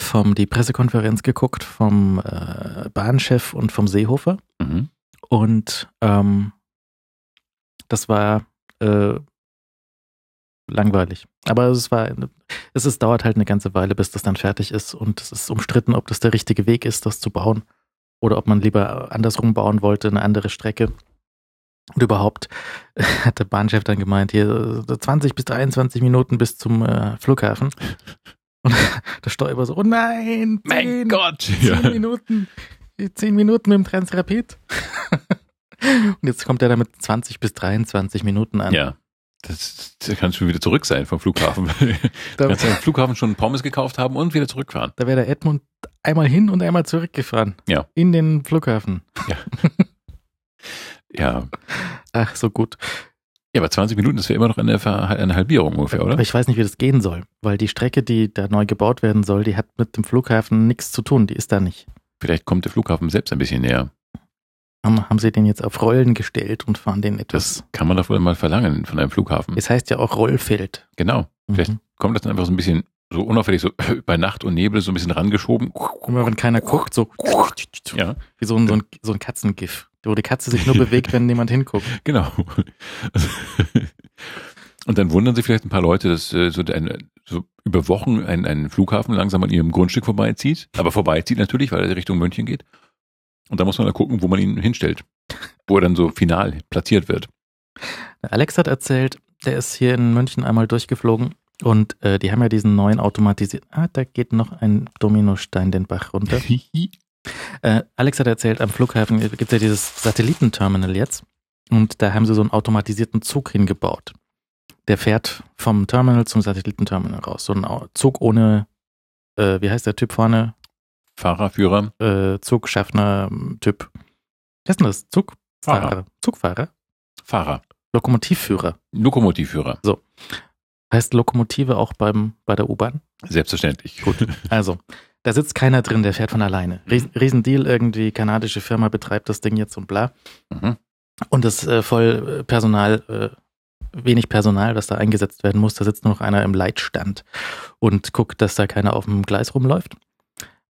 vom, die Pressekonferenz geguckt vom äh, Bahnchef und vom Seehofer. Mhm. Und ähm, das war äh, langweilig. Aber es war, es ist, dauert halt eine ganze Weile, bis das dann fertig ist. Und es ist umstritten, ob das der richtige Weg ist, das zu bauen. Oder ob man lieber andersrum bauen wollte, eine andere Strecke. Und überhaupt hat der Bahnchef dann gemeint, hier äh, 20 bis 23 Minuten bis zum äh, Flughafen. Und der Steuerer so, oh nein, Mein zehn, Gott! Zehn Ja. Minuten. Zehn Minuten mit dem Transrapid. Und jetzt kommt er da mit 20 bis 23 Minuten an. ja. Das, das kann schon wieder zurück sein vom Flughafen. Da, Du kannst am Flughafen schon Pommes gekauft haben und wieder zurückfahren. da wäre der Edmund einmal hin und einmal zurückgefahren. Ja. In den Flughafen. Ja. Ach, so gut. Ja, aber 20 Minuten, das wäre immer noch eine, eine Halbierung ungefähr, oder? Aber ich weiß nicht, wie das gehen soll. Weil die Strecke, die da neu gebaut werden soll, die hat mit dem Flughafen nichts zu tun. Die ist da nicht. Vielleicht kommt der Flughafen selbst ein bisschen näher. Haben, haben sie den jetzt auf Rollen gestellt und fahren den etwas. Das kann man doch wohl mal verlangen von einem Flughafen. Es heißt ja auch Rollfeld. Genau. Vielleicht Mhm. kommt das dann einfach so ein bisschen so unauffällig, so bei Nacht und Nebel so ein bisschen rangeschoben. Immer wenn keiner guckt, so Ja, wie so ein, so ein, so ein Katzengif, wo die Katze sich nur bewegt, wenn niemand hinguckt. genau. Und dann wundern sich vielleicht ein paar Leute, dass äh, so, ein, so über Wochen ein, ein Flughafen langsam an ihrem Grundstück vorbeizieht. Aber vorbeizieht natürlich, weil er Richtung München geht. Und da muss man dann gucken, wo man ihn hinstellt. Wo er dann so final platziert wird. Alex hat erzählt, der ist hier in München einmal durchgeflogen und äh, die haben ja diesen neuen automatisierten. Ah, da geht noch ein Dominostein den Bach runter. Äh, Alex hat erzählt, am Flughafen gibt es ja dieses Satellitenterminal jetzt und da haben sie so einen automatisierten Zug hingebaut. Der fährt vom Terminal zum Satellitenterminal raus. So ein Zug ohne, äh, wie heißt der Typ vorne? Fahrerführer, Äh, Zugschaffner-Typ. Was ist denn das? Zugfahrer? Fahrer. Zugfahrer? Fahrer, Lokomotivführer. Lokomotivführer. Heißt Lokomotive auch beim, bei der U-Bahn? Selbstverständlich. Gut. Also, da sitzt keiner drin, der fährt von alleine. Riesen, Riesendeal, irgendwie kanadische Firma betreibt das Ding jetzt und bla. Mhm. Und das äh, voll äh, Personal, äh, wenig Personal, das da eingesetzt werden muss. Da sitzt nur noch einer im Leitstand und guckt, dass da keiner auf dem Gleis rumläuft.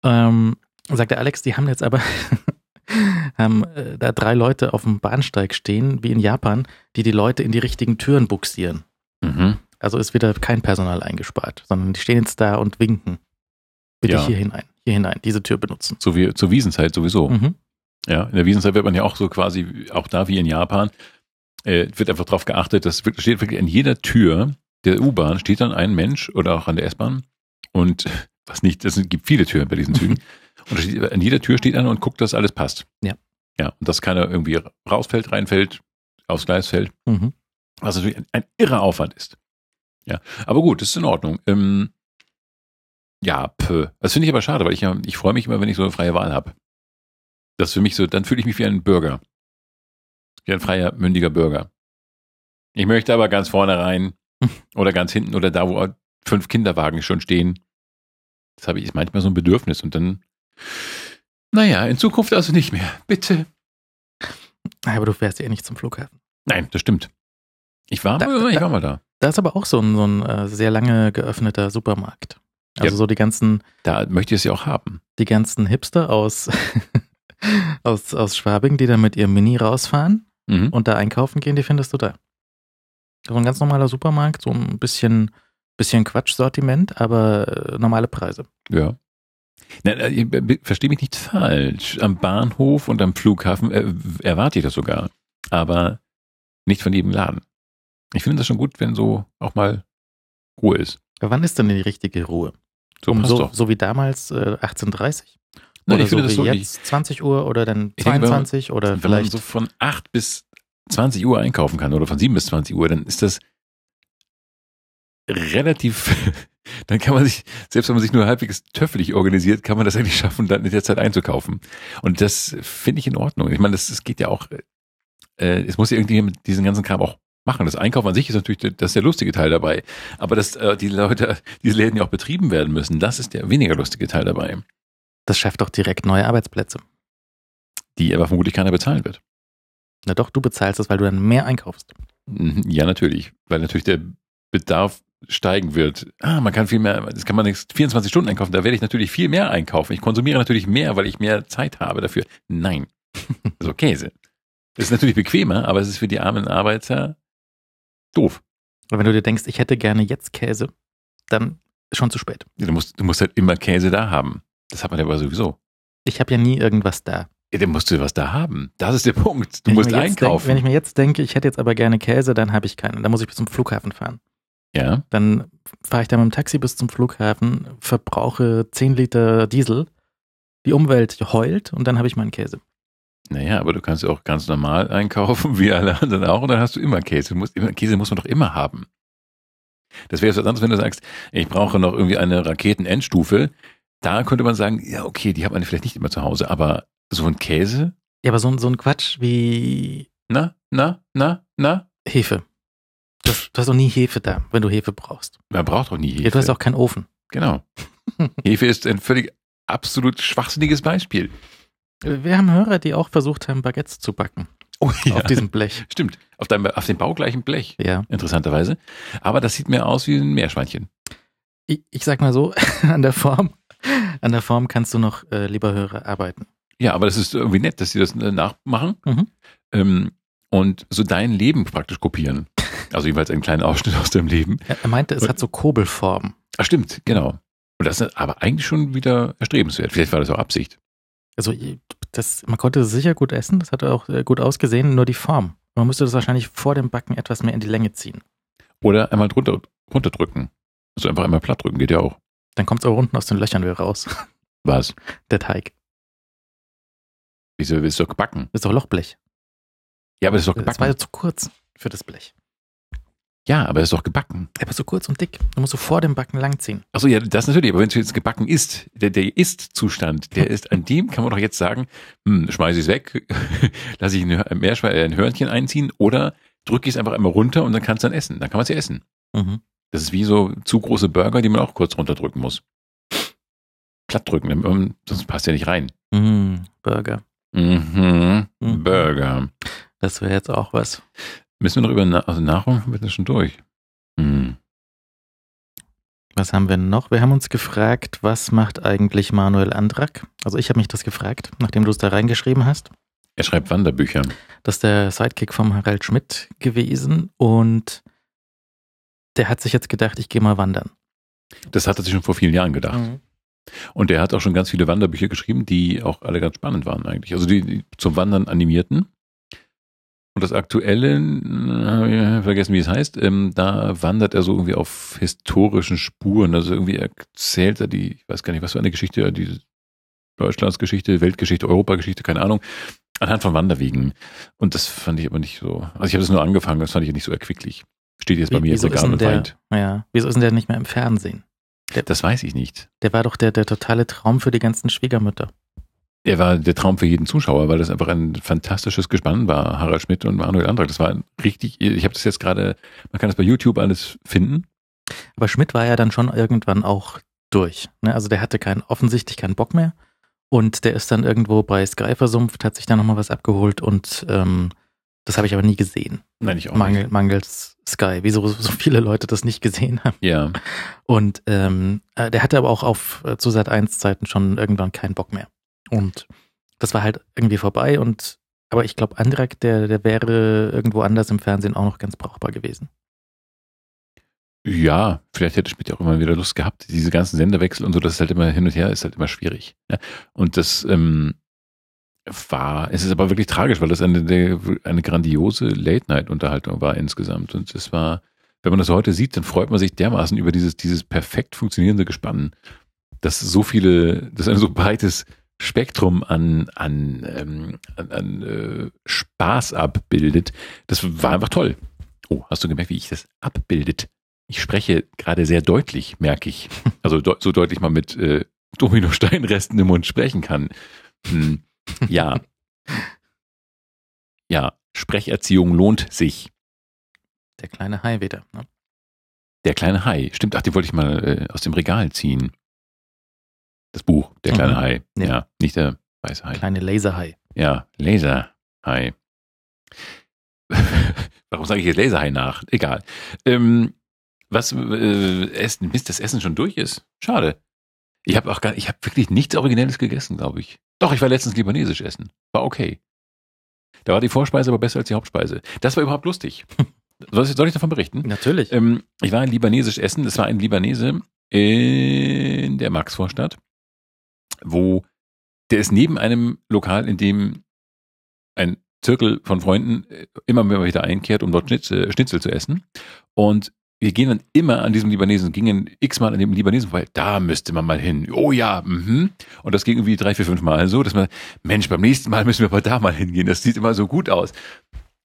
Ähm, sagt der Alex, die haben jetzt aber, haben äh, da drei Leute auf dem Bahnsteig stehen, wie in Japan, die die Leute in die richtigen Türen buxieren. Mhm. Also ist wieder kein Personal eingespart, sondern die stehen jetzt da und winken. Bitte Ja. hier hinein, hier hinein, diese Tür benutzen. So wie zur Wiesenzeit sowieso. Mhm. Ja, in der Wiesenzeit wird man ja auch so quasi, auch da wie in Japan, äh, wird einfach darauf geachtet, dass wirklich, steht wirklich an jeder Tür der U-Bahn steht dann ein Mensch oder auch an der S-Bahn und was nicht, es gibt viele Türen bei diesen Zügen und steht, an jeder Tür steht einer und guckt, dass alles passt. Ja. Ja, und dass keiner irgendwie rausfällt, reinfällt, aufs Gleis fällt, Mhm. was natürlich ein, ein irrer Aufwand ist. Ja, aber gut, das ist in Ordnung. Ähm, ja, pö. das finde ich aber schade, weil ich ja, ich freue mich immer, wenn ich so eine freie Wahl habe. Das ist für mich so, dann fühle ich mich wie ein Bürger. Wie ein freier, mündiger Bürger. Ich möchte aber ganz vorne rein oder ganz hinten oder da, wo fünf Kinderwagen schon stehen. Das habe ich ist manchmal so ein Bedürfnis und dann, naja, in Zukunft also nicht mehr. Bitte. Aber du fährst ja eh nicht zum Flughafen. Nein, das stimmt. Ich war, Da- mal, ich da- war mal da. Da ist aber auch so ein, so ein äh, sehr lange geöffneter Supermarkt. Also Ja. so die ganzen, Da möchte ich es ja auch haben. die ganzen Hipster aus, aus, aus Schwabing, die da mit ihrem Mini rausfahren Mhm. und da einkaufen gehen, die findest du da. So ein ganz normaler Supermarkt, so ein bisschen, bisschen Quatschsortiment, aber äh, normale Preise. Ja. Nein, äh, ich be- verstehe mich nicht falsch. Am Bahnhof und am Flughafen äh, erwarte ich das sogar. Aber nicht von jedem Laden. Ich finde das schon gut, wenn so auch mal Ruhe ist. Aber wann ist denn die richtige Ruhe? So um so, so wie damals äh, 1830? Nein, oder ich finde so das wie so jetzt 20 Uhr oder dann Ich denke, wenn man- 22 oder Wenn man vielleicht so von 8 bis 20 Uhr einkaufen kann oder von 7 bis 20 Uhr, dann ist das relativ, dann kann man sich, selbst wenn man sich nur halbwegs töffelig organisiert, kann man das eigentlich schaffen, dann in der Zeit einzukaufen. Und das finde ich in Ordnung. Ich meine, das, das geht ja auch, äh, es muss ja irgendjemand diesen ganzen Kram auch machen. Das Einkaufen an sich ist natürlich der- das ist der lustige Teil dabei. Aber dass äh, die Leute, diese Läden ja auch betrieben werden müssen, das ist der weniger lustige Teil dabei, das schafft doch direkt neue Arbeitsplätze. die aber vermutlich keiner bezahlen wird. Na doch, du bezahlst es, weil du dann mehr einkaufst. Mhm, Ja, natürlich, weil natürlich der Bedarf steigen wird. Ah, man kann viel mehr, das kann man nicht 24 Stunden einkaufen, da werde ich natürlich viel mehr einkaufen. Ich konsumiere natürlich mehr, weil ich mehr Zeit habe dafür. Nein, so Käse. Das ist natürlich bequemer, aber es ist für die armen Arbeiter doof. Und wenn du dir denkst, ich hätte gerne jetzt Käse, dann ist schon zu spät. Du musst, du musst halt immer Käse da haben. Das hat man ja aber sowieso. Ich habe ja nie irgendwas da. Ja, dann musst du was da haben. Das ist der Punkt. Du Wenn musst einkaufen. Denk, wenn ich mir jetzt denke, ich hätte jetzt aber gerne Käse, dann habe ich keinen. Dann muss ich bis zum Flughafen fahren. ja, Dann fahre ich da mit dem Taxi bis zum Flughafen, verbrauche 10 Liter Diesel, die Umwelt heult und dann habe ich meinen Käse. Naja, aber du kannst ja auch ganz normal einkaufen, wie alle anderen auch, und dann hast du immer Käse. Du musst immer, Käse muss man doch immer haben. Das wäre jetzt was anderes, wenn du sagst, ich brauche noch irgendwie eine Raketen-Endstufe. Da könnte man sagen, ja, okay, die hat man vielleicht nicht immer zu Hause, aber so ein Käse? Ja, aber so, ein- so ein Quatsch wie Na, na, na, na? Hefe. Du hast, du hast doch nie Hefe da, wenn du Hefe brauchst. Man braucht doch nie Hefe. Ja, du hast auch keinen Ofen. genau. Hefe ist ein völlig absolut schwachsinniges Beispiel. Wir haben Hörer, die auch versucht haben, Baguettes zu backen. Oh, Auf diesem Blech. Stimmt, auf, deinem, auf dem baugleichen Blech, Ja. interessanterweise. Aber das sieht mir aus wie ein Meerschweinchen. Ich, ich sag mal so, an der Form, an der Form kannst du noch, äh, lieber Hörer, arbeiten. Ja, aber das ist irgendwie nett, dass sie das äh, nachmachen Mhm. ähm, und so dein Leben praktisch kopieren. Also jeweils einen kleinen Ausschnitt aus deinem Leben. Er er meinte, es hat so Kurbelform. Ah, stimmt, genau. Und das ist aber eigentlich schon wieder erstrebenswert. Vielleicht war das auch Absicht. Also das, man konnte es sicher gut essen, das hat auch äh, gut ausgesehen, nur die Form. Man müsste das wahrscheinlich vor dem Backen etwas mehr in die Länge ziehen. Oder einmal drunter, runterdrücken. Also einfach einmal platt drücken, geht ja auch. Dann kommt es auch unten aus den Löchern wieder raus, Was? der Teig. Wieso willst du doch gebacken? Das ist doch Lochblech. Ja, aber das ist doch Das gebacken. war ja zu kurz für das Blech. Ja, aber das ist doch gebacken. Aber so kurz und dick. Du musst so vor dem Backen langziehen. Achso, ja, das natürlich. Aber wenn es jetzt gebacken ist, der, der Ist-Zustand, der ist, an dem kann man doch jetzt sagen, hm, schmeiße ich es weg, lasse ich ein, Meerschwein, äh, ein Hörnchen einziehen oder drücke ich es einfach einmal runter und dann kannst du dann essen. Dann kann man es ja essen. Mhm. Das ist wie so zu große Burger, die man auch kurz runterdrücken muss. Platt drücken, ähm, sonst passt ja nicht rein. Mm, Burger. Mhm. Mhm. Burger. Das wäre jetzt auch was. Müssen wir noch über Na also Nahrung? Haben wir das schon durch? Hm. Was haben wir noch? Wir haben uns gefragt, was macht eigentlich Manuel Andrak? Also ich habe mich das gefragt, nachdem du es da reingeschrieben hast. Er schreibt Wanderbücher. Das ist der Sidekick vom Harald Schmidt gewesen und der hat sich jetzt gedacht, ich gehe mal wandern. Das hat er sich schon vor vielen Jahren gedacht. Mhm. Und er hat auch schon ganz viele Wanderbücher geschrieben, die auch alle ganz spannend waren eigentlich. Also die, die zum Wandern animierten. Und das aktuelle, äh, vergessen wie es heißt, ähm, da wandert er so irgendwie auf historischen Spuren. Also irgendwie erzählt er die, ich weiß gar nicht, was für eine Geschichte, die Deutschlandsgeschichte, Weltgeschichte, Europageschichte, keine Ahnung, anhand von Wanderwegen. Und das fand ich aber nicht so. Also ich habe das nur angefangen, das fand ich nicht so erquicklich. Steht jetzt bei mir wieso jetzt egal und weint. Ja, wieso ist denn der nicht mehr im Fernsehen? Der, das weiß ich nicht. Der war doch der, der totale Traum für die ganzen Schwiegermütter. Er war der Traum für jeden Zuschauer, weil das einfach ein fantastisches Gespann war. Harald Schmidt und Manuel Andrak. Das war richtig, ich habe das jetzt gerade, man kann das bei YouTube alles finden. Aber Schmidt war ja dann schon irgendwann auch durch. Ne? Also der hatte keinen, offensichtlich keinen Bock mehr. Und der ist dann irgendwo bei Sky versumpft, hat sich da nochmal was abgeholt und ähm, das habe ich aber nie gesehen. Nein, ich auch Mangel, nicht. Mangels Sky, wie so, viele Leute das nicht gesehen haben. Ja. Und ähm, äh, der hatte aber auch auf äh, zu Sat 1 Zeiten schon irgendwann keinen Bock mehr. Und das war halt irgendwie vorbei und aber ich glaube, Andrak, der, der wäre irgendwo anders im Fernsehen auch noch ganz brauchbar gewesen. Ja, vielleicht hätte Schmidt ja auch immer wieder Lust gehabt. Diese ganzen Senderwechsel und so, das ist halt immer hin und her, ist halt immer schwierig. Ja? Und das ähm, war, es ist aber wirklich tragisch, weil das eine, eine grandiose Late-Night-Unterhaltung war insgesamt. Und es war, wenn man das heute sieht, dann freut man sich dermaßen über dieses, dieses perfekt funktionierende Gespann, dass so viele, dass ein so breites Spektrum an, an, ähm, an, an äh, Spaß abbildet. Das war einfach toll. Oh, hast du gemerkt, wie ich das abbildet? Ich spreche gerade sehr deutlich, merke ich. Also de so deutlich man mit äh, Dominosteinresten im Mund sprechen kann. Hm, ja. Ja, Sprecherziehung lohnt sich. Der kleine Hai wieder. Ne? Der kleine Hai. Stimmt, ach, die wollte ich mal äh, aus dem Regal ziehen. Das Buch, Der kleine mhm. Hai. Ja. ja. nicht der weiße Hai. Kleine Laserhai. Ja, Laserhai. Warum sage ich jetzt Laserhai nach? Egal. Ähm, was äh, Essen, bis das Essen schon durch ist. Schade. Ich habe auch gar, ich habe wirklich nichts Originelles gegessen, glaube ich. Doch, ich war letztens libanesisch essen. War okay. Da war die Vorspeise aber besser als die Hauptspeise. Das war überhaupt lustig. Soll ich, soll ich davon berichten? Natürlich. Ähm, ich war in libanesisch essen. Es war ein Libanese in der Maxvorstadt, wo der ist neben einem Lokal, in dem ein Zirkel von Freunden äh, immer wieder einkehrt, um dort Schnitzel, Schnitzel zu essen. Und wir gehen dann immer an diesem Libanesen, gingen x-mal an dem Libanesen, weil da müsste man mal hin. Oh ja, mhm. Und das ging irgendwie drei, vier, fünf Mal so, dass man, Mensch, beim nächsten Mal müssen wir aber da mal hingehen. Das sieht immer so gut aus.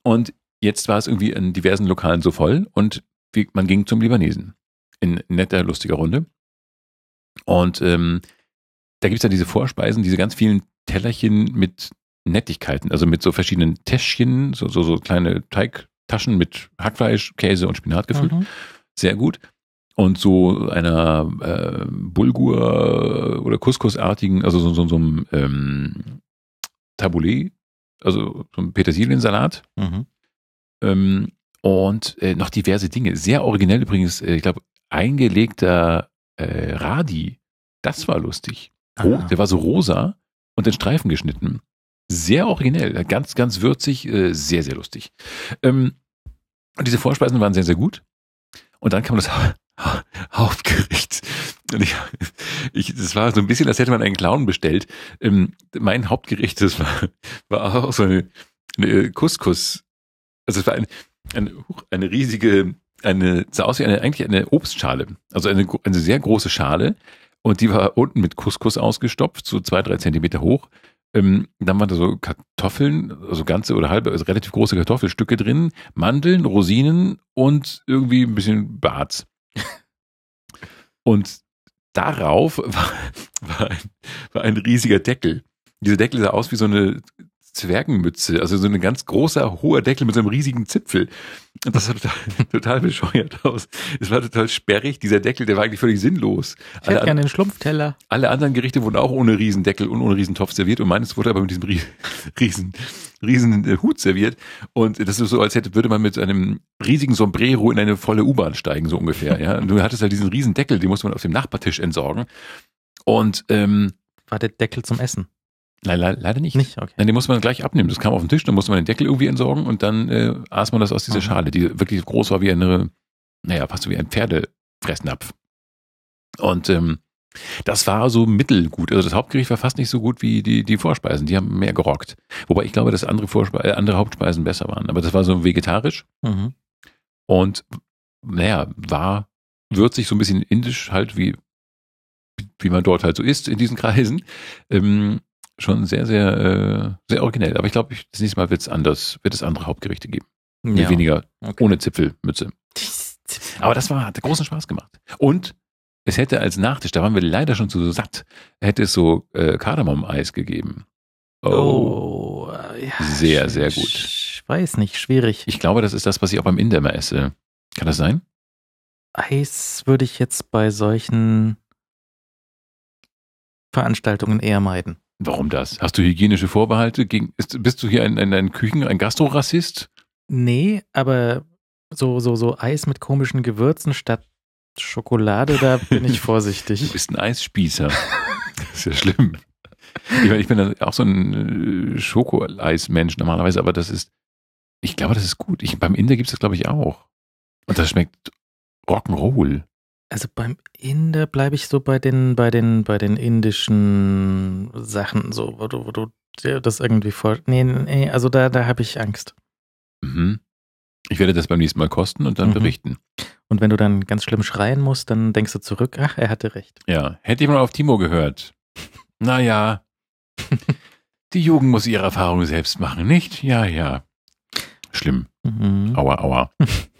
Und jetzt war es irgendwie in diversen Lokalen so voll und man ging zum Libanesen. In netter, lustiger Runde. Und ähm, da gibt's dann diese Vorspeisen, diese ganz vielen Tellerchen mit Nettigkeiten, also mit so verschiedenen Täschchen, so, so, so kleine Teig, Taschen mit Hackfleisch, Käse und Spinat gefüllt. Mhm. Sehr gut. Und so einer äh, Bulgur- oder Couscous-artigen, also so, so, so einem ähm, Taboulet, also so ein Petersiliensalat. Mhm. Ähm, und äh, noch diverse Dinge. Sehr originell übrigens, äh, ich glaube, eingelegter äh, Radi. Das war lustig. Oh, der war so rosa und in Streifen geschnitten. Sehr originell, ganz, ganz würzig, äh, sehr, sehr lustig. Ähm, und diese Vorspeisen waren sehr, sehr gut. Und dann kam das ha Hauptgericht. Und ich, ich, das war so ein bisschen, als hätte man einen Clown bestellt. Ähm, mein Hauptgericht, das war, war auch so eine, eine Couscous. Also es war ein, eine, eine riesige, eine, sah aus wie eine, eigentlich eine Obstschale. Also eine, eine sehr große Schale. Und die war unten mit Couscous ausgestopft, so zwei, drei Zentimeter hoch. Ähm, dann waren da so Kartoffeln, also ganze oder halbe, also relativ große Kartoffelstücke drin, Mandeln, Rosinen und irgendwie ein bisschen Barz. und darauf war, war, ein, war ein riesiger Deckel. Dieser Deckel sah aus wie so eine Zwergenmütze, also so ein ganz großer, hoher Deckel mit so einem riesigen Zipfel. Und das sah total, total bescheuert aus. Es war total sperrig. Dieser Deckel, der war eigentlich völlig sinnlos. Ich hätte gerne den Schlumpfteller. Alle anderen Gerichte wurden auch ohne Riesendeckel und ohne Riesentopf serviert und meines wurde aber mit diesem riesen, riesen äh, Hut serviert. Und das ist so, als hätte, würde man mit einem riesigen Sombrero in eine volle U-Bahn steigen, so ungefähr. Ja, und du hattest halt diesen riesen Deckel, den musste man auf dem Nachbartisch entsorgen. Und ähm, war der Deckel zum Essen? Nein, le leider nicht. Nicht, okay. Nein, den muss man gleich abnehmen. Das kam auf den Tisch, dann musste man den Deckel irgendwie entsorgen und dann äh, aß man das aus dieser Mhm. Schale, die wirklich groß war wie eine, naja, fast so wie ein Pferdefressnapf. Und ähm, das war so mittelgut. Also das Hauptgericht war fast nicht so gut wie die, die Vorspeisen. Die haben mehr gerockt. Wobei ich glaube, dass andere, Vorspe äh, andere Hauptspeisen besser waren. Aber das war so vegetarisch Mhm. und naja, war würzig so ein bisschen indisch halt, wie, wie man dort halt so isst in diesen Kreisen. Ähm, schon sehr, sehr, äh, sehr originell. Aber ich glaube, das nächste Mal wird es anders, wird es andere Hauptgerichte geben. Ja. weniger, Okay. ohne Zipfelmütze. Aber das war, hat großen Spaß gemacht. Und es hätte als Nachtisch, da waren wir leider schon zu satt, hätte es so äh, Kardamom-Eis gegeben. Oh, äh, ja, Sehr, sehr gut. Ich weiß nicht, schwierig. Ich glaube, das ist das, was ich auch beim Inder immer esse. Kann das sein? Eis würde ich jetzt bei solchen Veranstaltungen eher meiden. Warum das? Hast du hygienische Vorbehalte? Gegen, ist, bist du hier ein, ein, ein Küchen, ein Gastrorassist? Nee, aber so, so, so Eis mit komischen Gewürzen statt Schokolade, da bin ich Du vorsichtig. bist ein Eisspießer. das ist ja schlimm. Ich, meine, ich bin dann auch so ein äh, Schokoeismensch normalerweise, aber das ist, ich glaube, das ist gut. Ich, beim Inder gibt es das, glaube ich, auch. Und das schmeckt Rock'n'Roll. Also beim Inder bleibe ich so bei den, bei den, bei den indischen Sachen, so, wo du, wo du dir das irgendwie vor. Nee, nee, also da, da habe ich Angst. Mhm. Ich werde das beim nächsten Mal kosten und dann Mhm. berichten. Und wenn du dann ganz schlimm schreien musst, dann denkst du zurück, ach, er hatte recht. Ja, hätte jemand auf Timo gehört. Naja, die Jugend muss ihre Erfahrungen selbst machen, nicht? Ja, ja. Schlimm. Mhm. Aua, aua.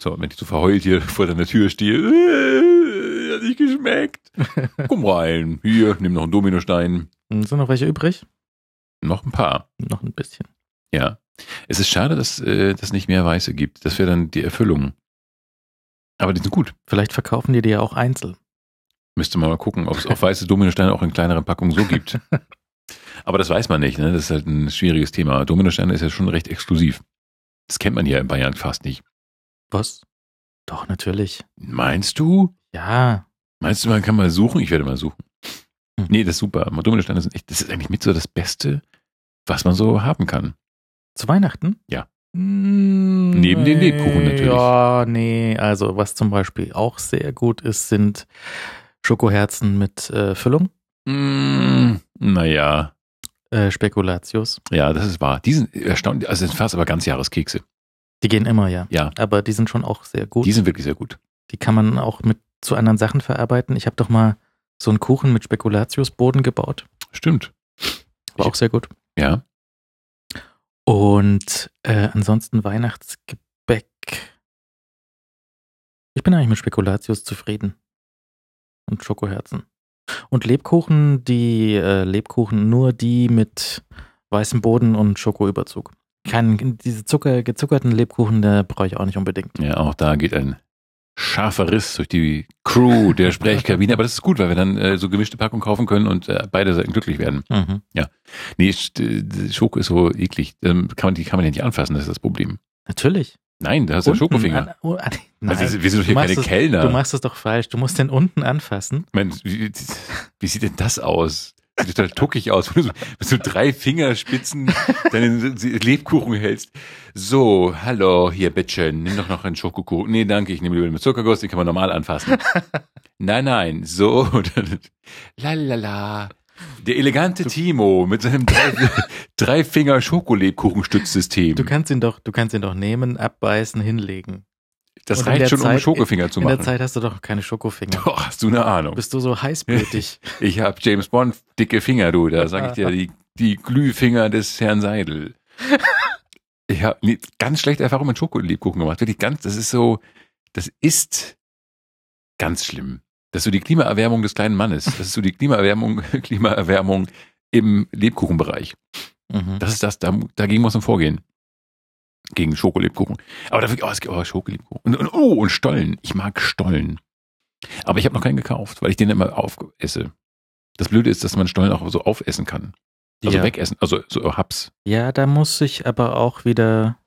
So, wenn ich so verheult hier vor deiner Tür stehe, äh, hat nicht geschmeckt. Komm rein, hier, nimm noch einen Dominostein. Sind noch welche übrig? Noch ein paar. Noch ein bisschen. Ja. Es ist schade, dass äh, es nicht mehr Weiße gibt. Das wäre dann die Erfüllung. Aber die sind gut. Vielleicht verkaufen die dir ja auch einzeln. Müsste man mal gucken, ob es auch weiße Dominosteine auch in kleineren Packungen so gibt. Aber das weiß man nicht, ne? Das ist halt ein schwieriges Thema. Dominosteine ist ja schon recht exklusiv. Das kennt man hier in Bayern fast nicht. Was? Doch, natürlich. Meinst du? Ja. Meinst du, man kann mal suchen? Ich werde mal suchen. Hm. Nee, das ist super. Dominosteine sind echt, das ist eigentlich mit so das Beste, was man so haben kann. Zu Weihnachten? Ja. Mm, Neben den Lebkuchen natürlich. Ja, nee. Also, was zum Beispiel auch sehr gut ist, sind Schokoherzen mit äh, Füllung, Mm, naja, äh, Spekulatius. ja, das ist wahr. Die sind erstaunlich, also das sind fast aber Ganzjahreskekse. Die gehen immer, ja. Ja, Aber die sind schon auch sehr gut. die sind wirklich sehr gut. Die kann man auch mit zu anderen Sachen verarbeiten. Ich habe doch mal so einen Kuchen mit Spekulatiusboden gebaut. Stimmt. War Ich- auch sehr gut. Ja. Und äh, ansonsten Weihnachtsgebäck. Ich bin eigentlich mit Spekulatius zufrieden. Und Schokoherzen. Und Lebkuchen, die äh, Lebkuchen, nur die mit weißem Boden und Schokoüberzug. Kein, diese Zucker, gezuckerten Lebkuchen, da brauche ich auch nicht unbedingt. Ja, auch da geht ein scharfer Riss durch die Crew der Sprechkabine. Aber das ist gut, weil wir dann äh, so gemischte Packungen kaufen können und äh, beide Seiten glücklich werden. Mhm. Nee, Sch- äh, Schoko ist so eklig. Ähm, kann man, die kann man ja nicht anfassen, das ist das Problem. Natürlich. Nein, da hast du Unten Schokofinger. An, oh, an, nein, Also, wir sind doch hier keine es- Kellner. Du machst es doch falsch. Du musst den unten anfassen. Ich meine, wie, wie sieht denn das aus? Sieht total tuckig aus, wenn du so, mit so drei Fingerspitzen deinen Lebkuchen hältst. So, hallo, hier, bitteschön, nimm doch noch einen Schokokuchen. Nee, danke, ich nehme lieber mit Zuckerguss, den kann man normal anfassen. nein, nein, so, dann, lalala. Der elegante Timo mit seinem drei, drei Finger Schokolebkuchenstützsystem. Du kannst ihn doch, du kannst ihn doch nehmen, abbeißen, hinlegen. Das und reicht schon, um Zeit- Schokofinger zu In der machen. Zeit hast du doch keine Schokofinger. Doch, hast du eine Ahnung. Bist du so heißblütig? Ich habe James Bond dicke Finger, du. Da sag ich dir die, die Glühfinger des Herrn Seidel. Ich habe ganz schlechte Erfahrungen mit Schokolebkuchen gemacht. Wirklich ganz, das ist so, das ist ganz schlimm. Das ist so die Klimaerwärmung des kleinen Mannes. Das ist so die Klimaerwärmung, Klimaerwärmung im Lebkuchenbereich. mhm. Das ist das, da, dagegen muss man vorgehen. Gegen Schokolebkuchen. Aber dafür, oh, es gibt oh, Schokolebkuchen. Und, und, oh, und Stollen. Ich mag Stollen. Aber ich habe noch keinen gekauft, weil ich den immer aufesse. Das Blöde ist, dass man Stollen auch so aufessen kann. Also ja. wegessen, also so Haps. ja, da muss ich aber auch wieder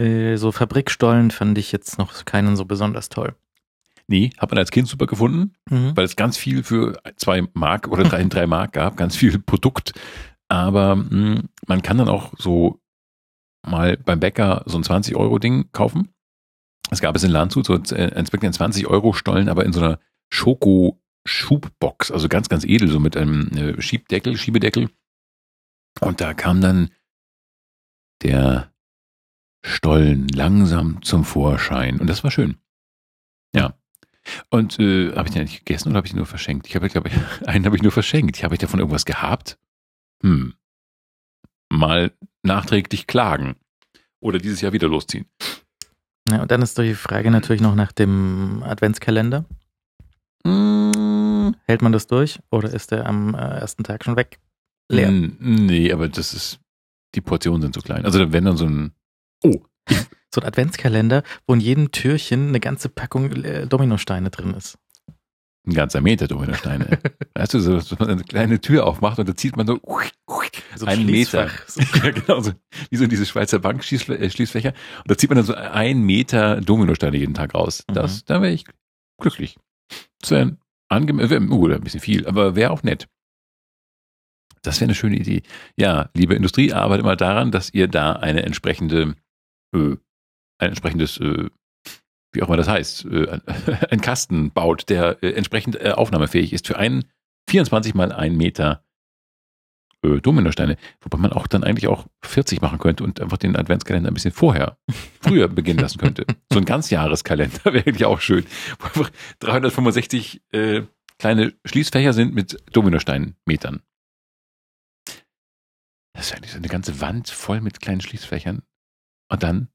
äh, so Fabrikstollen fand ich jetzt noch keinen so besonders toll. Nee, hat man als Kind super gefunden, Mhm. weil es ganz viel für zwei Mark oder drei, drei Mark gab, ganz viel Produkt. Aber mh, man kann dann auch so mal beim Bäcker so ein 20-Euro-Ding kaufen. Es gab es in Landshut so äh, ein 20-Euro-Stollen, aber in so einer Schoko-Schubbox, also ganz, ganz edel, so mit einem äh, Schiebdeckel, Schiebedeckel. Und da kam dann der Stollen langsam zum Vorschein. Und das war schön. Ja. Und äh, habe ich den eigentlich gegessen oder habe ich ihn nur verschenkt? Ich habe, glaube ich, einen habe ich nur verschenkt. Habe ich davon irgendwas gehabt? Hm. Mal nachträglich klagen. Oder dieses Jahr wieder losziehen. Ja, und dann ist doch die Frage natürlich noch nach dem Adventskalender. Mm, Hält man das durch oder ist der am äh, ersten Tag schon weg? Leer. n- Nee, aber das ist, die Portionen sind so klein. Also wenn dann so ein, oh, So ein Adventskalender, wo in jedem Türchen eine ganze Packung äh, Dominosteine drin ist. Ein ganzer Meter Dominosteine. weißt du, so, so eine kleine Tür aufmacht und da zieht man so, So einen Meter. So. ja, genau, so, wie so diese Schweizer Bankschließfächer. Und da zieht man dann so einen Meter Dominosteine jeden Tag raus. Das, da wäre ich glücklich. Das wäre angemessen, wär, uh, ein bisschen viel, aber wäre auch nett. Das wäre eine schöne Idee. Ja, liebe Industrie, arbeitet mal daran, dass ihr da eine entsprechende, äh, ein entsprechendes, äh, wie auch immer das heißt, äh, ein Kasten baut, der äh, entsprechend äh, aufnahmefähig ist für einen 24 mal einen Meter äh, Dominosteine, wobei man auch dann eigentlich auch 40 machen könnte und einfach den Adventskalender ein bisschen vorher, früher beginnen lassen könnte. So ein Ganzjahreskalender wäre eigentlich auch schön, wo einfach 365 äh, kleine Schließfächer sind mit Dominosteinmetern. Das ist eigentlich so eine ganze Wand voll mit kleinen Schließfächern. Und dann,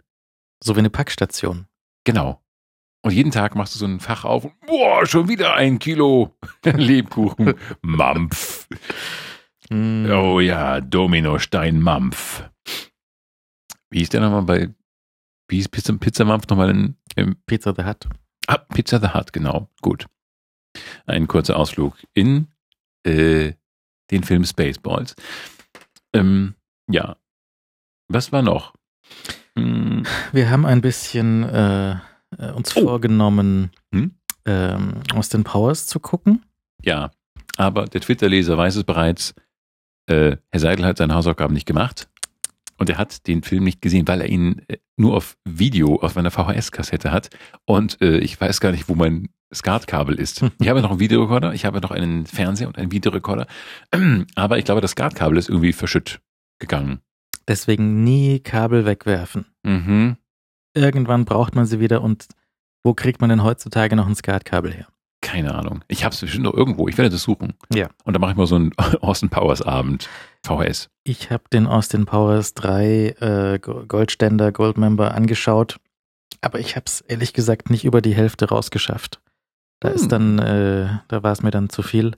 so wie eine Packstation. genau. Und jeden Tag machst du so ein Fach auf und boah, schon wieder ein Kilo Lebkuchen. Mampf. Hm. Oh ja, Dominostein-Mampf. Wie ist der nochmal bei, wie ist Pizza, Pizza-Mampf nochmal in, im, Pizza the Hut. ah, Pizza the Hut, genau, gut. Ein kurzer Ausflug in äh, den Film Spaceballs. Ähm, ja, was war noch? Hm, Wir haben ein bisschen äh, äh, uns Oh. vorgenommen, Hm? ähm, Austin Powers zu gucken. ja, aber der Twitter-Leser weiß es bereits, äh, Herr Seidel hat seine Hausaufgaben nicht gemacht und er hat den Film nicht gesehen, weil er ihn äh, nur auf Video auf meiner VHS-Kassette hat und äh, ich weiß gar nicht, wo mein SCART-Kabel ist. Ich habe noch einen Videorekorder, ich habe noch einen Fernseher und einen Videorekorder, aber ich glaube, das SCART-Kabel ist irgendwie verschütt gegangen. Deswegen nie Kabel wegwerfen. Mhm. Irgendwann braucht man sie wieder und wo kriegt man denn heutzutage noch ein Skatkabel her? Keine Ahnung. Ich habe es bestimmt noch irgendwo. Ich werde das suchen. Ja. Und dann mache ich mal so einen Austin Powers Abend. VHS. Ich habe den Austin Powers 3 äh, Go- Goldständer, Goldmember angeschaut, aber ich habe es ehrlich gesagt nicht über die Hälfte rausgeschafft. Da Hm. ist dann, äh, da war es mir dann zu viel.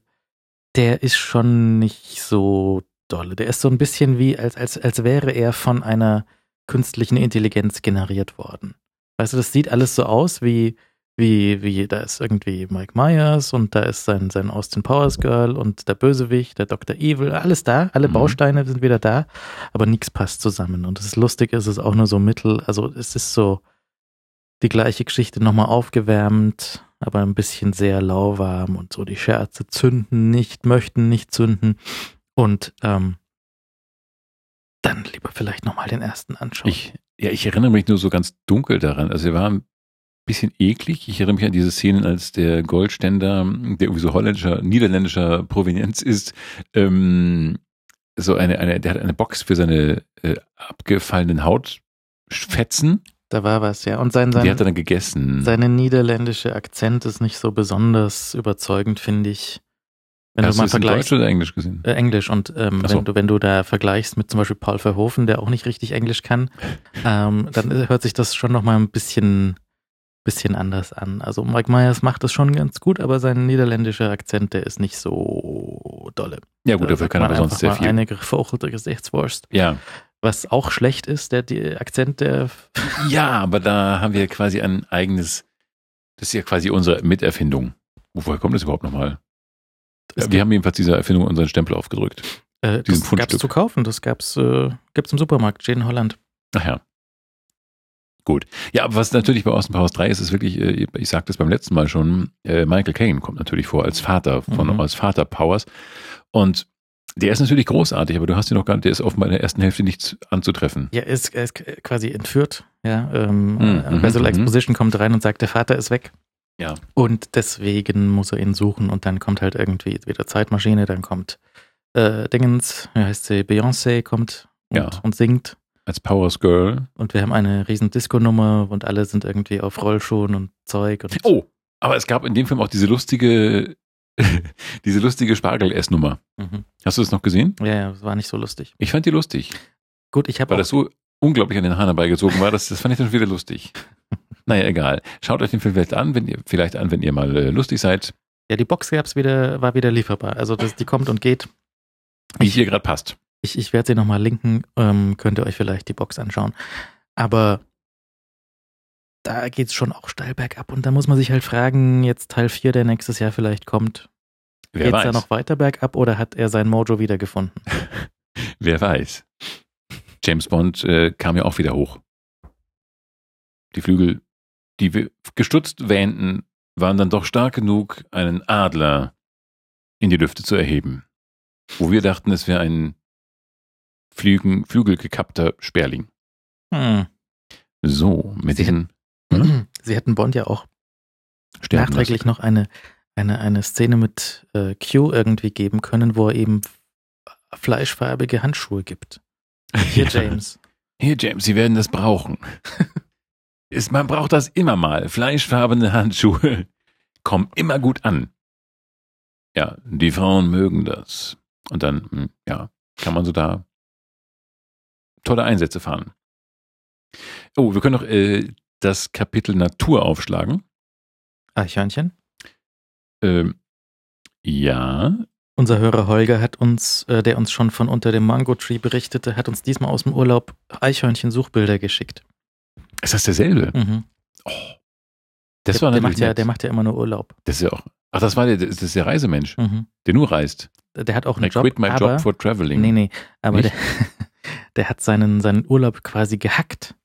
Der ist schon nicht so dolle. Der ist so ein bisschen wie, als, als, als wäre er von einer künstlichen Intelligenz generiert worden. Weißt du, das sieht alles so aus wie, wie, wie, da ist irgendwie Mike Myers und da ist sein, sein Austin Powers Girl und der Bösewicht, der Dr. Evil, alles da, alle Mhm. Bausteine sind wieder da, aber nichts passt zusammen. Und das ist lustig, es ist auch nur so mittel, also es ist so die gleiche Geschichte nochmal aufgewärmt, aber ein bisschen sehr lauwarm und so die Scherze zünden nicht, möchten nicht zünden und ähm, dann lieber vielleicht nochmal den ersten anschauen. Ich, ja, ich erinnere mich nur so ganz dunkel daran. Also er war ein bisschen eklig. Ich erinnere mich an diese Szenen, als der Goldständer, der irgendwie so holländischer, niederländischer Provenienz ist, ähm, so eine, eine, der hat eine Box für seine äh, abgefallenen Hautfetzen. da war was, ja. Und sein, Die hat sein, er dann gegessen. seine niederländische Akzent ist nicht so besonders überzeugend, finde ich. Wenn Hast du mal in Deutsch vergleichst. oder Englisch gesehen? Äh, Englisch und ähm, so. wenn du wenn du da vergleichst mit zum Beispiel Paul Verhoeven, der auch nicht richtig Englisch kann, ähm, dann hört sich das schon noch mal ein bisschen bisschen anders an. Also Mike Myers macht das schon ganz gut, aber sein niederländischer Akzent, der ist nicht so dolle. Ja gut, Da dafür kann er sonst sehr viel. Eine gefauchelte Gesichtswurst. Ja. Was auch schlecht ist, der die Akzent der ja, aber da haben wir quasi ein eigenes, das ist ja quasi unsere Miterfindung. Woher kommt das überhaupt nochmal? Es wir haben jedenfalls dieser Erfindung unseren Stempel aufgedrückt. äh, diesen das Fundstück. gab's zu kaufen, das gab's äh, gibt's im Supermarkt, in Holland. Ach ja. Gut. Ja, was natürlich bei Austin Powers 3 ist, ist wirklich, äh, ich sagte es beim letzten Mal schon, äh, Michael Caine kommt natürlich vor als Vater von, Mhm. als Vater Powers. Und der ist natürlich großartig, aber du hast ihn noch gar nicht, der ist offenbar in der ersten Hälfte nichts anzutreffen. Ja, er ist, er ist quasi entführt. Ja, ähm, Mhm, äh, Basil mhm, Exposition kommt rein und sagt, der Vater ist weg. Ja. Und deswegen muss er ihn suchen und dann kommt halt irgendwie wieder Zeitmaschine, dann kommt äh, Dingens, wie heißt sie, Beyoncé kommt und, Ja. und singt Als Powers Girl. und wir haben eine riesen Disco-Nummer und alle sind irgendwie auf Rollschuhen und Zeug und Oh, aber es gab in dem Film auch diese lustige, diese lustige Spargel-Essnummer. Mhm. Hast du das noch gesehen? Ja, ja, das war nicht so lustig. Ich fand die lustig, Gut, ich habe weil das so unglaublich an den Haaren herbeigezogen war. Das, das fand ich dann wieder lustig. Naja, egal. Schaut euch den Film vielleicht an, wenn ihr, vielleicht an, wenn ihr mal äh, lustig seid, Ja, die Box gab's wieder, war wieder lieferbar. Also das, die kommt und geht. wie es ihr gerade passt. Ich, ich werde sie nochmal linken, ähm, könnt ihr euch vielleicht die Box anschauen. Aber da geht's schon auch steil bergab und da muss man sich halt fragen, jetzt Teil 4, der nächstes Jahr vielleicht kommt, Wer geht's weiß. da noch weiter bergab oder hat er sein Mojo wiedergefunden? Wer weiß. James Bond äh, kam ja auch wieder hoch. Die Flügel, die wir gestutzt wähnten, waren dann doch stark genug, einen Adler in die Lüfte zu erheben. Wo wir dachten, es wäre ein Flügen, flügelgekappter Sperling. Hm. So, mit Sie diesen Hm? Sie hätten Bond ja auch Sterben nachträglich noch eine, eine, eine Szene mit äh, Q irgendwie geben können, wo er eben fleischfarbige Handschuhe gibt. lassen. Hier, Ja. James. Hier, James, Sie werden das brauchen. Ist, man braucht das immer mal. Fleischfarbene Handschuhe kommen immer gut an. Ja, die Frauen mögen das. Und dann, hm, ja, kann man so da tolle Einsätze fahren. Oh, wir können noch äh, das Kapitel Natur aufschlagen. Eichhörnchen. Ähm, ja, Unser Hörer Holger hat uns, äh, der uns schon von unter dem Mango Tree berichtete, hat uns diesmal aus dem Urlaub Eichhörnchen-Suchbilder geschickt. Ist das derselbe? Mhm. Das der, war der, macht ja, nett. der macht ja immer nur Urlaub. Das ist ja auch. Ach, das war der, das ist der Reisemensch, Mhm. der nur reist. Der hat auch einen I Job, quit my aber job for traveling. nee, nee, aber der, Nicht? der hat seinen, seinen Urlaub quasi gehackt,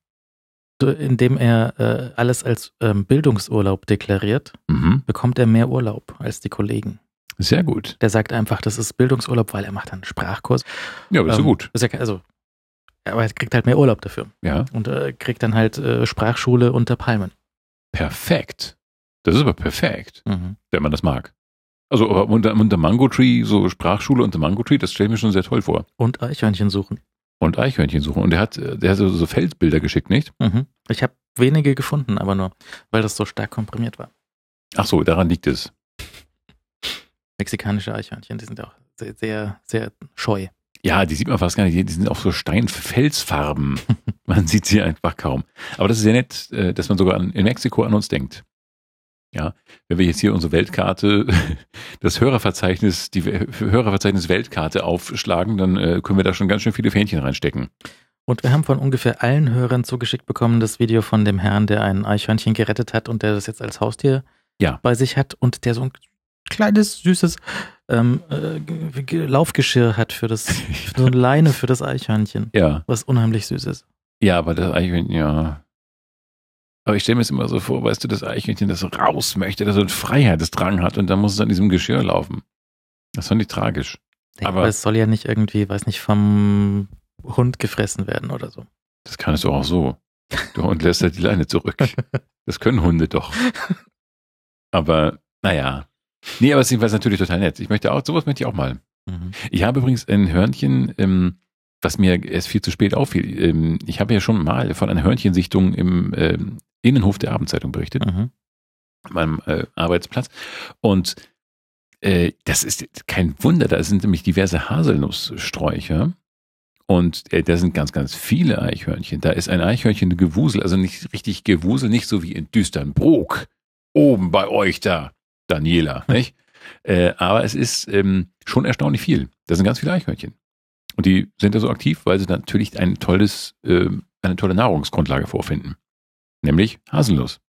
indem er äh, alles als ähm, Bildungsurlaub deklariert, Mhm. bekommt er mehr Urlaub als die Kollegen. Sehr gut. Der sagt einfach, das ist Bildungsurlaub, weil er macht einen Sprachkurs. Ja, aber das ist Ähm, so gut. Ja, ke- also, aber er kriegt halt mehr Urlaub dafür Ja, und äh, kriegt dann halt äh, Sprachschule unter Palmen. perfekt. Das ist aber perfekt, Mhm. wenn man das mag. Also aber unter, unter Mango Tree, so Sprachschule unter Mango Tree, das stelle ich mir schon sehr toll vor. Und Eichhörnchen suchen. Und Eichhörnchen suchen. Und der hat, der hat so, so Feldbilder geschickt, nicht? Mhm. Ich habe wenige gefunden, aber nur, weil das so stark komprimiert war. Ach so, daran liegt es. Mexikanische Eichhörnchen, die sind ja auch sehr, sehr, sehr scheu. Ja, die sieht man fast gar nicht. Die sind auch so Steinfelsfarben. man sieht sie einfach kaum. Aber das ist sehr nett, äh, dass man sogar an, in Mexiko an uns denkt. Ja, wenn wir jetzt hier unsere Weltkarte, das Hörerverzeichnis, die Hörerverzeichnis Weltkarte aufschlagen, dann äh, können wir da schon ganz schön viele Fähnchen reinstecken. Und wir haben von ungefähr allen Hörern zugeschickt bekommen das Video von dem Herrn, der ein Eichhörnchen gerettet hat und der das jetzt als Haustier Ja. bei sich hat und der so ein kleines, süßes ähm, äh, Laufgeschirr hat für das, für so eine Leine für das Eichhörnchen, Ja, was unheimlich süß ist. ja, aber das Eichhörnchen, ja. Aber ich stelle mir es immer so vor, weißt du, das Eichhörnchen, das raus möchte, das so einen Freiheitsdrang hat und dann muss es an diesem Geschirr laufen. Das fand ich tragisch. Ja, Aber- aber es soll ja nicht irgendwie, weiß nicht, vom Hund gefressen werden oder so. Das kannst du auch so. Der Hund lässt halt die Leine zurück. Das können Hunde doch. Aber, naja. Nee, aber es ist natürlich total nett. Ich möchte auch, sowas möchte ich auch mal. Mhm. Ich habe übrigens ein Hörnchen, ähm, was mir erst viel zu spät auffiel. Ähm, ich habe ja schon mal von einer Hörnchensichtung im ähm, Innenhof der Abendzeitung berichtet, Mhm. an meinem äh, Arbeitsplatz. Und äh, das ist kein Wunder, da sind nämlich diverse Haselnusssträucher. Und äh, da sind ganz, ganz viele Eichhörnchen. Da ist ein Eichhörnchen Gewusel, also nicht richtig Gewusel, nicht so wie in Düsternbrook, oben bei euch da, Daniela, nicht? Äh, aber es ist ähm, schon erstaunlich viel. Da sind ganz viele Eichhörnchen. Und die sind da so aktiv, weil sie natürlich ein tolles, ähm, eine tolle Nahrungsgrundlage vorfinden. Nämlich Haselnuss.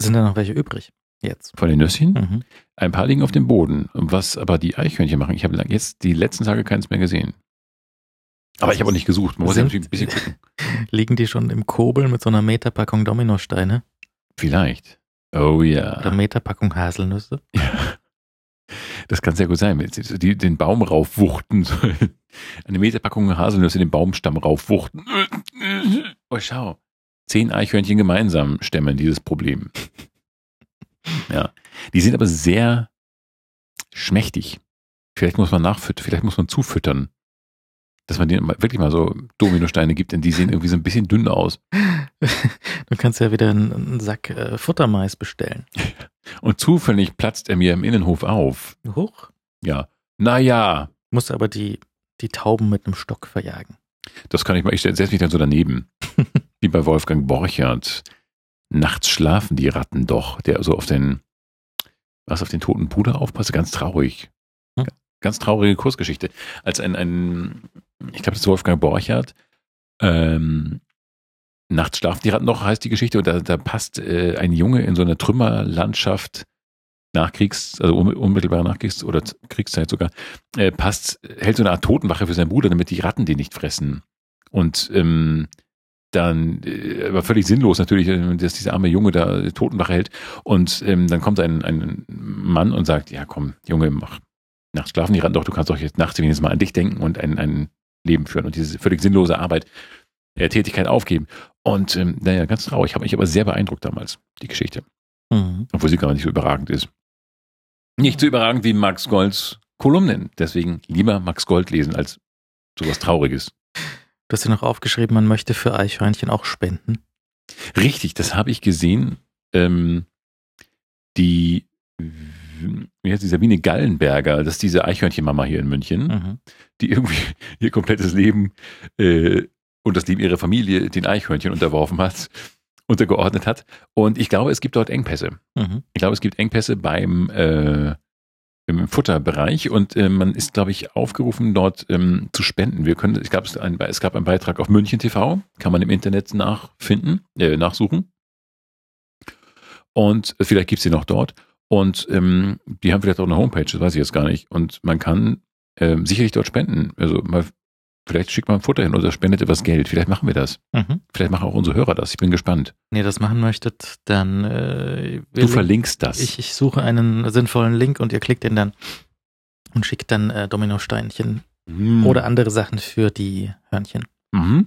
Sind da noch welche übrig? Jetzt. Von den Nüsschen. Mhm. Ein paar liegen auf dem Boden. Was aber die Eichhörnchen machen, ich habe jetzt die letzten Tage keins mehr gesehen. Aber ich habe auch nicht gesucht. Man muss ja natürlich ein bisschen gucken. Liegen die schon im Kobel mit so einer Meterpackung Dominosteine? Vielleicht. Oh ja. Oder Meterpackung Haselnüsse? Ja. Das kann sehr gut sein. Die den Baum raufwuchten. Eine Meterpackung Haselnüsse den Baumstamm raufwuchten. Oh, schau. Zehn Eichhörnchen gemeinsam stemmen dieses Problem. Ja. Die sind aber sehr schmächtig. Vielleicht muss man nachfüttern, vielleicht muss man zufüttern. Dass man denen wirklich mal so Dominosteine gibt, denn die sehen irgendwie so ein bisschen dünn aus. Du kannst ja wieder einen, Sack äh, Futtermais bestellen. Und zufällig platzt er mir im Innenhof auf. Hoch. Ja. Naja, Musst aber die, die Tauben mit einem Stock verjagen. das kann ich mal, ich setze mich dann so daneben. Wie bei Wolfgang Borchert. Nachts schlafen die Ratten doch, der so auf den, was auf den toten Bruder aufpasst, ganz traurig. Hm. Ganz traurige Kursgeschichte. Als ein, ein ich glaube, das ist Wolfgang Borchert, ähm, Nachts schlafen die Ratten doch, heißt die Geschichte, und da, da passt äh, ein Junge in so einer Trümmerlandschaft nach Kriegs, also un- unmittelbar nach Kriegs- oder Kriegszeit sogar, äh, passt, hält so eine Art Totenwache für seinen Bruder, damit die Ratten den nicht fressen. Und ähm, dann, äh, aber völlig sinnlos natürlich, äh, dass dieser arme Junge da Totenwache hält. Und ähm, dann kommt ein, ein Mann und sagt, ja komm, Junge, mach, nachts schlafen die Ratten doch, du kannst doch jetzt nachts wenigstens mal an dich denken und ein, ein Leben führen und diese völlig sinnlose Arbeit, äh, Tätigkeit aufgeben. Und ähm, naja, ganz traurig, hat mich aber sehr beeindruckt damals, die Geschichte. Mhm. Obwohl sie gar nicht so überragend ist. Nicht so überragend wie Max Golds Kolumnen. Deswegen lieber Max Gold lesen als sowas Trauriges. Du hast ja noch aufgeschrieben, man möchte für Eichhörnchen auch spenden. Richtig, das habe ich gesehen. Ähm, die, wie heißt die, Sabine Gallenberger, das ist diese Eichhörnchenmama hier in München, Mhm. die irgendwie ihr komplettes Leben äh, und das Leben ihrer Familie den Eichhörnchen unterworfen hat, untergeordnet hat. Und ich glaube, es gibt dort Engpässe. Mhm. Ich glaube, es gibt Engpässe beim äh, im Futterbereich und äh, man ist, glaube ich, aufgerufen, dort ähm, zu spenden. Wir können, es, ein, es gab einen Beitrag auf München TV, kann man im Internet nachfinden, äh, nachsuchen. Und äh, vielleicht gibt's sie noch dort. Und ähm, die haben vielleicht auch eine Homepage, das weiß ich jetzt gar nicht. Und man kann ähm, sicherlich dort spenden. Also mal, vielleicht schickt man Futter hin oder spendet etwas Geld. Vielleicht machen wir das. Mhm. Vielleicht machen auch unsere Hörer das. Ich bin gespannt. Wenn ihr das machen möchtet, dann äh, Du link- verlinkst das. ich, ich suche einen sinnvollen Link und ihr klickt den dann und schickt dann äh, Dominosteinchen Mm. oder andere Sachen für die Hörnchen. Mhm.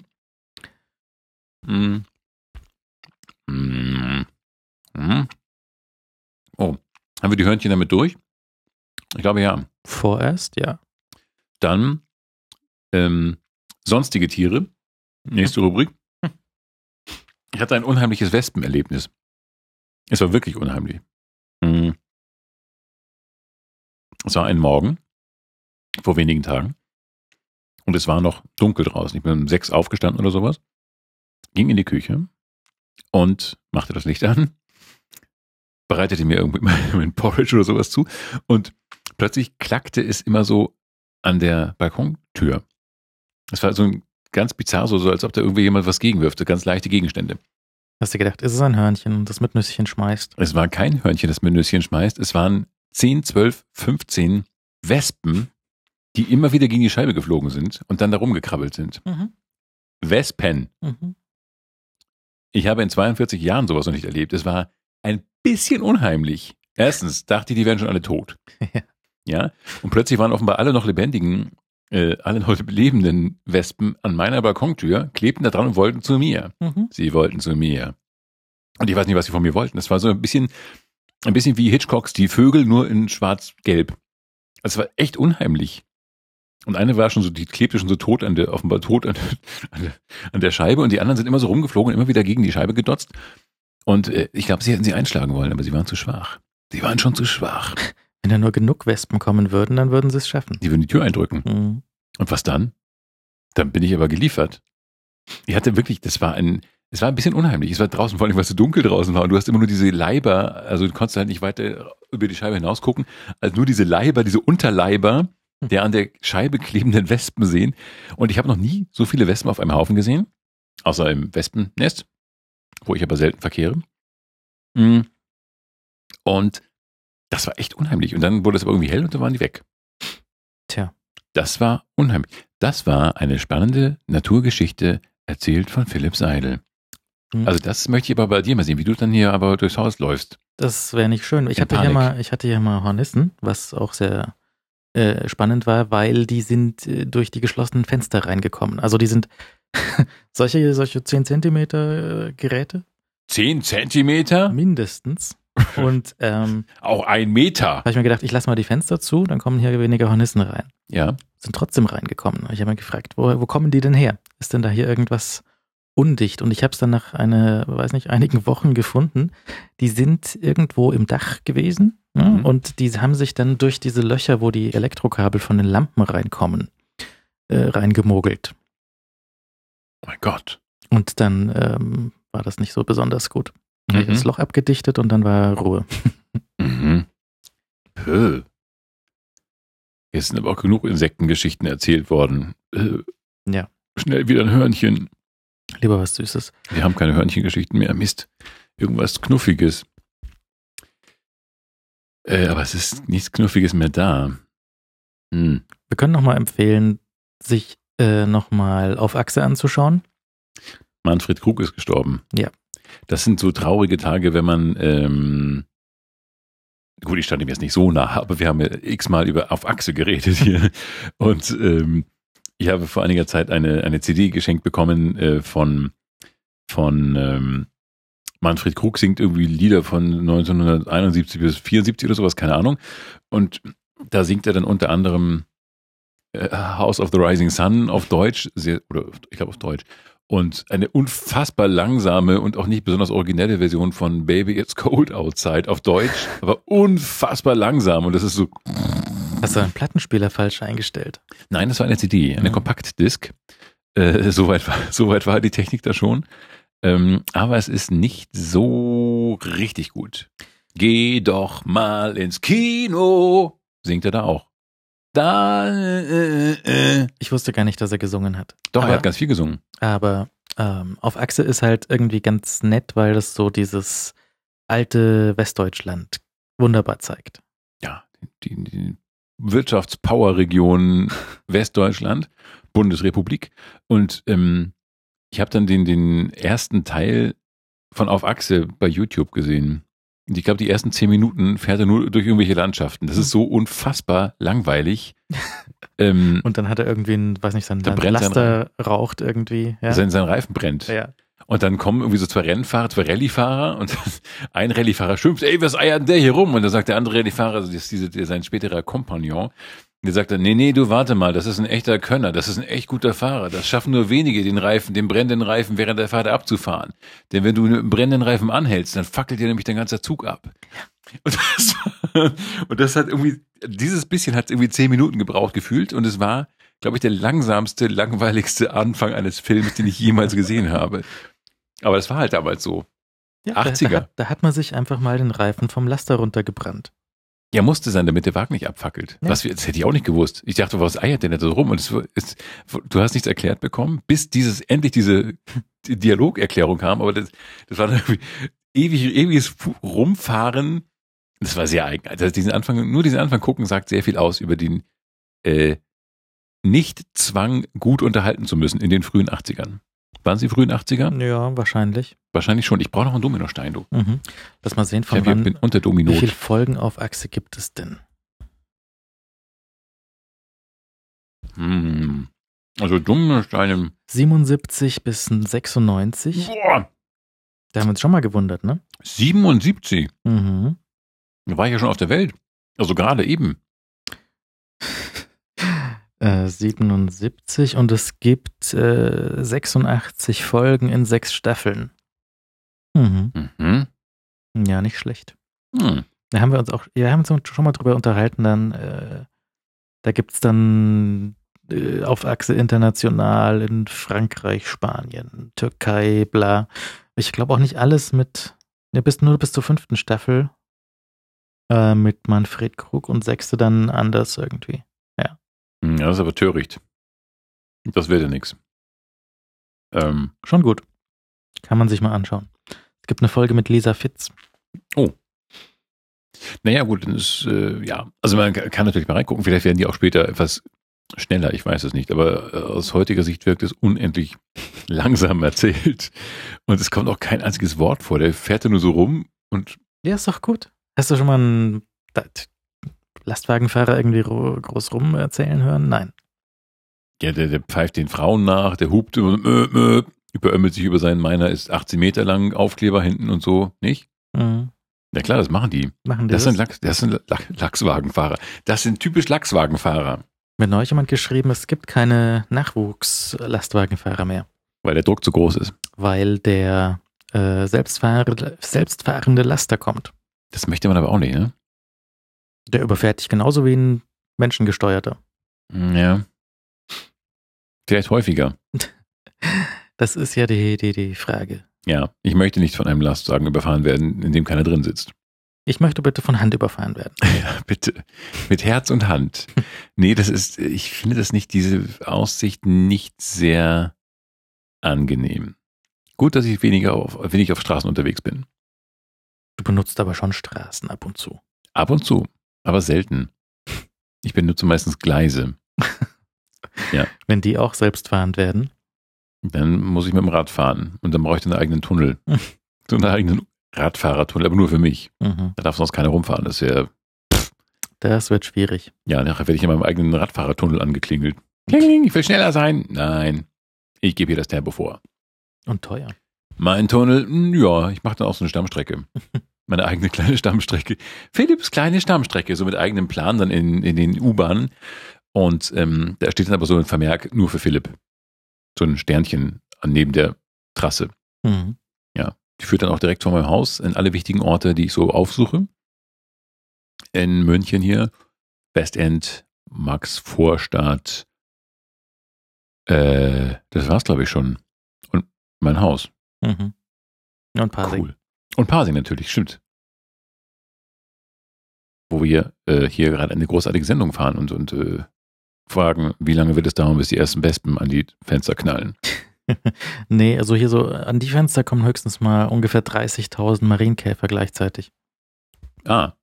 Mhm. Mhm. Mhm. Oh, haben wir die Hörnchen damit durch? Ich glaube ja. Vorerst, ja. Dann ähm, sonstige Tiere. Nächste Rubrik. Ich hatte ein unheimliches Wespenerlebnis. Es war wirklich unheimlich. Mhm. Es war ein Morgen vor wenigen Tagen und es war noch dunkel draußen. Ich bin um sechs aufgestanden oder sowas, ging in die Küche und machte das Licht an, bereitete mir irgendwie mein, mein Porridge oder sowas zu und plötzlich klackte es immer so an der Balkontür. Es war so ein ganz bizarr, so, so als ob da irgendwie jemand was gegenwirft, so ganz leichte Gegenstände. Hast du gedacht, ist es ein Hörnchen, das mit Nüsschen schmeißt? Es war kein Hörnchen, das mir Nüsschen schmeißt. Es waren 10, 12, 15 Wespen, die immer wieder gegen die Scheibe geflogen sind und dann da rumgekrabbelt sind. Mhm. Wespen. Mhm. Ich habe in 42 Jahren sowas noch nicht erlebt. Es war ein bisschen unheimlich. Erstens dachte ich, die wären schon alle tot. Ja. Ja. Und plötzlich waren offenbar alle noch lebendigen, äh, alle noch lebenden Wespen an meiner Balkontür, klebten da dran und wollten zu mir. Mhm. Sie wollten zu mir. Und ich weiß nicht, was sie von mir wollten. Es war so ein bisschen, ein bisschen wie Hitchcocks Die Vögel, nur in schwarz-gelb. Es war echt unheimlich. Und eine war schon so, die klebte schon so tot an der, offenbar tot an, der, an der Scheibe und die anderen sind immer so rumgeflogen und immer wieder gegen die Scheibe gedotzt. Und äh, ich glaube, sie hätten sie einschlagen wollen, aber sie waren zu schwach. Sie waren schon zu schwach. Wenn da nur genug Wespen kommen würden, dann würden sie es schaffen. Die würden die Tür eindrücken. Mhm. Und was dann? Dann bin ich aber geliefert. Ich hatte wirklich, das war ein, es war ein bisschen unheimlich. Es war draußen, vor allem, weil es so dunkel draußen war. Und du hast immer nur diese Leiber, also du konntest halt nicht weiter über die Scheibe hinaus gucken, als nur diese Leiber, diese Unterleiber der an der Scheibe klebenden Wespen sehen. Und ich habe noch nie so viele Wespen auf einem Haufen gesehen, außer im Wespennest, wo ich aber selten verkehre. Mm. Und das war echt unheimlich. Und dann wurde es aber irgendwie hell und dann waren die weg. Tja. Das war unheimlich. Das war eine spannende Naturgeschichte Erzählt von Philipp Seidel. Hm. Also das möchte ich aber bei dir mal sehen, wie du dann hier aber durchs Haus läufst. Das wäre nicht schön. Ich In hatte, hier Panik. mal, ich hatte hier mal Hornissen, was auch sehr äh, spannend war, weil die sind äh, durch die geschlossenen Fenster reingekommen. Also die sind solche, solche 10 Zentimeter äh, Geräte Zehn Zentimeter? mindestens. Und ähm, Auch ein Meter. habe ich mir gedacht, ich lasse mal die Fenster zu, dann kommen hier weniger Hornissen rein. Ja. Sind trotzdem reingekommen. Ich habe mir gefragt, wo, wo kommen die denn her? Ist denn da hier irgendwas undicht? Und ich habe es dann nach eine, weiß nicht, einigen Wochen gefunden. Die sind irgendwo im Dach gewesen ne? Mhm. und die haben sich dann durch diese Löcher, wo die Elektrokabel von den Lampen reinkommen, äh, reingemogelt. Mein Gott. Und dann ähm, war das nicht so besonders gut. Mhm. das Loch abgedichtet und dann war Ruhe. Mhm. Puh. Jetzt sind aber auch genug Insektengeschichten erzählt worden. Äh, Ja. Schnell wieder ein Hörnchen. Lieber was Süßes. Wir haben keine Hörnchengeschichten mehr. Mist. Irgendwas Knuffiges. Äh, aber es ist nichts Knuffiges mehr da. Hm. Wir können nochmal empfehlen, sich äh, nochmal auf Achse anzuschauen. Manfred Krug ist gestorben. Ja. Das sind so traurige Tage, wenn man, ähm, gut, ich stand ihm jetzt nicht so nah, aber wir haben ja x-mal über auf Achse geredet hier. Und ähm, ich habe vor einiger Zeit eine, eine CD geschenkt bekommen äh, von, von ähm, Manfred Krug singt irgendwie Lieder von 1971 bis 74 oder sowas, keine Ahnung. Und da singt er dann unter anderem House of the Rising Sun auf Deutsch, sehr, oder ich glaube auf Deutsch. Und eine unfassbar langsame und auch nicht besonders originelle Version von Baby It's Cold Outside auf Deutsch, aber unfassbar langsam. Und das ist so, Hast du einen Plattenspieler falsch eingestellt? nein, das war eine CD, eine Ja. Kompaktdisk. Äh, soweit, war, soweit war die Technik da schon. Ähm, aber es ist nicht so richtig gut. Geh doch mal ins Kino, singt er da auch. Da, äh, äh. Ich wusste gar nicht, dass er gesungen hat. Doch, Aber- er hat ganz viel gesungen. Aber ähm, auf Achse ist halt irgendwie ganz nett, weil das so dieses alte Westdeutschland wunderbar zeigt. ja, die, die Wirtschaftspower-Region Westdeutschland, Bundesrepublik. Und ähm, ich habe dann den, den ersten Teil von Auf Achse bei YouTube gesehen. Und ich glaube, die ersten zehn Minuten fährt er nur durch irgendwelche Landschaften. Das ist so unfassbar langweilig. ähm, Und dann hat er irgendwie ein, weiß nicht, sein Da brennt sein Laster raucht irgendwie. Ja. sein, sein Reifen brennt. ja. Und dann kommen irgendwie so zwei Rennfahrer, zwei Rallyefahrer und ein Rallyefahrer schimpft, ey, was eiert denn der hier rum? Und dann sagt der andere Rallyefahrer, also das ist diese, sein späterer Kompagnon, der sagt dann, nee, nee, du warte mal, das ist ein echter Könner, das ist ein echt guter Fahrer. Das schaffen nur wenige, den Reifen, den brennenden Reifen während der Fahrt abzufahren. Denn wenn du mit einem brennenden Reifen anhältst, dann fackelt dir nämlich dein ganzer Zug ab. Und das, und das hat irgendwie, dieses bisschen hat irgendwie zehn Minuten gebraucht gefühlt und es war, glaube ich, der langsamste, langweiligste Anfang eines Films, den ich jemals gesehen habe. Aber das war halt damals so. Ja, da, 80er. Da, hat- da hat man sich einfach mal den Reifen vom Laster runtergebrannt. Ja, musste sein, damit der Wagen nicht abfackelt. Ja. Was, das hätte ich auch nicht gewusst. Ich dachte, was eiert denn da so rum? Und es, es, du hast nichts erklärt bekommen, bis dieses, endlich diese die Dialogerklärung kam. Aber das, das war dann ewig, ewiges Rumfahren. Das war sehr eigen. Also diesen Anfang, nur diesen Anfang gucken sagt sehr viel aus über den, äh, Nicht-Zwang, gut unterhalten zu müssen in den frühen 80ern. Waren sie frühen 80er? Ja, wahrscheinlich. Wahrscheinlich schon. Ich brauche noch einen Dominostein, du. Mhm. Lass mal sehen, Ich von hier- wann, bin unter wie Domino. viele Folgen auf Achse gibt es denn? Hm. Also Dominosteine. 77 bis 96. Boah, Da haben wir uns schon mal gewundert, ne? 77. Mhm. Da war ich ja schon auf der Welt. Also gerade eben. Äh, 77 und es gibt äh, 86 Folgen in sechs Staffeln. Mhm. Mhm. Ja, nicht schlecht. Hm. Da haben wir uns auch, ja, haben uns schon mal drüber unterhalten, dann, äh, da gibt es dann äh, auf Achse international in Frankreich, Spanien, Türkei, bla. Ich glaube auch nicht alles mit, ne, bis, nur bis zur fünften Staffel äh, mit Manfred Krug und sechste dann anders irgendwie. Hm, Ja, das ist aber töricht. Das wäre ja nix. Ähm, Schon gut. Kann man sich mal anschauen. Es gibt eine Folge mit Lisa Fitz. naja, gut, dann ist, äh, ja, also man kann natürlich mal reingucken, vielleicht werden die auch später etwas schneller, ich weiß es nicht, aber äh, aus heutiger Sicht wirkt es unendlich langsam erzählt. Und es kommt auch kein einziges Wort vor. Der fährt da nur so rum und. Ja, ist doch gut. Hast du schon mal einen Lastwagenfahrer irgendwie groß rum erzählen hören? Nein. Ja, der, der pfeift den Frauen nach, der hupt immer, äh, äh, überömmelt sich über seinen Meiner, ist 18 Meter lang, Aufkleber hinten und so, nicht? Mhm. Ja klar, das machen die. Machen die das, das? Sind Lachs, das sind Lachswagenfahrer. Das sind typisch Lachswagenfahrer. Mir hat neulich jemand geschrieben, es gibt keine Nachwuchs-Lastwagenfahrer mehr. Weil der Druck zu groß ist. Weil der äh, selbstfahrende, selbstfahrende Laster kommt. Das möchte man aber auch nicht, ne? Der überfährt dich genauso wie ein menschengesteuerter. Hm, ja. Vielleicht häufiger. Das ist ja die, die, die Frage. Ja, ich möchte nicht von einem Lastwagen überfahren werden, in dem keiner drin sitzt. Ich möchte bitte von Hand überfahren werden. Ja, bitte. Mit Herz und Hand. Nee, das ist, ich finde das nicht, diese Aussicht nicht sehr angenehm. Gut, dass ich weniger auf, wenig auf Straßen unterwegs bin. Du benutzt aber schon Straßen ab und zu. Ab und zu, aber selten. Ich benutze meistens Gleise. ja. Wenn die auch selbstfahrend werden? Dann muss ich mit dem Rad fahren und dann brauche ich einen eigenen Tunnel. so einen eigenen Radfahrertunnel, aber nur für mich. Mhm. Da darf sonst keiner rumfahren. Das ja. Das wird schwierig. Ja, nachher werde ich in meinem eigenen Radfahrertunnel angeklingelt. Kling, ich will schneller sein. Nein, ich gebe hier das Tempo vor. Und teuer. Mein Tunnel, hm, ja, ich mache dann auch so eine Stammstrecke. Meine eigene kleine Stammstrecke. Philipps kleine Stammstrecke, so mit eigenem Plan dann in, in den U-Bahnen. Und ähm, da steht dann aber so ein Vermerk nur für Philipp. So ein Sternchen neben der Trasse. Mhm. Ja. Die führt dann auch direkt vor meinem Haus in alle wichtigen Orte, die ich so aufsuche. In München hier, Westend, Max Vorstadt. Äh, das war's, glaube ich, schon. Und mein Haus. Mhm. Und Parsing. Cool. Und Parsing natürlich, stimmt. Wo wir äh, hier gerade eine großartige Sendung fahren und, und äh, fragen, wie lange wird es dauern, bis die ersten Wespen an die Fenster knallen. nee, also hier so an die Fenster kommen höchstens mal ungefähr 30.000 Marienkäfer gleichzeitig. Ah.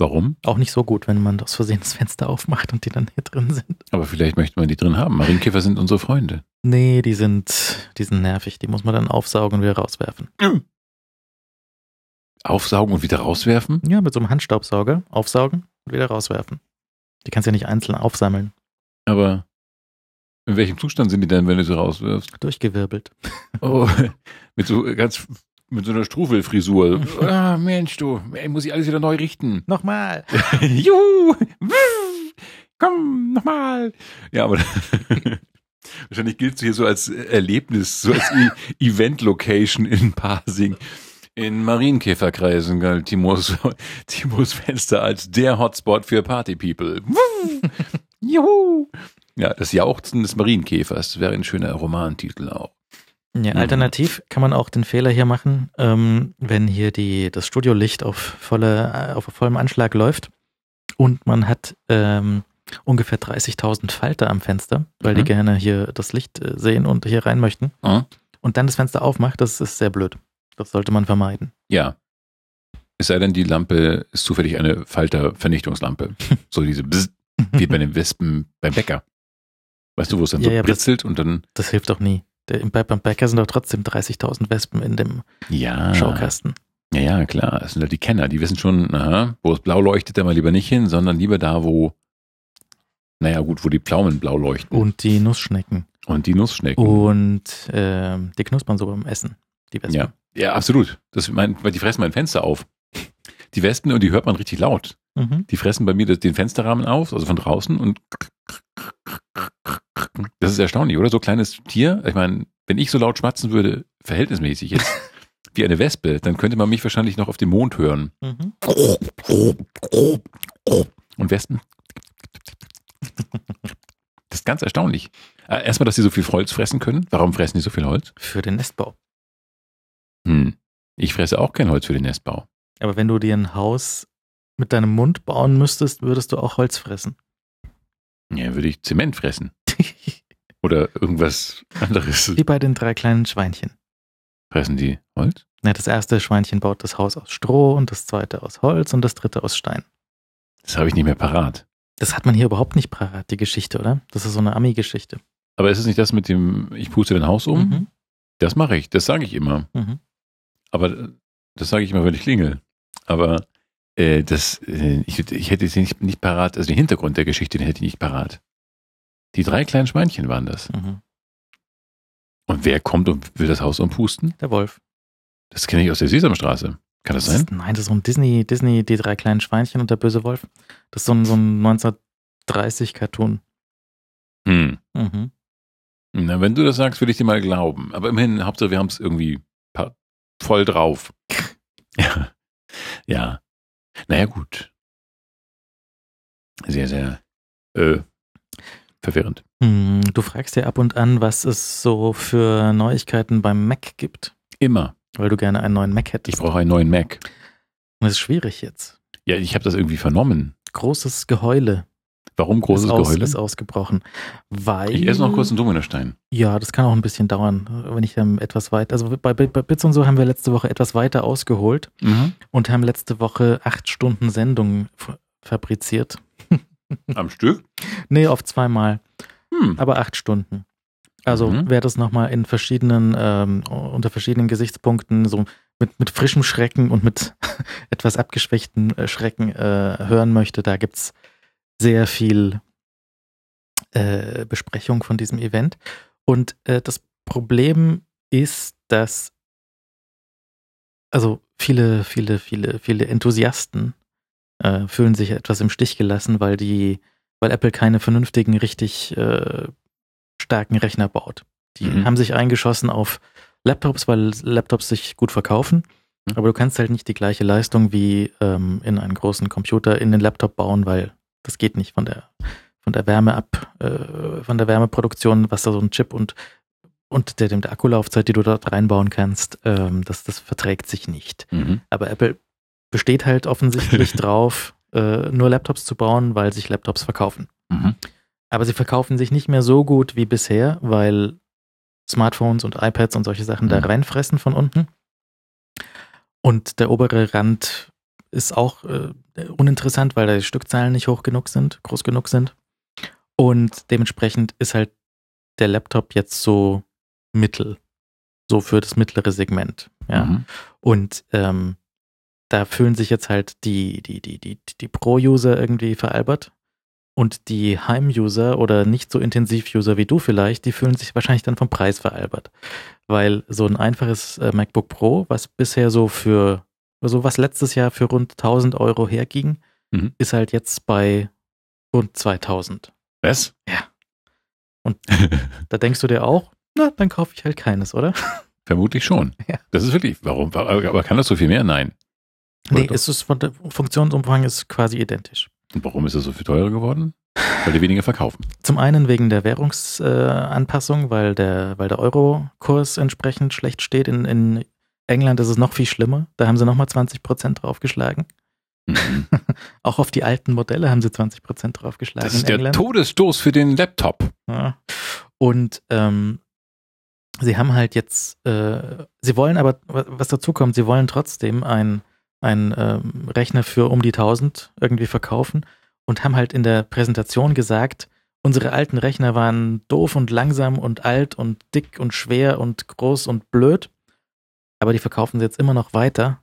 Warum? Auch nicht so gut, wenn man das Versehen das Fenster aufmacht und die dann hier drin sind. Aber vielleicht möchte man die drin haben. Marienkäfer sind unsere Freunde. Nee, die sind, die sind nervig. Die muss man dann aufsaugen und wieder rauswerfen. Aufsaugen und wieder rauswerfen? Ja, mit so einem Handstaubsauger aufsaugen und wieder rauswerfen. Die kannst du ja nicht einzeln aufsammeln. Aber in welchem Zustand sind die denn, wenn du sie rauswirfst? Durchgewirbelt. Oh, mit so ganz mit so einer Strufelfrisur. ah, Mensch, du, ey, muss ich alles wieder neu richten. Nochmal. Juhu! Komm, nochmal. Ja, aber wahrscheinlich gilt es hier so als Erlebnis, so als e Event-Location in Pasing. In Marienkäferkreisen galt Timos, Timos Fenster als der Hotspot für Party-People. Juhu! Ja, das Jauchzen des Marienkäfers wäre ein schöner Romantitel auch. Ja, mhm. alternativ kann man auch den Fehler hier machen, ähm, wenn hier die, das Studiolicht auf, volle, auf vollem Anschlag läuft und man hat ähm, ungefähr 30.000 Falter am Fenster, weil mhm. die gerne hier das Licht äh, sehen und hier rein möchten. Mhm. Und dann das Fenster aufmacht, das ist sehr blöd. Das sollte man vermeiden. Ja. Es sei denn, die Lampe ist zufällig eine Faltervernichtungslampe. so diese Bzz, wie bei den Wespen beim Bäcker. Weißt du, wo es dann ja, so ja, britzelt und dann. Das hilft doch nie. Der, beim Bäcker sind doch trotzdem 30.000 Wespen in dem ja. Schaukasten. Ja, ja, klar. Das sind halt die Kenner. Die wissen schon, aha, wo es blau leuchtet, da mal lieber nicht hin, sondern lieber da, wo, naja, gut, wo die Pflaumen blau leuchten. Und die Nussschnecken. Und die Nussschnecken. Und äh, die knuspern so beim Essen, die Wespen. Ja, ja absolut. Das mein, weil die fressen mein Fenster auf. Die Wespen, und die hört man richtig laut. Mhm. Die fressen bei mir den Fensterrahmen auf, also von draußen und das ist erstaunlich, oder? So kleines Tier. Ich meine, wenn ich so laut schmatzen würde, verhältnismäßig jetzt, wie eine Wespe, dann könnte man mich wahrscheinlich noch auf dem Mond hören. Mhm. Und Wespen? Das ist ganz erstaunlich. Äh, erstmal, dass sie so viel Holz fressen können. Warum fressen die so viel Holz? Für den Nestbau. Hm. Ich fresse auch kein Holz für den Nestbau. Aber wenn du dir ein Haus mit deinem Mund bauen müsstest, würdest du auch Holz fressen. Ja, würde ich Zement fressen. Oder irgendwas anderes. Wie bei den drei kleinen Schweinchen. Fressen die Holz? Ja, das erste Schweinchen baut das Haus aus Stroh und das zweite aus Holz und das dritte aus Stein. Das habe ich nicht mehr parat. Das hat man hier überhaupt nicht parat, die Geschichte, oder? Das ist so eine Ami-Geschichte. Aber ist es nicht das mit dem, ich puste dein Haus um? Mhm. Das mache ich, das sage ich immer. Mhm. Aber äh, das sage ich immer, wenn ich klingel. Aber äh, das, äh, ich, ich hätte sie nicht, nicht parat, also den Hintergrund der Geschichte, den hätte ich nicht parat. Die drei kleinen Schweinchen waren das. Mhm. Und wer kommt und will das Haus umpusten? Der Wolf. Das kenne ich aus der Sesamstraße. Kann das sein? Ist, nein, das ist so ein Disney, Disney, die drei kleinen Schweinchen und der böse Wolf. Das ist so ein, so ein 1930-Cartoon. Hm. Mhm. Na, wenn du das sagst, will ich dir mal glauben. Aber immerhin, Hauptsache, wir haben es irgendwie voll drauf. ja. Ja. Naja, gut. Sehr, sehr äh, verwirrend. Hm, Du fragst ja ab und an, was es so für Neuigkeiten beim Mac gibt, Immer. weil du gerne einen neuen Mac Ich hättest. brauche einen neuen Mac. Und das ist schwierig jetzt. Ja, ich habe das irgendwie vernommen. Großes Geheule Warum großes ist, aus, Geheule? ist ausgebrochen. Weil. Ich esse noch kurz einen Dominostein. Ja, das kann auch ein bisschen dauern, wenn ich dann etwas weit. Also bei, bei, Bits und so haben wir letzte Woche etwas weiter ausgeholt Mhm. und haben letzte Woche acht Stunden Sendung fabriziert. Am Stück? Nee, auf zweimal, Hm. aber acht Stunden. Also Mhm. wer das nochmal in verschiedenen, ähm, unter verschiedenen Gesichtspunkten, so mit, mit frischem Schrecken und mit etwas abgeschwächten äh, Schrecken äh, hören möchte, da gibt's sehr viel äh, Besprechung von diesem Event. Und äh, das Problem ist, dass also viele, viele, viele, viele Enthusiasten äh, fühlen sich etwas im Stich gelassen, weil die, weil Apple keine vernünftigen, richtig äh, starken Rechner baut. Die Mhm. haben sich eingeschossen auf Laptops, weil Laptops sich gut verkaufen. Mhm. Aber du kannst halt nicht die gleiche Leistung wie ähm, in einen großen Computer in den Laptop bauen, weil das geht nicht von der von der Wärme ab, äh, von der Wärmeproduktion, was da so ein Chip und und der, der Akkulaufzeit, die du dort reinbauen kannst, ähm, das, das verträgt sich nicht. Mhm. Aber Apple besteht halt offensichtlich drauf, äh, nur Laptops zu bauen, weil sich Laptops verkaufen. Mhm. Aber sie verkaufen sich nicht mehr so gut wie bisher, weil Smartphones und iPads und solche Sachen da Mhm. reinfressen von unten. Und der obere Rand ist auch äh, uninteressant, weil da die Stückzahlen nicht hoch genug sind, groß genug sind. Und dementsprechend ist halt der Laptop jetzt so mittel, so für das mittlere Segment. Ja. Mhm. Und ähm, da fühlen sich jetzt halt die, die, die, die, die Pro-User irgendwie veralbert. Und die Heim-User oder nicht so Intensiv-User wie du vielleicht, die fühlen sich wahrscheinlich dann vom Preis veralbert. Weil so ein einfaches äh, MacBook Pro, was bisher so für, also was letztes Jahr für rund 1000 Euro herging, Mhm. ist halt jetzt bei rund 2000. Was? Da denkst du dir auch, na, dann kaufe ich halt keines, oder? Vermutlich schon. Ja. Das ist wirklich, warum? Aber kann das so viel mehr? Nein. Oder Nee, doch? es ist von der Funktionsumfang ist quasi identisch. Und warum ist das so viel teurer geworden? Weil die weniger verkaufen. Zum einen wegen der Währungsanpassung, weil der, weil der Euro-Kurs entsprechend schlecht steht. In, in England ist es noch viel schlimmer. Da haben sie nochmal 20 Prozent draufgeschlagen. Mhm. Auch auf die alten Modelle haben sie 20 Prozent draufgeschlagen Das ist der England. Todesstoß für den Laptop. Ja. Und ähm, sie haben halt jetzt, äh, sie wollen aber, wa- was dazu kommt, sie wollen trotzdem ein, ein ähm, Rechner für um die 1000 irgendwie verkaufen und haben halt in der Präsentation gesagt, unsere alten Rechner waren doof und langsam und alt und dick und schwer und groß und blöd, aber die verkaufen sie jetzt immer noch weiter,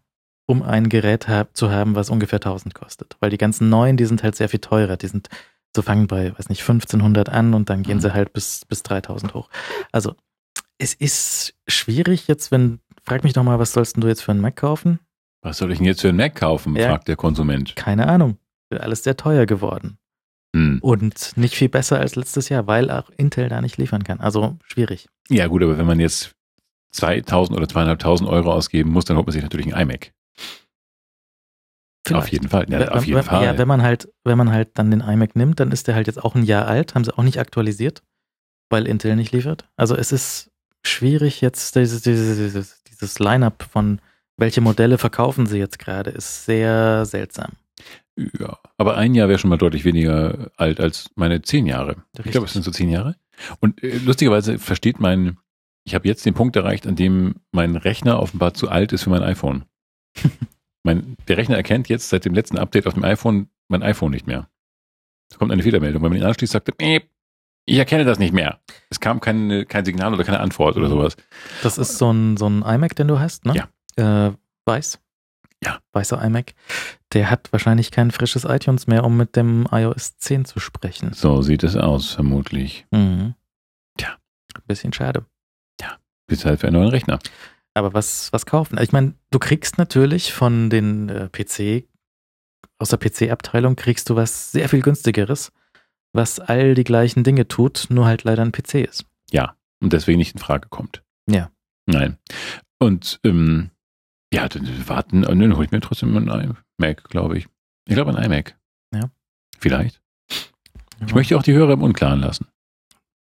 um ein Gerät hab, zu haben, was ungefähr 1000 kostet. Weil die ganzen neuen, die sind halt sehr viel teurer. Die sind so fangen bei, weiß nicht, 1500 an und dann gehen Mhm. sie halt bis, bis 3000 hoch. Also, es ist schwierig jetzt, wenn, frag mich doch mal, was sollst du jetzt für einen Mac kaufen? Was soll ich denn jetzt für einen Mac kaufen? Ja. fragt der Konsument. Keine Ahnung. Alles sehr teuer geworden. Hm. Und nicht viel besser als letztes Jahr, weil auch Intel da nicht liefern kann. Also, schwierig. Ja, gut, aber wenn man jetzt 2000 oder 2500 Euro ausgeben muss, dann holt man sich natürlich einen iMac. Auf jeden Fall. Ja, Wenn- auf jeden wenn, Fall. Ja, wenn man halt, wenn man halt dann den iMac nimmt, dann ist der halt jetzt auch ein Jahr alt, haben sie auch nicht aktualisiert, weil Intel nicht liefert. Also es ist schwierig jetzt, dieses, dieses, dieses, Line-up von welche Modelle verkaufen sie jetzt gerade, ist sehr seltsam. Ja, aber ein Jahr wäre schon mal deutlich weniger alt als meine zehn Jahre. Ich Richtig. glaube, es sind so zehn Jahre. Und äh, lustigerweise versteht mein, ich habe jetzt den Punkt erreicht, an dem mein Rechner offenbar zu alt ist für mein iPhone. mein, der Rechner erkennt jetzt seit dem letzten Update auf dem iPhone mein iPhone nicht mehr. Da kommt eine Fehlermeldung. Wenn man ihn anschließt, sagt er, ich erkenne das nicht mehr. Es kam kein, kein Signal oder keine Antwort oder sowas. Das ist so ein, so ein iMac, den du hast, ne? Ja. Äh, weiß. Ja. Weißer iMac. Der hat wahrscheinlich kein frisches iTunes mehr, um mit dem iOS 10 zu sprechen. So sieht es aus, vermutlich. Mhm. Tja. Bisschen schade. Bis halt für einen neuen Rechner. Aber was, was kaufen? Ich meine, du kriegst natürlich von den äh, PC, aus der PC-Abteilung kriegst du was sehr viel günstigeres, was all die gleichen Dinge tut, nur halt leider ein PC ist. Ja. Und deswegen nicht in Frage kommt. Ja. Nein. Und ähm, ja, dann warten, äh, dann hole ich mir trotzdem ein iMac, glaube ich. Ich glaube ein iMac. Ja. Vielleicht. Ich möchte auch die Hörer im Unklaren lassen.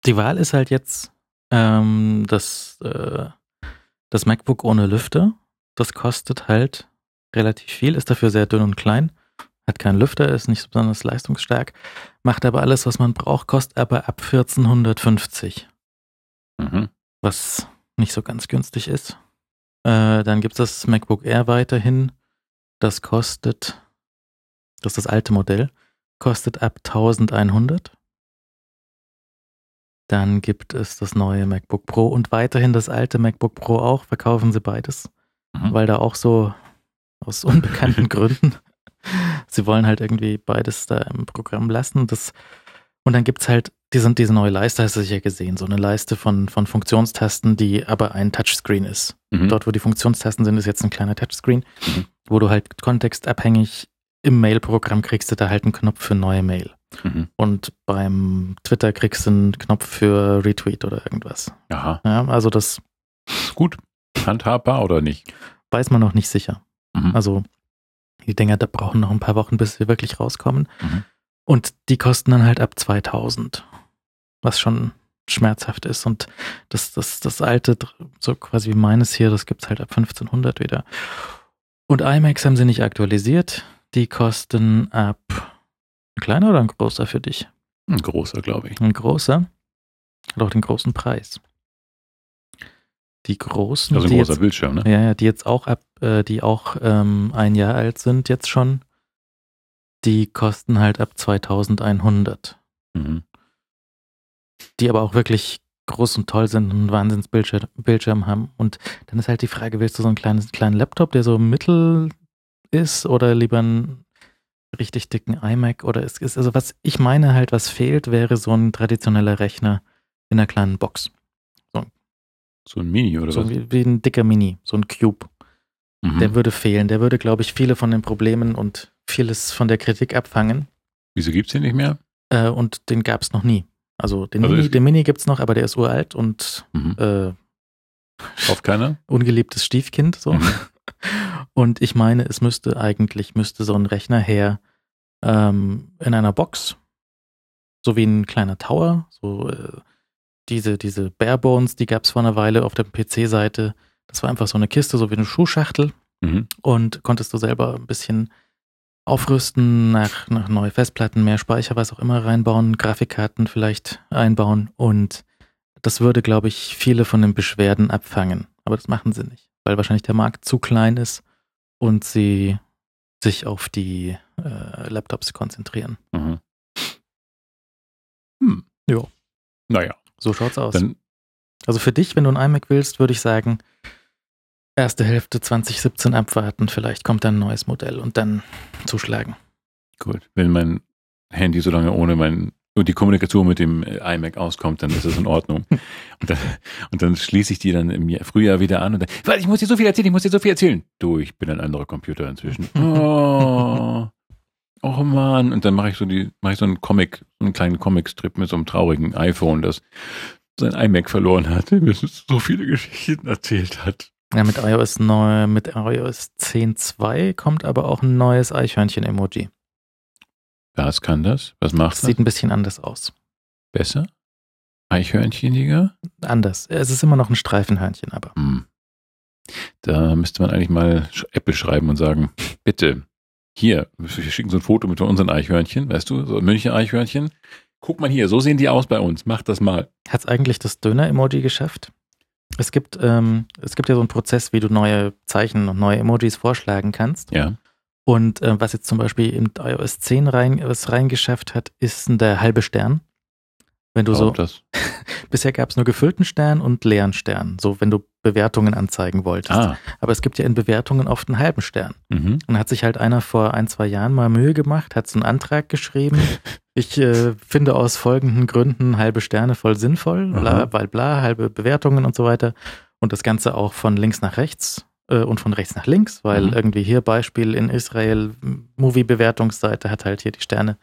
Die Wahl ist halt jetzt ähm, das, äh, das MacBook ohne Lüfter. Das kostet halt relativ viel, ist dafür sehr dünn und klein, hat keinen Lüfter, ist nicht besonders leistungsstark, macht aber alles, was man braucht, kostet aber ab 1450, Mhm. was nicht so ganz günstig ist. Äh, dann gibt es das MacBook Air weiterhin. Das kostet, das ist das alte Modell, kostet ab 1100. Dann gibt es das neue MacBook Pro und weiterhin das alte MacBook Pro auch. Verkaufen sie beides, Mhm. weil da auch so aus unbekannten Gründen, sie wollen halt irgendwie beides da im Programm lassen. Das, und dann gibt es halt diese, diese neue Leiste, hast du sicher gesehen, so eine Leiste von, von Funktionstasten, die aber ein Touchscreen ist. Mhm. Dort, wo die Funktionstasten sind, ist jetzt ein kleiner Touchscreen, Mhm. wo du halt kontextabhängig im Mail-Programm kriegst du da halt einen Knopf für neue Mail. Mhm. Und beim Twitter kriegst du einen Knopf für Retweet oder irgendwas. Aha. Ja, also das Ist gut. Handhabbar oder nicht? weiß man noch nicht sicher. Mhm. Also die Dinger, da brauchen noch ein paar Wochen, bis sie wirklich rauskommen. Mhm. Und die kosten dann halt ab 2000, was schon schmerzhaft ist. Und das, das, das alte, so quasi wie meines hier, das gibt's halt ab 1500 wieder. Und iMacs haben sie nicht aktualisiert. Die kosten ab ein kleiner oder ein großer für dich? Ein großer, glaube ich. Ein großer. Hat auch den großen Preis. Die großen, Also ein großer jetzt, Bildschirm, ne? ja, ja, die jetzt auch ab, äh, die auch ähm, ein Jahr alt sind jetzt schon, die kosten halt ab 2100. Mhm. Die aber auch wirklich groß und toll sind und einen Wahnsinnsbildschirm Bildschirm haben. Und dann ist halt die Frage, willst du so einen kleinen, kleinen Laptop, der so mittel ist oder lieber einen richtig dicken iMac oder ist, ist, also was ich meine halt, was fehlt, wäre so ein traditioneller Rechner in einer kleinen Box. So ein Mini oder So was? wie, wie ein dicker Mini, so ein Cube. Mhm. Der würde fehlen. Der würde, glaube ich, viele von den Problemen und vieles von der Kritik abfangen. Wieso gibt's den nicht mehr? Äh, und den gab es noch nie. Also den Also Mini, es- den Mini gibt es noch, aber der ist uralt und Mhm. äh, Kauft keiner? ungeliebtes Stiefkind. So. Mhm. Und ich meine, es müsste eigentlich, müsste so ein Rechner her ähm, in einer Box, so wie ein kleiner Tower, so äh, diese, diese Barebones, die gab es vor einer Weile auf der PC-Seite. Das war einfach so eine Kiste, so wie eine Schuhschachtel Mhm. und konntest du selber ein bisschen aufrüsten, nach, nach neue Festplatten, mehr Speicher, was auch immer reinbauen, Grafikkarten vielleicht einbauen und das würde, glaube ich, viele von den Beschwerden abfangen. Aber das machen sie nicht, weil wahrscheinlich der Markt zu klein ist und sie sich auf die äh, Laptops konzentrieren. Mhm. Hm. Ja. Naja, So schaut's aus. dann also für dich, wenn du ein iMac willst, würde ich sagen, erste Hälfte 2017 abwarten, vielleicht kommt dann ein neues Modell und dann zuschlagen. gut. Wenn mein Handy so lange ohne mein und die Kommunikation mit dem äh, iMac auskommt, dann ist das in Ordnung. und, dann, und dann schließe ich die dann im Jahr- Frühjahr wieder an und dann, weil ich muss dir so viel erzählen, ich muss dir so viel erzählen. Du, ich bin ein anderer Computer inzwischen. Oh, oh Mann. Und dann mache ich so die, mache ich so einen Comic, einen kleinen Comicstrip mit so einem traurigen iPhone, das sein iMac verloren hat, der mir so viele Geschichten erzählt hat. Ja, mit iOS neu, mit iOS 10.2 kommt aber auch ein neues Eichhörnchen-Emoji. Was kann das? Was macht Das das? sieht ein bisschen anders aus. Besser? Eichhörncheniger? Anders. Es ist immer noch ein Streifenhörnchen, aber. Hm. Da müsste man eigentlich mal Apple schreiben und sagen, bitte, hier, wir schicken so ein Foto mit unseren Eichhörnchen, weißt du, so ein Münchner Eichhörnchen. Guck mal hier, so sehen die aus bei uns. Mach das mal. Hat es eigentlich das Döner-Emoji geschafft? Es gibt, ähm, es gibt ja so einen Prozess, wie du neue Zeichen und neue Emojis vorschlagen kannst. Ja. Und äh, was jetzt zum Beispiel in iOS 10 rein, was reingeschafft hat, ist der halbe Stern. Wenn du Warum so, das? bisher gab es nur gefüllten Stern und leeren Stern, so wenn du Bewertungen anzeigen wolltest. Ah. Aber es gibt ja in Bewertungen oft einen halben Stern. Mhm. Und hat sich halt einer vor ein, zwei Jahren mal Mühe gemacht, hat so einen Antrag geschrieben. Ich äh, finde aus folgenden Gründen halbe Sterne voll sinnvoll, bla, bla, bla, halbe Bewertungen und so weiter. Und das Ganze auch von links nach rechts äh, und von rechts nach links, weil Mhm. irgendwie hier Beispiel in Israel, Movie-Bewertungsseite hat halt hier die Sterne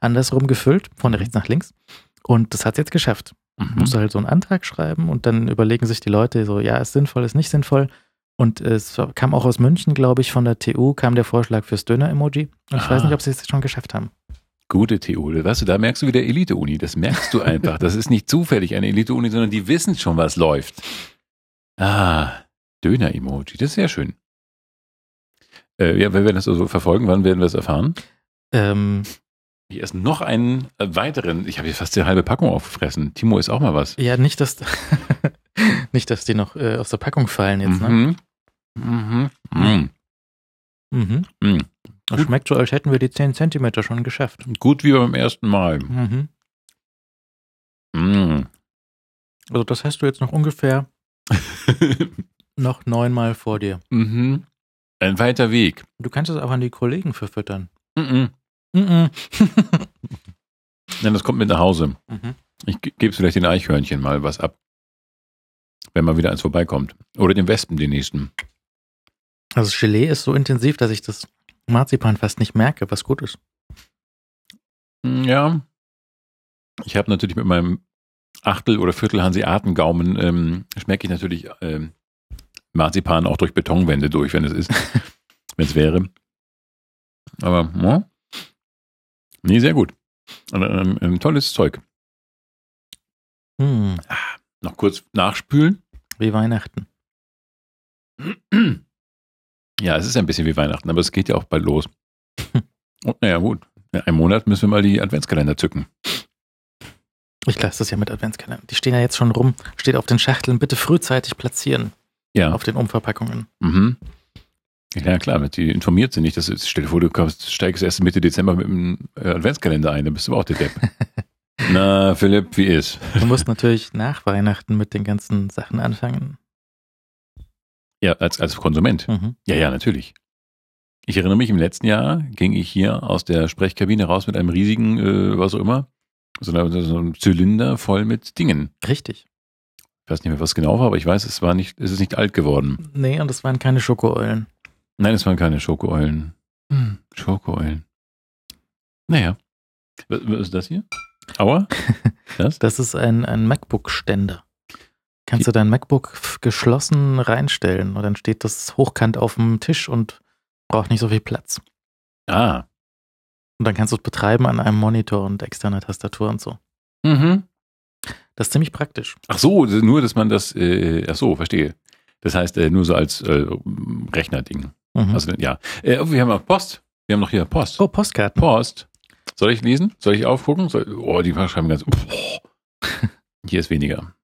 andersrum gefüllt, von rechts nach links. Und das hat jetzt geschafft. Mhm. Musst du halt so einen Antrag schreiben und dann überlegen sich die Leute so, ja, ist sinnvoll, ist nicht sinnvoll. Und es kam auch aus München, glaube ich, von der TU kam der Vorschlag fürs Döner-Emoji. Ich weiß nicht, ob sie es schon geschafft haben. Gute Theode. Weißt du, da merkst du wieder Elite-Uni. Das merkst du einfach. Das ist nicht zufällig eine Elite-Uni, sondern die wissen schon, was läuft. Ah, Döner-Emoji. Das ist sehr schön. Äh, ja, wenn wir das so verfolgen, wann werden wir es erfahren? Ähm, Hier ist noch einen äh, weiteren. Ich habe hier fast die halbe Packung aufgefressen. Timo ist auch mal was. ja, nicht, dass, nicht, dass die noch äh, aus der Packung fallen jetzt. Ne? Mhm. Mhm. Mhm. Mhm. Mhm. Das schmeckt so, als hätten wir die 10 Zentimeter schon geschafft. Gut wie beim ersten Mal. Mhm. Mhm. Also das hast du jetzt noch ungefähr noch neunmal vor dir. mhm. Ein weiter Weg. Du kannst es auch an die Kollegen verfüttern. Mhm. Mhm. Nein, das kommt mit nach Hause. mhm. Ich ge- gebe vielleicht den Eichhörnchen mal was ab. Wenn mal wieder eins vorbeikommt. Oder den Wespen, den nächsten. Also das Gelee ist so intensiv, dass ich das Marzipan fast nicht merke, was gut ist. Hm, Ja. Ich habe natürlich mit meinem Achtel- oder Viertel-Hanseaten-Gaumen ähm, schmecke ich natürlich ähm, Marzipan auch durch Betonwände durch, wenn es ist. wenn es wäre. Aber, ja. Nee, sehr gut. Ähm, ein tolles Zeug. Hm, Noch kurz nachspülen. wie Weihnachten. Ja, es ist ein bisschen wie Weihnachten, aber es geht ja auch bald los. Und naja, gut. In einem Monat müssen wir mal die Adventskalender zücken. Ich lasse das ja mit Adventskalendern. Die stehen ja jetzt schon rum. Steht auf den Schachteln, bitte frühzeitig platzieren. Ja. Auf den Umverpackungen. Mhm. Ja, klar, die informiert sind nicht. Das ist, stell dir vor, du kommst, steigst erst Mitte Dezember mit dem äh, Adventskalender ein, dann bist du auch der Depp. Na, Philipp, wie ist? Du musst natürlich nach Weihnachten mit den ganzen Sachen anfangen. Ja, als, als Konsument. Mhm. Ja, ja, natürlich. Ich erinnere mich, im letzten Jahr ging ich hier aus der Sprechkabine raus mit einem riesigen, äh, was auch immer, so einem Zylinder voll mit Dingen. Richtig. Ich weiß nicht mehr, was genau war, aber ich weiß, es war nicht, es ist nicht alt geworden. Nee, und es waren keine Schokoeulen. Nein, es waren keine Schokoeulen. Hm, Schokoeulen. Naja. Was, was ist das hier? Aua? Das? Das ist ein, ein MacBook-Ständer. Kannst du dein MacBook geschlossen reinstellen und dann steht das hochkant auf dem Tisch und braucht nicht so viel Platz. Ah. Und dann kannst du es betreiben an einem Monitor und externer Tastatur und so. Mhm. Das ist ziemlich praktisch. Ach so, nur, dass man das, äh, ach so, verstehe. Das heißt, äh, nur so als äh, Rechnerding. Mhm. Also, ja. Äh, oh, wir haben noch Post. Wir haben noch hier Post. oh, Postkarten. Post. Soll ich lesen? Soll ich aufgucken? Soll, oh, die schreiben ganz. Oh. Hier ist weniger.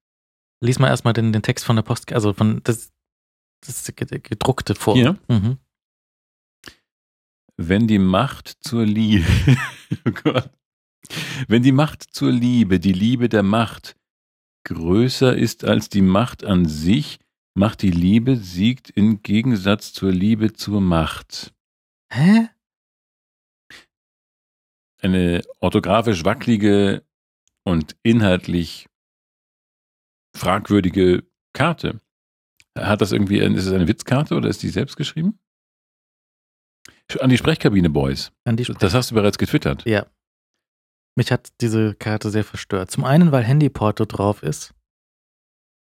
Lies mal erstmal den, den Text von der Post, also von das, das ge- gedruckte vor. Hier? Mhm. Wenn die Macht zur Liebe, oh Gott. Wenn die Macht zur Liebe, die Liebe der Macht größer ist als die Macht an sich, macht die Liebe siegt im Gegensatz zur Liebe zur Macht. Hä? Eine orthografisch wackelige und inhaltlich fragwürdige Karte. Hat das irgendwie, ist es eine Witzkarte oder ist die selbst geschrieben? An die Sprechkabine, Boys. An die Sprech Das hast du bereits getwittert. Ja. Mich hat diese Karte sehr verstört. Zum einen, weil Handyporto drauf ist.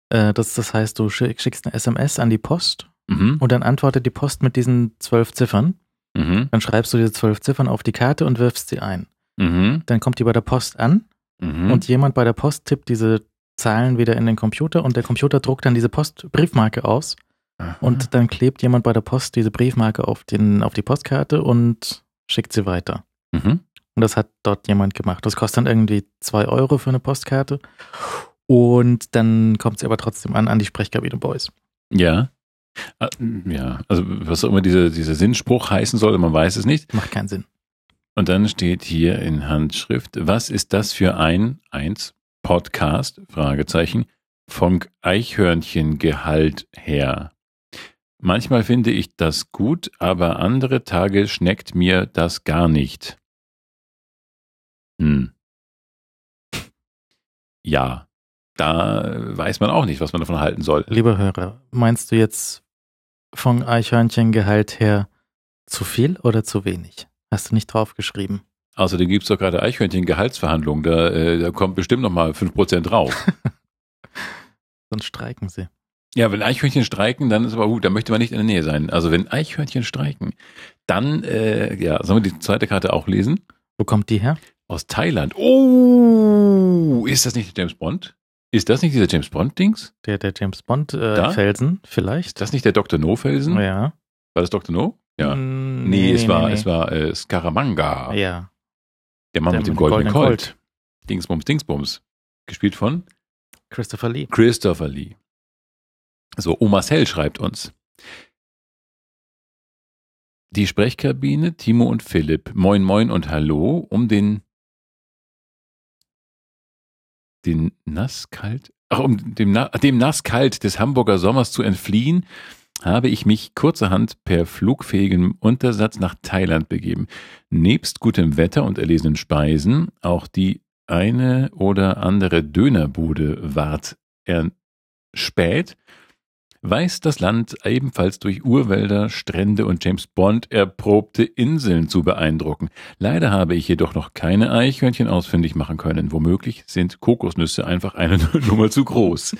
Äh, das, das heißt, du schick, schickst eine SMS an die Post Mhm. und dann antwortet die Post mit diesen zwölf Ziffern. Mhm. Dann schreibst du diese zwölf Ziffern auf die Karte und wirfst sie ein. Mhm. Dann kommt die bei der Post an Mhm. und jemand bei der Post tippt diese Zahlen wieder in den Computer und der Computer druckt dann diese Postbriefmarke aus Aha. und dann klebt jemand bei der Post diese Briefmarke auf, den, auf die Postkarte und schickt sie weiter. Mhm. Und das hat dort jemand gemacht. Das kostet dann irgendwie zwei Euro für eine Postkarte. Und dann kommt sie aber trotzdem an, an die Sprechkabine Boys. Ja. Ah, Ja, also was auch immer dieser, dieser Sinnspruch heißen soll, man weiß es nicht. Macht keinen Sinn. Und dann steht hier in Handschrift, was ist das für ein, eins, Podcast, Fragezeichen, vom Eichhörnchengehalt her? Manchmal finde ich das gut, aber andere Tage schneckt mir das gar nicht. Hm. Ja, da weiß man auch nicht, was man davon halten soll. Lieber Hörer, meinst du jetzt von Eichhörnchengehalt her zu viel oder zu wenig? Hast du nicht draufgeschrieben? Außerdem gibt es doch gerade Eichhörnchen-Gehaltsverhandlungen. Da, äh, da kommt bestimmt nochmal 5% drauf. Sonst streiken sie. ja, wenn Eichhörnchen streiken, dann ist aber gut, dann möchte man nicht in der Nähe sein. Also wenn Eichhörnchen streiken, dann, äh, ja, sollen wir die zweite Karte auch lesen? Wo kommt die her? Aus Thailand. Oh, ist das nicht der James Bond? Ist das nicht dieser James Bond-Dings? Der, der James Bond äh? Felsen, Ist vielleicht? das nicht der Dr. No-Felsen? Ja. War das Dr. No? Ja. Mm, Nee, es war, es war äh, Scaramanga. Ja. Der Mann Der mit dem goldenen, goldenen Colt. Dingsbums, Dingsbums. Gespielt von Christopher Lee. Christopher Lee. So, Omarcel schreibt uns. Die Sprechkabine, Timo und Philipp. Moin, moin und hallo. Um den, den Nasskalt, ach, um dem, dem Nasskalt des Hamburger Sommers zu entfliehen, habe ich mich kurzerhand per flugfähigem Untersatz nach Thailand begeben. Nebst gutem Wetter und erlesenen Speisen auch die eine oder andere Dönerbude ward erspäht, weiß das Land ebenfalls durch Urwälder, Strände und James Bond erprobte Inseln zu beeindrucken. Leider habe ich jedoch noch keine Eichhörnchen ausfindig machen können. Womöglich sind Kokosnüsse einfach eine Nummer zu groß.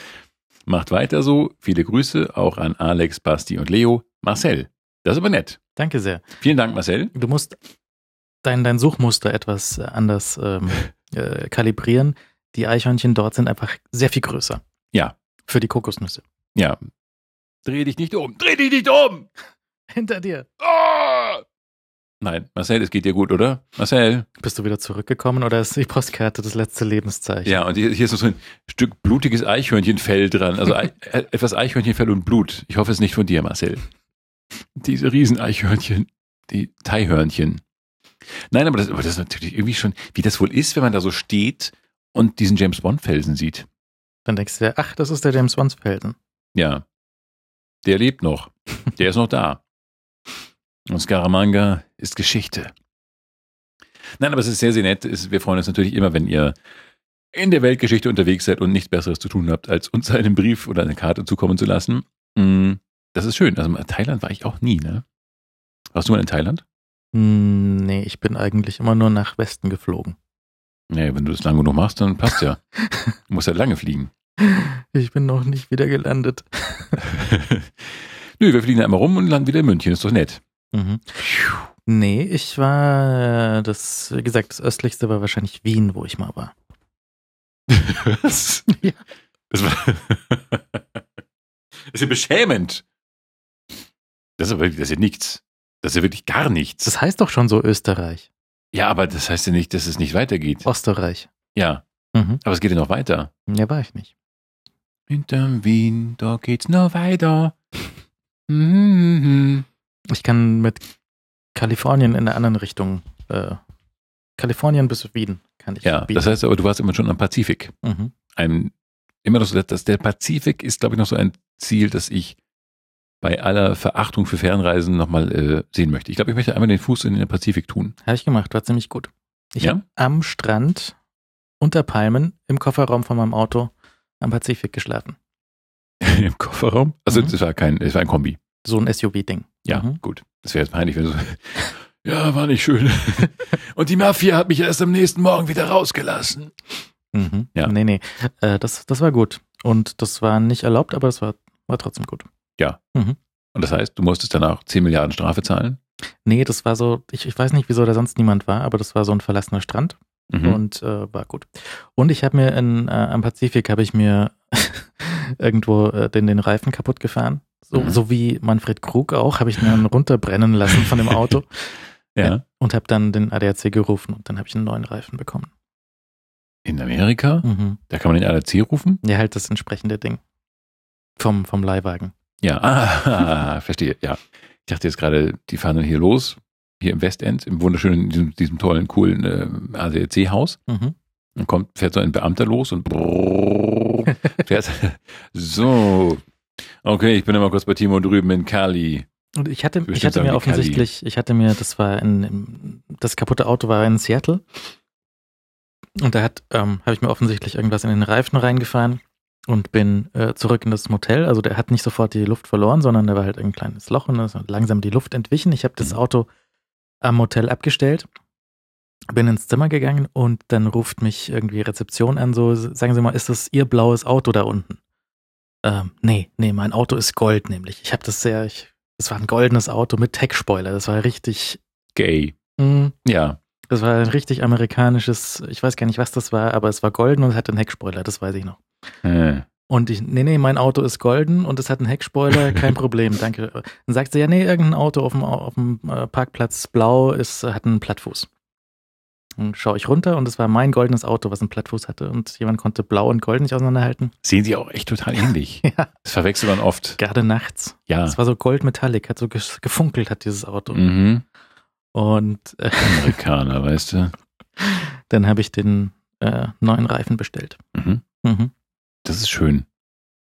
Macht weiter so. Viele Grüße auch an Alex, Basti und Leo. Marcel. Das ist aber nett. Danke sehr. Vielen Dank, Marcel. Du musst dein, dein Suchmuster etwas äh, anders ähm, äh, kalibrieren. Die Eichhörnchen dort sind einfach sehr viel größer. Ja. Für die Kokosnüsse. Ja. Dreh dich nicht um. Dreh dich nicht um! Hinter dir. Ah! Nein, Marcel, es geht dir gut, oder? Marcel? Bist du wieder zurückgekommen oder ist die Postkarte das letzte Lebenszeichen? Ja, und hier, hier ist noch so ein Stück blutiges Eichhörnchenfell dran. Also äh, etwas Eichhörnchenfell und Blut. Ich hoffe, es ist nicht von dir, Marcel. Diese Rieseneichhörnchen, die Teihörnchen. Nein, aber das, aber das ist natürlich irgendwie schon, wie das wohl ist, wenn man da so steht und diesen James Bond-Felsen sieht. Dann denkst du dir, ach, das ist der James Bond Felsen. Ja. Der lebt noch. Der ist noch da. Und Scaramanga ist Geschichte. Nein, aber es ist sehr, sehr nett. Wir freuen uns natürlich immer, wenn ihr in der Weltgeschichte unterwegs seid und nichts Besseres zu tun habt, als uns einen Brief oder eine Karte zukommen zu lassen. Mm, Das ist schön. Also in Thailand war ich auch nie, ne? Warst du mal in Thailand? Hm, nee, ich bin eigentlich immer nur nach Westen geflogen. Nee, wenn du das lang genug machst, dann passt ja. Du musst ja lange fliegen. Ich bin noch nicht wieder gelandet. Nö, wir fliegen einmal rum und landen wieder in München. Ist doch nett. Mhm. Nee, ich war, äh, das, wie gesagt, das östlichste war wahrscheinlich Wien, wo ich mal war. Was? Ja. Das, war das ist ja beschämend. Das ist aber das ist ja nichts. Das ist ja wirklich gar nichts. Das heißt doch schon so Österreich, ja, aber das heißt ja nicht, dass es nicht weitergeht. Österreich. Ja, Mhm. aber es geht ja noch weiter. Ja, war ich nicht. Hinterm Wien, da geht's noch weiter. Mhm. Ich kann mit Kalifornien in der anderen Richtung, äh, Kalifornien bis Wien kann ich. Ja, bieten. das heißt aber, du warst immer schon am Pazifik. mhm. Ein, immer noch so, dass der Pazifik ist, glaube ich, noch so ein Ziel, das ich bei aller Verachtung für Fernreisen nochmal äh, sehen möchte. Ich glaube, ich möchte einmal den Fuß in den Pazifik tun. Habe ich gemacht, war ziemlich gut. Ich Ja? habe am Strand unter Palmen im Kofferraum von meinem Auto am Pazifik geschlafen. Im Kofferraum? Also Mhm. es war kein, es war ein Kombi. So ein SUV-Ding. Ja, Mhm. gut. Das wäre jetzt peinlich, wenn du so, ja, war nicht schön. Und die Mafia hat mich erst am nächsten Morgen wieder rausgelassen. Mhm. Ja. Nee, nee. Äh, das, das war gut. Und das war nicht erlaubt, aber das war, war trotzdem gut. Und das heißt, du musstest danach 10 Milliarden Strafe zahlen? Nee, das war so, ich, ich weiß nicht, wieso da sonst niemand war, aber das war so ein verlassener Strand Mhm. und äh, war gut. Und ich habe mir in, äh, am Pazifik habe ich mir irgendwo äh, den, den Reifen kaputt gefahren. So, Mhm. so wie Manfred Krug auch, habe ich mir einen runterbrennen lassen von dem Auto ja. und habe dann den ADAC gerufen und dann habe ich einen neuen Reifen bekommen. In Amerika? Mhm. Da kann man den ADAC rufen? Ja, halt das entsprechende Ding. Vom, vom Leihwagen. Ja, ah, verstehe, ja. Ich dachte jetzt gerade, die fahren dann hier los, hier im Westend, im wunderschönen, diesem, diesem tollen, coolen äh, ADAC-Haus. Mhm. Dann kommt, fährt so ein Beamter los und brrrr, fährt so. Okay, ich bin immer kurz bei Timo drüben in Cali. Und ich hatte, ich hatte mir offensichtlich, ich hatte mir, das war in, das kaputte Auto war in Seattle. Und da hat, ähm, habe ich mir offensichtlich irgendwas in den Reifen reingefahren und bin äh, zurück in das Motel. Also der hat nicht sofort die Luft verloren, sondern da war halt ein kleines Loch und da ist langsam die Luft entwichen. Ich habe das Mhm. Auto am Motel abgestellt, bin ins Zimmer gegangen und dann ruft mich irgendwie Rezeption an, so, sagen Sie mal, ist das Ihr blaues Auto da unten? Ähm, nee, nee, mein Auto ist Gold nämlich. Ich habe das sehr, ich, das war ein goldenes Auto mit Heckspoiler. Das war richtig, Gay. mh, Ja. das war ein richtig amerikanisches, ich weiß gar nicht, was das war, aber es war golden und es hatte einen Heckspoiler, das weiß ich noch. Äh. Und ich, nee, nee, mein Auto ist golden und es hat einen Heckspoiler, kein Problem, danke. Dann sagt sie, ja, nee, irgendein Auto auf dem, auf dem äh, Parkplatz blau ist, hat einen Plattfuß. Dann schaue ich runter und es war mein goldenes Auto, was einen Plattfuß hatte und jemand konnte blau und gold nicht auseinanderhalten. Sehen sie auch echt total ähnlich. Ja, Das verwechselt man oft. gerade nachts. Ja. Es war so goldmetallic, hat so gefunkelt, hat dieses Auto. Mhm. Und äh, Amerikaner, weißt du. dann habe ich den äh, neuen Reifen bestellt. Mhm. Mhm. Das ist schön.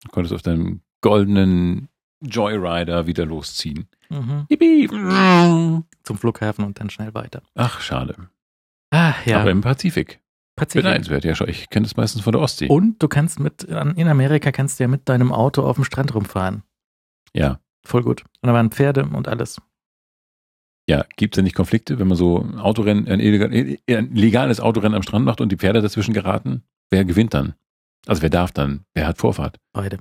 Du konntest auf deinem goldenen Joyrider wieder losziehen. Mhm. Yippie. Zum Flughafen und dann schnell weiter. Ach, schade. Ah, ja. Aber im Pazifik. Pazifik. Beneidenswert, ja schon. Ich kenne das meistens von der Ostsee. Und du kannst mit, in Amerika kannst du ja mit deinem Auto auf dem Strand rumfahren. Ja. Voll gut. Und da waren Pferde und alles. Ja, gibt es ja nicht Konflikte, wenn man so ein Autorennen, ein, illegal, ein legales Autorennen am Strand macht und die Pferde dazwischen geraten? Wer gewinnt dann? Also wer darf dann? Wer hat Vorfahrt? Beide.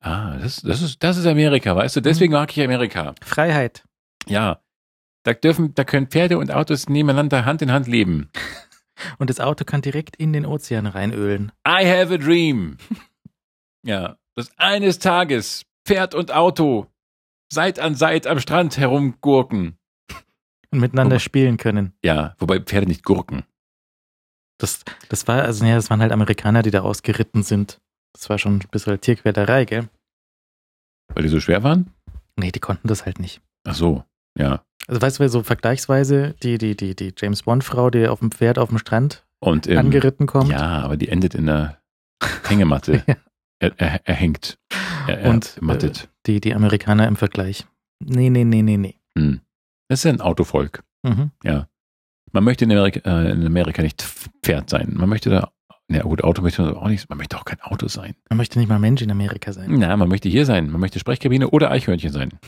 Ah, das, das, ist, das ist Amerika, weißt du? Deswegen mag ich Amerika. Freiheit. Ja. Da dürfen, da können Pferde und Autos nebeneinander Hand in Hand leben. Und das Auto kann direkt in den Ozean reinölen. I have a dream. Ja, dass eines Tages Pferd und Auto Seit an Seit am Strand herumgurken. Und miteinander mal. spielen können. Ja, wobei Pferde nicht gurken. Das, das war, also ja, das waren halt Amerikaner, die da ausgeritten sind. Das war schon ein bisschen Tierquälerei, gell? Weil die so schwer waren? Nee, die konnten das halt nicht. Ach so, ja. Also weißt du, so vergleichsweise die, die, die, die James Bond-Frau, die auf dem Pferd auf dem Strand Und ähm, angeritten kommt. Ja, aber die endet in der Hängematte. Ja. er, er, er hängt. Er, er Und, mattet. Die, die Amerikaner im Vergleich. Nee, nee, nee, nee, nee. Hm. Das ist ja ein Autovolk. Mhm. Man möchte in Amerika, äh, in Amerika nicht Pferd sein. Man möchte da, na gut, Auto möchte man auch nicht, man möchte auch kein Auto sein. Man möchte nicht mal Mensch in Amerika sein. Na, man möchte hier sein. Man möchte Sprechkabine oder Eichhörnchen sein.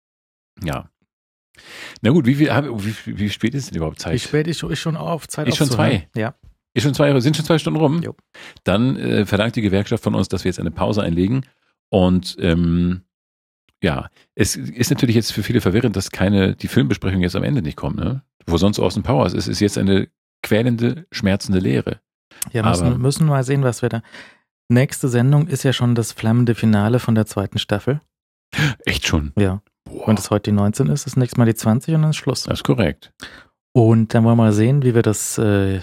ja. Na gut, wie, viel, wie, wie spät ist denn überhaupt Zeit? Wie spät ist, ist schon auf? Zeit Ist schon zwei. Ja. Ist schon zwei, sind schon zwei Stunden rum? Jo. Dann äh, verlangt die Gewerkschaft von uns, dass wir jetzt eine Pause einlegen. Und ähm, ja, es ist natürlich jetzt für viele verwirrend, dass keine, die Filmbesprechung jetzt am Ende nicht kommt, ne? Wo sonst Austin Powers ist, ist jetzt eine quälende, schmerzende Leere. Ja, Aber- müssen, müssen mal sehen, was wir da. Nächste Sendung ist ja schon das flammende Finale von der zweiten Staffel. Echt schon. Ja. Boah, Wenn es heute die 19 ist, ist nächstes Mal die 20 und dann ist Schluss. das ist korrekt. Und dann wollen wir mal sehen, wie wir das. Äh,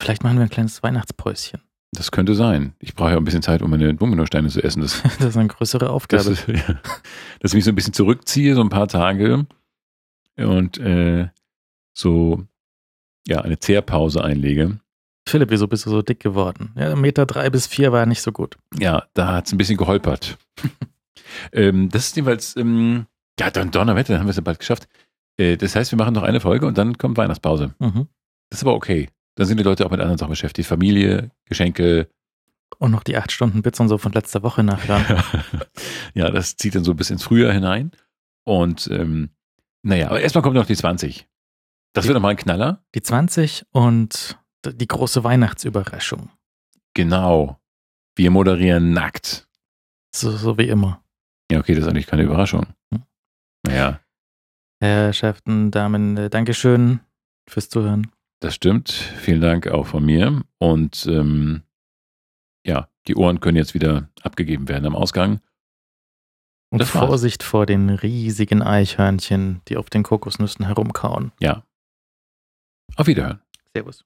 vielleicht machen wir ein kleines Weihnachtspäuschen. Das könnte sein. Ich brauche ja ein bisschen Zeit, um meine Dominosteine zu essen. Das, Das ist eine größere Aufgabe. das ist, ja, dass ich mich so ein bisschen zurückziehe, so ein paar Tage und äh, so ja eine Zehrpause einlege. Philipp, wieso bist du so dick geworden? Ja, Meter drei bis vier war nicht so gut. Ja, da hat es ein bisschen geholpert. ähm, das ist jedenfalls, ähm, ja, dann Donnerwetter, dann haben wir es ja bald geschafft. Äh, das heißt, wir machen noch eine Folge und dann kommt Weihnachtspause. Mhm. Das ist aber okay. Dann sind die Leute auch mit anderen Sachen beschäftigt. Familie, Geschenke. Und noch die acht Stunden Bits und so von letzter Woche nachhören. ja, das zieht dann so bis ins Frühjahr hinein. Und ähm, naja, aber erstmal kommt noch die 20. Das wird nochmal ein Knaller. Die 20 und die große Weihnachtsüberraschung. Genau. Wir moderieren nackt. So, so wie immer. Ja, okay, das ist eigentlich keine Überraschung. Hm. Naja, Herrschaften, Damen, Dankeschön fürs Zuhören. Das stimmt. Vielen Dank auch von mir. Und ähm, ja, die Ohren können jetzt wieder abgegeben werden am Ausgang. Und Das war's. Vorsicht vor den riesigen Eichhörnchen, die auf den Kokosnüssen herumkauen. Ja. Auf Wiederhören. Servus.